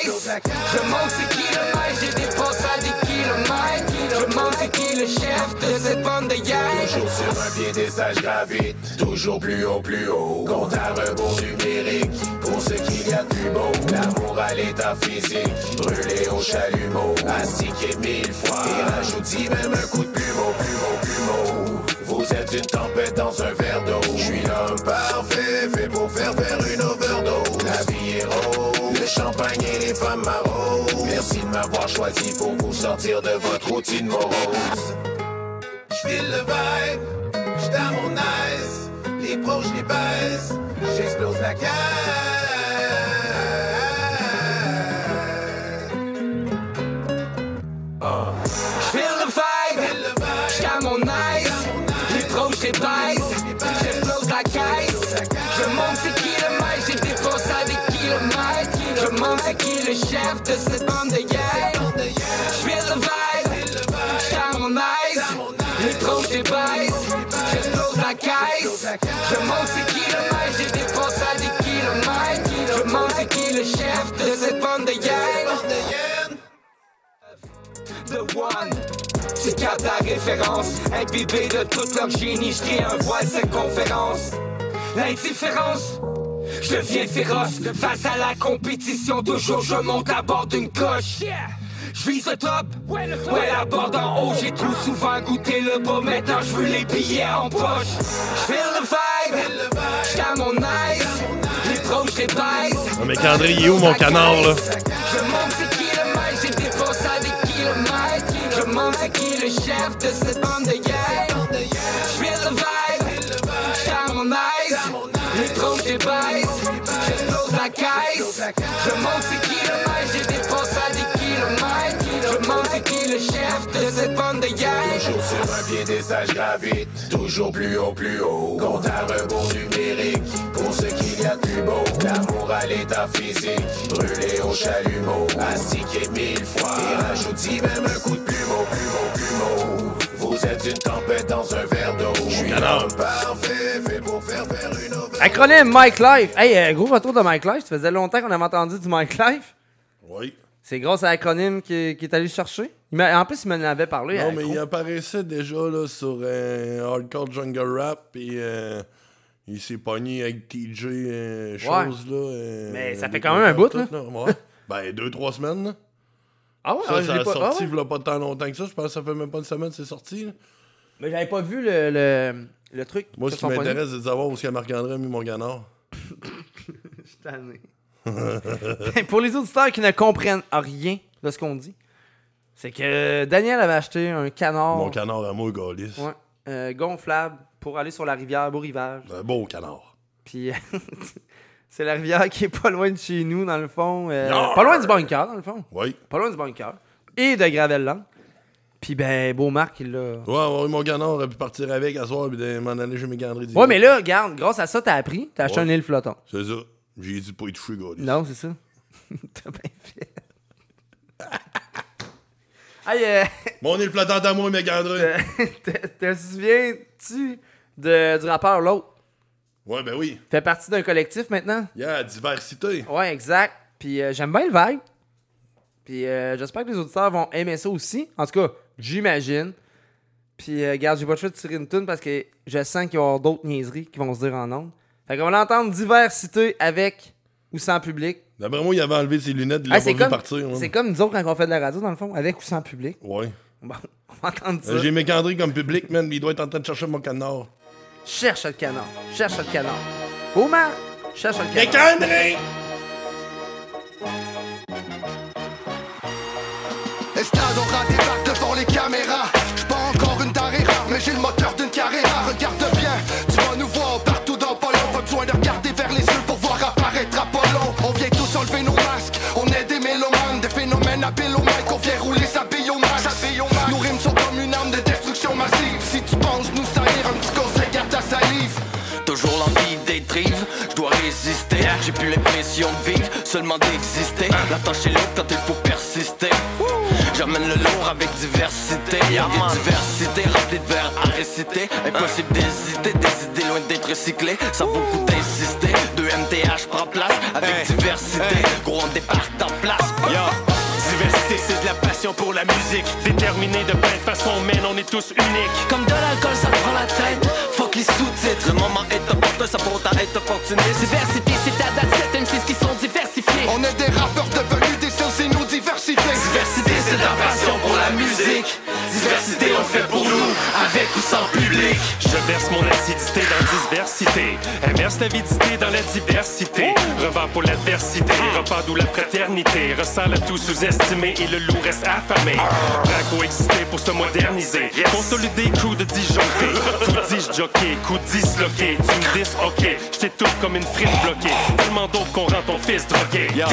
Caisse. Je monte le maître, j'ai dépensé des kilomètres. Je monte c'est qui le chef de cette bande de guerre. Toujours sur un piédestal, je gravite. Toujours plus haut, plus haut. Compte à rebours numérique. Pour ce qu'il y a de plus beau. L'amour à l'état physique. Brûlé au chalumeau. Astiqué mille fois. Et rajoute même un coup de plumeau, plumeau, plumeau. Vous êtes une tempête dans un verre d'eau. Je suis l'homme parfait, fait pour faire champagne et les femmes maraudes. Merci de m'avoir choisi pour vous sortir de votre routine morose. J'file le vibe, j'suis à mon nice. Les pros, j'les baise, j'explose la cage. Le de cette bande de guerre. Feel the vibe, j'suis à mon. Les pros, je les baise, j'explose la caisse. Je monte c'est qui le maître, j'ai dépensé des kilomètres. Je monte c'est qui le chef de cette bande de guerre. The One. Tu captes la référence, imbibé de tout leur génie, je crée un voile cette conférence. L'indifférence, je deviens féroce face à la compétition. Toujours je monte à bord d'une coche. Je vise le top, ouais la barre d'en haut. J'ai trop souvent goûté le bas, maintenant je veux les billets en poche. Je feel le vibe, j'suis à mon nice. Les pros, je les baise. Non, mais Candré, il est où mon canard, là? Je monte c'est qui le maître, j'ai dépensé des kilomètres. Je monte c'est qui le chef de cette bande de guerre. Je feel le vibe, j'suis à mon nice. Piédestal, je gravite. Toujours plus haut, plus haut. Compte à rebours numérique. Pour ce qu'il y a de plus beau. L'amour à l'état physique. Brûlé au chalumeau. Astiqué mille fois. Et rajoute même un coup de plumeau, plumeau, plumeau. Vous êtes une tempête dans un verre d'eau. Je suis l'homme parfait, fait pour faire faire une overdose. Acronyme Mike Life. Hey, euh, gros retour de Mike Life. Ça faisait longtemps qu'on avait entendu du Mike Life. Oui. C'est grâce à l'acronyme qui, qui est allé chercher. Il m'a- en plus, il m'en avait parlé. Non, mais il apparaissait déjà là, sur euh, Hardcore Jungle Rap et euh, il s'est pogné avec TJ euh, chose là. euh, Mais ça fait quand même un bout, tout, là. Ouais. ben, deux, trois semaines. Là. Ah ouais, ça, je ça a pas- sorti ah ouais? il a pas tant longtemps que ça. Je pense que ça fait même pas une semaine que c'est sorti. là. Mais j'avais pas vu le, le, le truc. Moi, ce qui m'intéresse, c'est de savoir où est-ce que Marc-André a mis mon poignet. Je suis tanné. Pour les auditeurs qui ne comprennent rien de ce qu'on dit, c'est que Daniel avait acheté un canard. Mon canard à moi, Gaulis. Ouais, euh, gonflable pour aller sur la rivière Beau Rivage. Un beau canard. Puis c'est la rivière qui est pas loin de chez nous, dans le fond. euh, pas loin du bunker, dans le fond. Oui. Pas loin du bunker. Et de Gravelland. Puis ben, beau Marc, il l'a. Ouais, ouais, mon canard aurait pu partir avec à soir et de m'en aller chez mes gandries. Ouais, mais là, regarde, grâce à ça, t'as appris. T'as acheté Ouais. un île flottant. C'est ça. J'ai dit pas y toucher, Gaulis. Non, c'est ça. T'as bien fait. Aïe, euh, Mon île flottante moi, mes gandries. te, te souviens-tu de, du rappeur L'autre? Ouais, ben oui. Fait partie d'un collectif maintenant? Yeah, diversité. Ouais, exact. Puis euh, j'aime bien le vibe. Puis euh, j'espère que les auditeurs vont aimer ça aussi. En tout cas, j'imagine. Puis euh, regarde, j'ai pas le choix de tirer une tune parce que je sens qu'il va y avoir d'autres niaiseries qui vont se dire en ondes. Fait qu'on va l'entendre diversité avec ou sans public. D'après moi, il avait enlevé ses lunettes, il Ah, l'a c'est pas comme, vu partir. ouais. c'est comme nous autres quand on fait de la radio, dans le fond, avec ou sans public. Ouais. Bon, on va entendre ça. Euh, J'ai mes gandries comme public, man, mais il doit être en train de chercher mon canard. Cherche le canard. Cherche le canard. Oh, man! Cherche le canard. gandries! Estradora débarque devant les caméras. J'suis pas encore une tarée rare, mais j'ai le moteur d'une carrière. Regarde phénomènes à Mike. On vient rouler sa biomax. Nos rimes sont comme une arme de destruction massive. Si tu penses nous salir, un petit conseil, garde ta salive. Toujours l'envie d'être drive, je dois résister. J'ai plus l'impression de vivre, seulement d'exister. La tâche est lourde quand il faut persister. J'amène le lourd avec diversité. Des diversité, remplie de vers à réciter. Impossible d'hésiter, des idées loin d'être recyclées. Ça vaut coup d'insister. De MTH prend place avec diversité. Gros, on débarque en place. La passion pour la musique. Déterminé de plein de façons, mais on est tous uniques. Comme de l'alcool, ça prend la tête. Fuck les sous-titres. Le moment est opportun, ça pourra être opportuniste. Diversité, c'est ta date 7 M6 qui sont diversifiés. On est des rappeurs devenus Diversité, on fait pour nous, avec ou sans public. Je verse mon acidité dans diversité. Inverse l'avidité dans la diversité. Revends pour l'adversité. Repas d'où la fraternité. Ressent le tout sous-estimé et le loup reste affamé. À coexister pour se moderniser. Consolider, coup de disjoncté. Coup disjockey, coup disloqué. Tu me dis, ok. J't'étouffe comme une frite bloquée. Tellement d'eau qu'on rend ton fils drogué. Yo,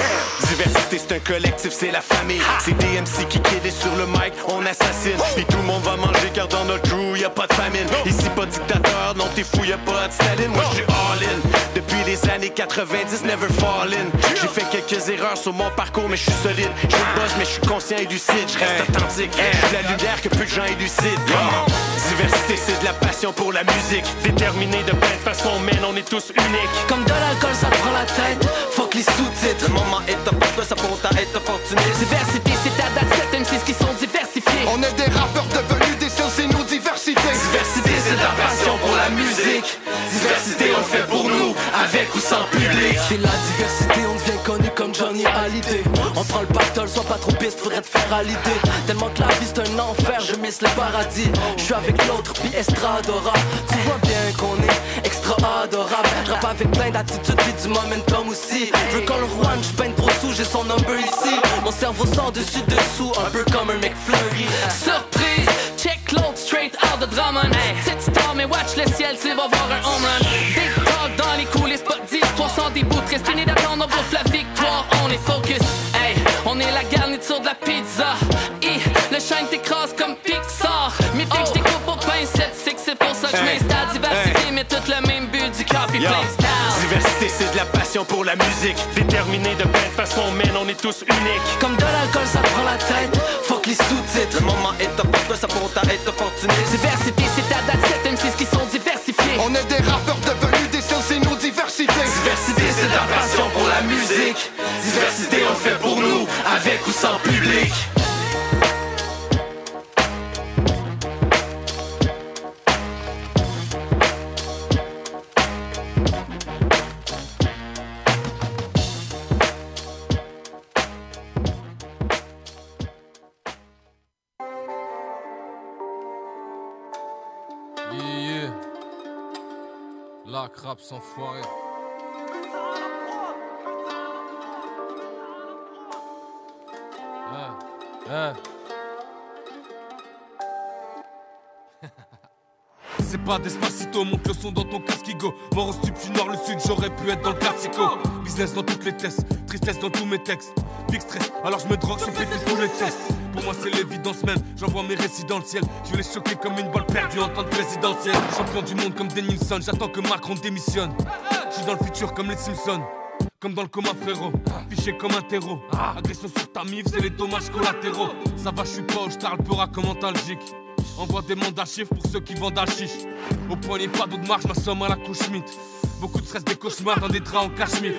diversité c'est un collectif, c'est la famille. C'est DMC qui est sur le mic, on assassine. Tout le monde va manger car dans notre crew y a pas de famine. Ici pas de dictateur, non t'es fou, y a pas de Staline. Moi j'suis all in. Depuis les années 90, never fall in. J'ai fait quelques erreurs sur mon parcours, mais je suis solide. Je bosse, mais je suis conscient et lucide. Je reste authentique. J'suis la lumière que peu de gens élucident. Diversité, c'est de la passion pour la musique. Déterminé de plein de façons, mais on est tous uniques. Comme de l'alcool, ça prend la tête. Fuck les sous-titres. Le moment est opportun, ça pourra être opportuniste. Diversité, c'est ta date 7 M6 qui sont On est des rappeurs devenus des seuls, c'est nous diversité. Diversité, c'est de la passion pour la musique. Diversité, on le fait pour nous, avec ou sans public. C'est la diversité, on devient connu comme Johnny Hallyday. On prend le pactole, sois pas trop piste, faudrait te faire à l'idée. Tellement que la vie c'est un enfer, je miss le paradis. Je suis avec l'autre, puis estradora. Tu vois bien qu'on est avec plein d'attitudes, puis du momentum aussi. Je veux qu'on le roi, je peine trop sous, j'ai son number ici. Mon cerveau sort dessus dessous, un peu comme un McFlurry. Surprise, check l'autre straight out de Drummond. Cette star, mais watch le ciel, tu vas voir un home run. Big talk dans les coulisses, pas d'histoire sans des bouts. Reste fini d'attendre, on bouffe la victoire, on est focus. Hey, on est la garniture de la pizza. Passion pour la musique. Déterminé de plein de façons, mais on est tous uniques. Comme de l'alcool, ça prend la tête. Fuck les sous-titres. Le moment est opportun, ça pourra être opportuniste. Diversité, c'est ta date 7 M6 qui sont diversifiés. On est des rappeurs devenus des seuls, c'est nous diversité. Diversité, c'est la passion pour la musique. Diversité, on fait pour nous, avec ou sans public. Pas Despacito, monte le son dans ton casque go Mort au stup, du nord, le sud, j'aurais pu être dans le classico Business dans toutes les tests, tristesse dans tous mes textes. Big stress, alors je me drogue, je fais tous les tests Pour moi c'est l'évidence même, j'envoie mes récits dans le ciel. Je vais les choquer comme une balle perdue en temps de présidentielle. Champion du monde comme Denilson, j'attends que Macron démissionne. Je suis dans le futur comme les Simpsons comme dans le coma frérot, fiché comme un terreau. Agression sur ta mif, c'est les dommages collatéraux. Ça va, je suis pas au Starlpura comme antalgique Envoie des mandats chiffres pour ceux qui vendent à chiche. Au poignet, pas d'eau de marche, ma somme à la couche. Beaucoup de stress, des cauchemars dans des draps en cachemire.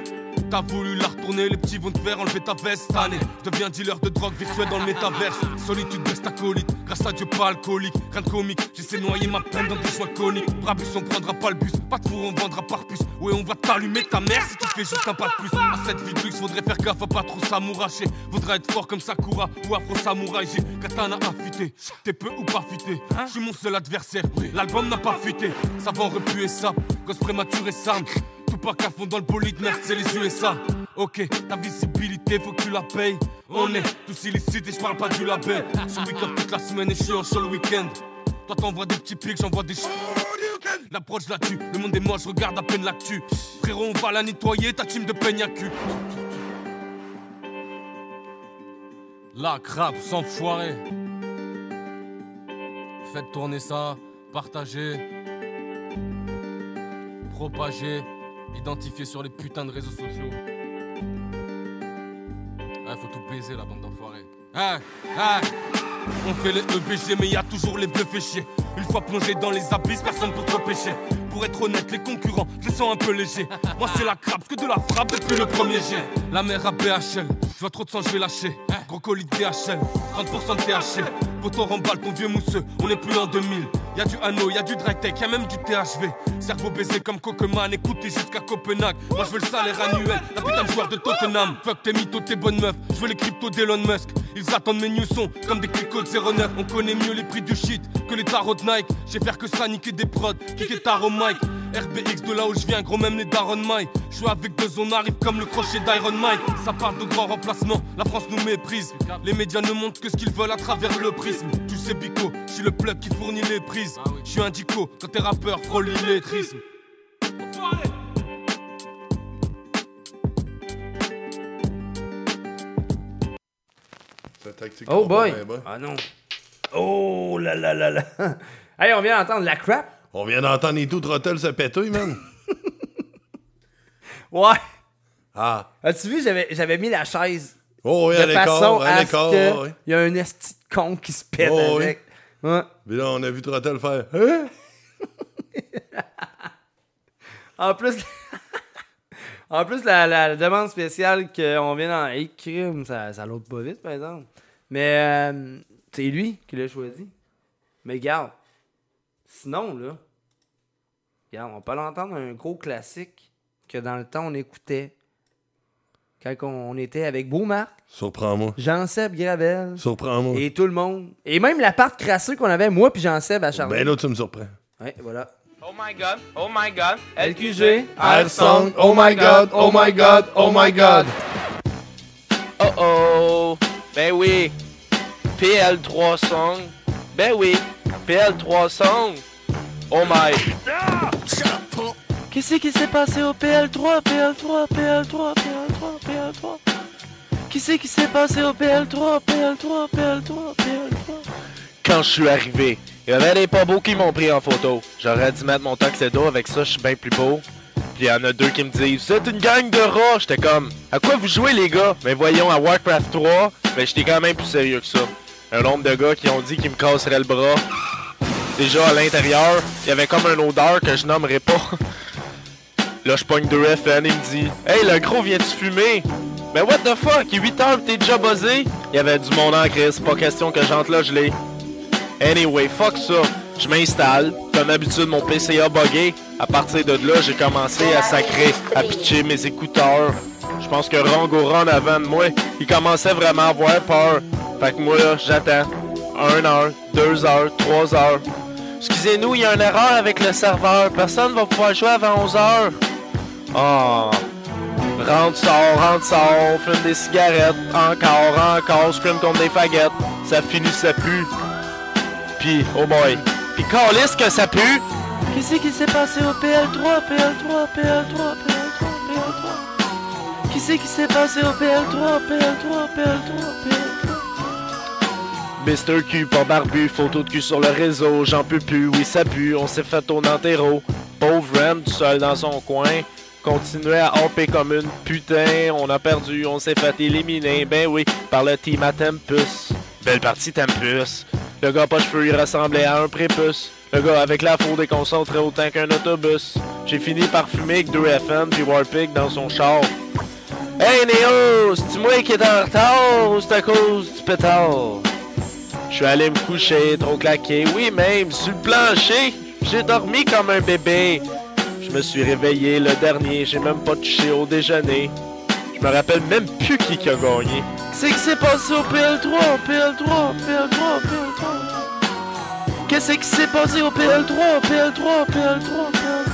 T'as voulu la retourner, les petits vont te faire enlever ta veste cette année. Je deviens dealer de drogue virtuelle dans le métaverse. Solitude baisse ta colite, grâce à Dieu pas alcoolique. Rien de comique, j'essaie de noyer ma peine dans des choix coniques. Brabus, on prendra pas le bus, pas de four, on vendra par puce. Ouais, on va t'allumer ta mère si tu fais juste un pas de plus. À cette vie de luxe, faudrait faire gaffe à pas trop s'amouracher. Faudrait être fort comme Sakura ou Afro Samouraï. J'ai katana affûté, t'es peu ou pas fuité. Je suis mon seul adversaire, l'album n'a pas fuité. Ça va en repuer ça, gosse prématuré, Sam. Tout pas qu'à fond dans le bolide, merde, c'est les USA. Ok, ta visibilité, faut que tu la payes. On est tous illicites et je parle pas du label. Sur week toute la semaine et je suis en show le week-end. Toi t'envoies des petits pics, j'envoie des ch... L'approche la tue, le monde est moche, regarde à peine l'actu. Frérot, on va la nettoyer, ta team de peigne à cul. La crabe sans foirer. Faites tourner ça, partagez, propagez, identifiez sur les putains de réseaux sociaux. Ouais, faut tout baiser la bande d'enfoirés. Hein, hein. On fait les EBG, mais y a toujours les bleus fait chier. Une fois plongé dans les abysses, personne peut te repêcher. Pour être honnête, les concurrents, je sens un peu légers. Moi, c'est la crabe, que de la frappe depuis le premier jet. La mer à BHL, je vois trop de sang, je vais lâcher. Gros colis de DHL, 30% de THC. Poteau remballe ton vieux mousseux, on est plus en 2000. Y'a du anneau, y'a du dry tech, y'a même du THV. Cerveau baisé comme Coqueman, écoutez jusqu'à Copenhague. Moi je veux le salaire annuel, la putain de joueur de Tottenham. Fuck tes mythos, tes bonnes meufs, je veux les cryptos d'Elon Musk. Ils attendent mes news sons comme des clics de 09. On connaît mieux les prix du shit que les tarots Nike. J'ai faire que ça, niquer des prods, kicker tarot Mike. RBX de là où je viens, gros même les Daron Mike. Je suis avec deux, on arrive comme le crochet d'Iron Mike. Ça part de grands remplacements, la France nous méprise. Les médias ne montrent que ce qu'ils veulent à travers le prisme. Tu sais, Bico, je suis le plug qui fournit les prises. Je suis un dico, quand t'es rappeur, frôle l'illettrisme. Oh boy! Ah non. Oh là là là là. hey, on vient d'entendre la crap. On vient d'entendre les tout se péter, man. Ouais. Ah. As-tu vu, j'avais, j'avais mis la chaise Oh, oui, de à l'écart, à l'écart, il y a un esti de con qui se pète Oh, oui. avec. Ouais. Puis là, on a vu Trottel faire. Hein? En plus, en plus la, la demande spéciale qu'on vient d'en écrire, ça, ça l'autre pas vite, par exemple. Mais euh, c'est lui qui l'a choisi. Mais garde, sinon, là, regarde, on peut l'entendre un gros classique que dans le temps on écoutait quand on était avec Beaumarc, Surprends-moi. Jean-Seb Gravel Surprends-moi. et tout le monde. Et même la part crasseux qu'on avait, moi puis Jean-Seb à Charles. Ben là, tu me surprends. Ouais, voilà. Oh my god, oh my god, LQG, Air song, oh my god, oh my god, oh my god. Oh oh, ben oui. PL3 song, ben oui. PL3 song, oh my. Qu'est-ce qui s'est passé au PL3, PL3, PL3, PL3, PL3 Qu'est-ce qui s'est passé au PL3, PL3, PL3, PL3 Quand je suis arrivé, il y avait des pas beaux qui m'ont pris en photo. J'aurais dû mettre mon tuxedo, avec ça je suis bien plus beau. Puis il y en a deux qui me disent C'est une gang de rats. J'étais comme À quoi vous jouez les gars Mais voyons à Warcraft 3, mais j'étais quand même plus sérieux que ça. Un nombre de gars qui ont dit qu'ils me casseraient le bras. Déjà à l'intérieur, il y avait comme une odeur que je nommerai pas. Là, je pogne 2 FN, il me dit Hey, le gros, viens-tu fumer Mais what the fuck, il est 8 heures, t'es déjà buzzé? Il y avait du monde en crise, pas question que j'entre là, je l'ai. Anyway, fuck ça. Je m'installe, comme d'habitude, mon PC a buggé. À partir de là, j'ai commencé à sacrer, à pitcher mes écouteurs. Je pense que Rango en avant de moi, il commençait vraiment à avoir peur. Fait que moi, là, j'attends. 1 heure, 2 heures, 3 heures. Excusez-nous, il y a une erreur avec le serveur. Personne va pouvoir jouer avant 11 heures. Oh. Rentre, sort, rentre, sort, fume des cigarettes. Encore, encore, scream contre des faguettes. Ça finissait plus. Puis, oh boy. Puis calisse que ça pue. Qu'est-ce qui s'est passé au PL3, PL3, PL3, PL3, PL3 Qu'est-ce qui s'est passé au PL3, PL3, PL3, PL3 Mr. Q, pas barbu, photo de cul sur le réseau, j'en peux plus, oui ça pue, on s'est fait ton enterro. Pauvre Ram, tout seul dans son coin, continuait à hopper comme une putain, on a perdu, on s'est fait éliminer, ben oui, par le team à Tempus. Belle partie Tempus. Le gars pas cheveux, il ressemblait à un prépuce. Le gars avec la faux déconcentré autant qu'un autobus. J'ai fini par fumer avec 2 FM puis Warpig dans son char. Hey Néo, c'est-tu moi qui est en retard ou c'est à cause du pétard? Je suis allé me coucher, trop claqué, oui même, sur le plancher. J'ai dormi comme un bébé. Je me suis réveillé le dernier, j'ai même pas touché au déjeuner. Je me rappelle même plus qui qui a gagné. Qu'est-ce qui s'est passé au PL3, PL3, PL3, PL3 Qu'est-ce qui s'est passé au PL3, PL3, PL3, PL3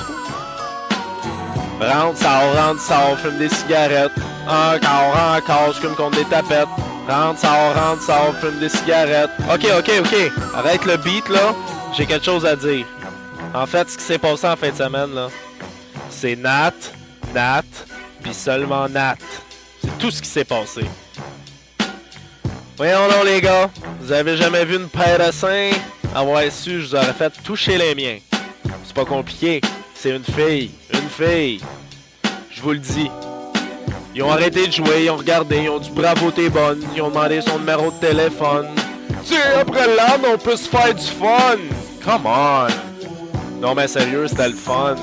Rentre, sort, rentre, sort, fume des cigarettes. Encore, encore, je fume contre des tapettes. Rentre, sort, rentre, sort, fume des cigarettes. Ok, ok, ok. Arrête le beat là. j'ai quelque chose à dire. En fait, ce qui s'est passé en fin de semaine, là, c'est Nat, Nat, seulement Nat. C'est tout ce qui s'est passé. Voyons donc, les gars. Vous avez jamais vu une paire de seins? Avoir su, je vous aurais fait toucher les miens. C'est pas compliqué. C'est une fille. Une fille. Je vous le dis. Ils ont arrêté de jouer, ils ont regardé, ils ont dit bravo t'es bonne, ils ont demandé son numéro de téléphone. Tu après l'âne, on peut se faire du fun. Come on. Non mais sérieux, c'était le fun.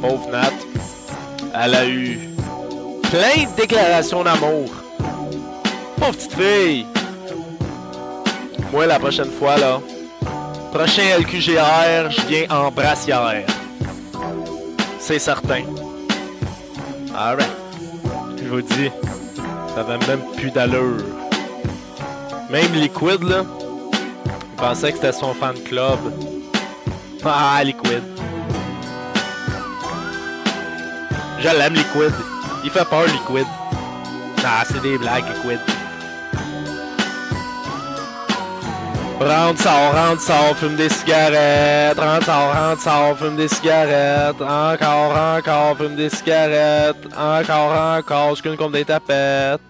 Pauvre Nat. Elle a eu plein de déclarations d'amour. Pauvre petite fille. Moi, la prochaine fois, là, prochain LQGR, je viens en brassière. C'est certain. Alright. Je vous dis, ça avait même plus d'allure. Même Liquid, là, il pensait que c'était son fan club. Ah, Liquid. Je l'aime, Liquid. Il fait peur, Liquid. Ah, c'est des blagues, Liquid. Rentre, sort, rentre, sort, fume des cigarettes. Rentre, sort, rentre, sort, fume des cigarettes. Encore, encore, fume des cigarettes. Encore, encore, je comme des tapettes.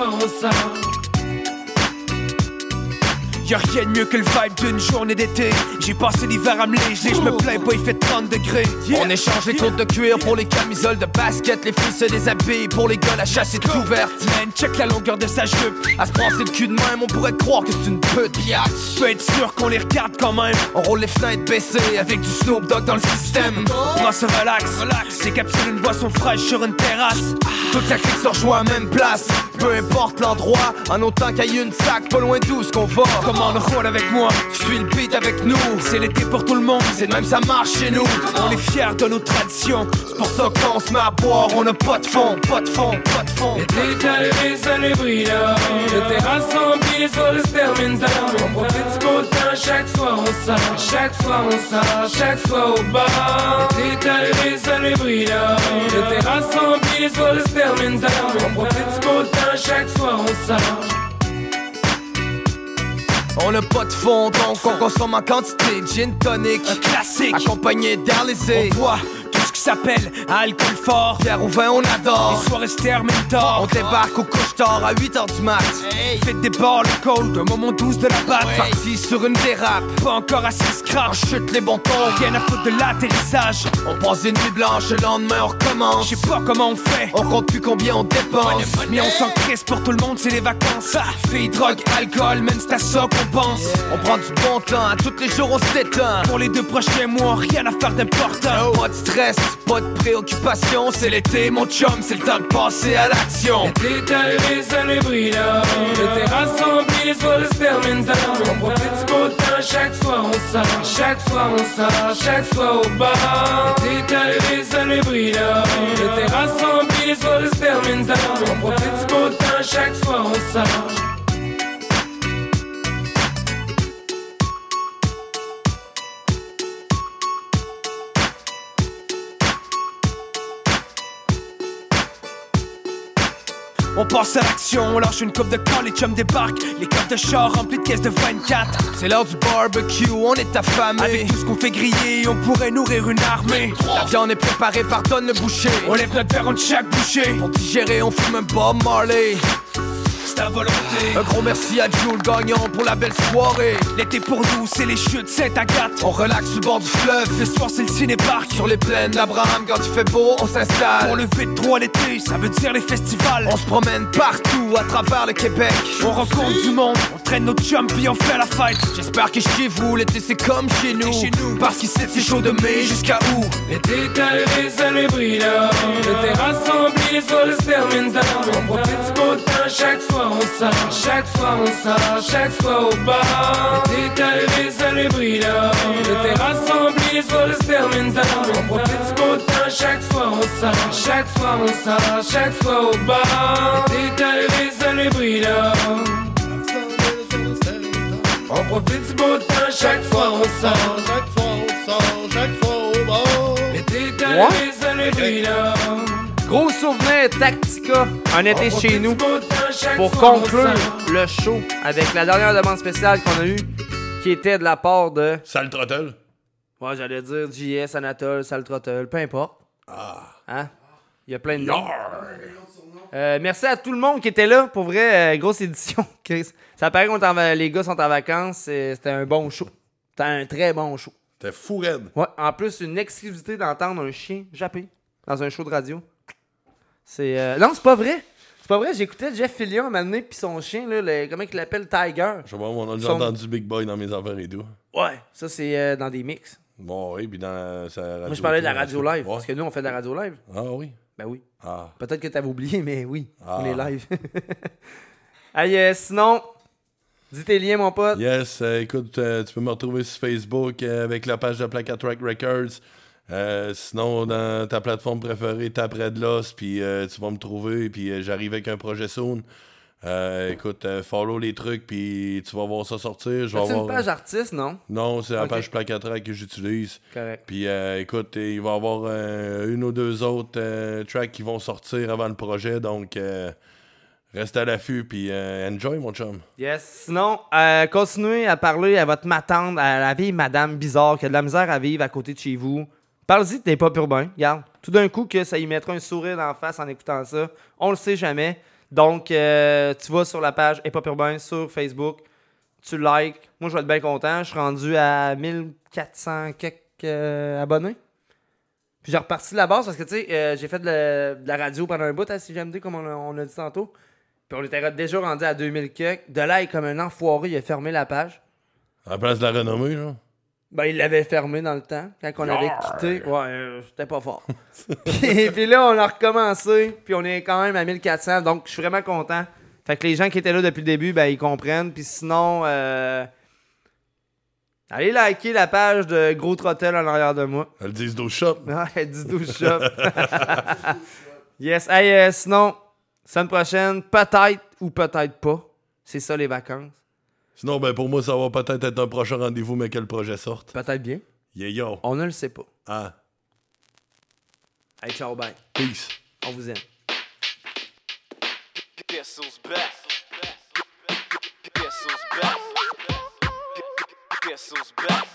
Temps, chaque soir on sort. Y'a rien de mieux que le vibe d'une journée d'été. J'ai passé l'hiver à me léger, je me plains pas, il fait 30 degrés. On échange les côtes de cuir pour les camisoles de basket, les filles se déshabillent pour les gars, la chasse est ouverte. Man, check la longueur de sa jupe. À se passer le cul de même, on pourrait croire que c'est une pute. Peut être sûr qu'on les regarde quand même. On roule les fenêtres baissées avec du Snoop Dogg dans le système. Prends ce relax, c'est capsule une boisson fraîche sur une terrasse. Toute la clique se rejoint à même place. Peu importe l'endroit, en autant qu'il y ait une sac pas loin d'où ce qu'on va. On roule avec moi, suis le beat avec nous. C'est l'été pour tout le monde, c'est même ça marche chez nous. On est fiers de nos traditions, c'est pour ça que quand on se met à boire, on a pas de fond, pas de fond, pas de fond. Les détails, les allébrias. Le terrasse les sols se terminent. On profite du beau temps, chaque soir on sort. Chaque soir on sort, chaque soir au bar. Les détails, les allébrias. Le terrasse rempli, les sols se terminent. On profite du beau temps, chaque soir on sort. On a pas de fond, donc on consomme en quantité. Gin tonic, un classique, accompagné d'Arlésé. On boit s'appelle alcool fort. Pierre au vin, on adore. Les soirées se terminent tard. On débarque au couche-tard à 8h du mat. Faites des balles le cold, un moment douce de la batte. Parti sur une dérape, pas encore assez scratch. On chute les bons tons, rien à foutre de l'atterrissage. On passe une nuit blanche, le lendemain on recommence. Je sais pas comment on fait, on compte plus combien on dépense. Mais on s'en crisse pour tout le monde, c'est les vacances. Filles, drogue, alcool, même c'est à ça qu'on pense. On prend du bon temps, à tous les jours on se détend. Pour les deux prochains mois, rien à faire d'important. Pas de stress, pas de préoccupation, c'est l'été, mon chum, c'est le temps de passer à l'action. Les détails, les allébrias. Le terrasse rempli, les down. On profite du beau temps, chaque soir on sort. Chaque soir on sort, chaque soir au bar. Les détails, les allébrias. Le terrasse rempli, les down. On profite du beau temps, chaque soir on sort. On passe à l'action, on lâche une coupe de camp, les chums débarquent, les coffres de char remplis de caisses de 24. C'est l'heure du barbecue, on est affamé. Avec tout ce qu'on fait griller, on pourrait nourrir une armée. La viande est préparée par Don le boucher. On lève notre verre entre chaque boucher. Pour digérer, on fume un Bob Marley. À volonté. Un gros merci à Jules Gagnon pour la belle soirée. L'été pour nous, c'est les chutes Saint-Agathe. On relaxe sur le bord du fleuve. Ce soir, c'est le ciné-parc. Sur les plaines d'Abraham, quand il fait beau, on s'installe. Pour le V3 l'été, ça veut dire les festivals. On se promène partout à travers le Québec. On rencontre du monde, on traîne nos chums puis on fait la fête. J'espère que chez vous, l'été c'est comme chez nous. Parce qu'ici c'est chaud de mai jusqu'à où Les détails, les. Le les sols se terminent down. On profite du beau temps, chaque soir on sort. Chaque soir on sort, chaque soir au bar. Les détails, les allébrias. Le terrasse rempli, les sols se terminent down. On profite temps, chaque fois on sort, chaque fois on sort, chaque fois au bar. T'es arrivé sur le bruit là. On profite temps, chaque fois on sort, chaque fois on sort, chaque fois au bar. T'es arrivé sur le bruit là. Gros souvenir Tactica, un été On chez nous pour conclure le show avec la dernière demande spéciale qu'on a eue qui était de la part de. Sale Trottel. Ouais, j'allais dire JS, Anatole, Sal Trottel, peu importe. Ah. Hein? Il y a plein de noms. Euh, merci à tout le monde qui était là. Pour vrai, euh, grosse édition. Chris. Ça paraît que les gars sont en vacances. C'était un bon show. C'était un très bon show. C'était fou raide. Ouais, en plus, une exclusivité d'entendre un chien japper dans un show de radio. C'est. euh, Non, c'est pas vrai. C'est pas vrai. J'écoutais Jeff Fillion donné, puis son chien, là, le- comment il l'appelle Tiger. Je sais pas, on a déjà Son- entendu Big Boy dans mes affaires et tout. Ouais, ça, c'est euh, dans des mix. Bon, oui, puis dans sa radio. Moi, je parlais de la radio live. Parce que nous, on fait de la radio live. Ah oui? Ben oui. Ah. Peut-être que t'avais oublié, mais oui, on Ah. est live. Aïe, euh, sinon, dis tes liens, mon pote. Yes, euh, écoute, euh, tu peux me retrouver sur Facebook euh, avec la page de Placat Track Records. Euh, sinon, dans ta plateforme préférée, tape Red Loss, puis euh, tu vas me trouver, puis euh, j'arrive avec un projet soon. Écoute, follow les trucs, puis tu vas voir ça sortir. Avoir... une page artiste, non? Non, c'est la page Placat Track que j'utilise. Correct. Puis écoute, il va y avoir une ou deux autres tracks qui vont sortir avant le projet, donc reste à l'affût, puis enjoy, mon chum. Yes. Sinon, continuez à parler à votre matante, à la vieille madame bizarre qui a de la misère à vivre à côté de chez vous. Parle-y, t'es pas urbain. Regarde. Tout d'un coup, que ça y mettra un sourire en face en écoutant ça. On le sait jamais. Donc, euh, tu vas sur la page Hip Urbain sur Facebook. Tu likes. Moi, je vais être bien content. Je suis rendu à 1400 quelques euh, abonnés. Puis j'ai reparti de la base parce que, tu sais, euh, j'ai fait de la, radio pendant un bout à CGMD, comme on a, on a dit tantôt. Puis on était déjà rendu à 2000 quelques. De là, il est comme un enfoiré, il a fermé la page. À la place de la renommée, genre. Ben, il l'avait fermé dans le temps, quand on avait Yarr! quitté. Ouais, euh, c'était pas fort. puis, puis là, on a recommencé, puis on est quand même à 1400, donc je suis vraiment content. Fait que les gens qui étaient là depuis le début, ben, ils comprennent. Puis sinon, euh, allez liker la page de Gros Trottel en arrière de moi. Elles disent 12 shop. Ouais, elle dit 12 shop. yes. Hey, euh, sinon, semaine prochaine, peut-être ou peut-être pas. C'est ça les vacances. Sinon, ben pour moi, ça va peut-être être un prochain rendez-vous, mais que le projet sorte. Peut-être bien. Yeah, yo. On ne le sait pas. Ah. Hey, ciao, bye. Peace. On vous aime. Guess who's back? Guess who's back? Guess who's back?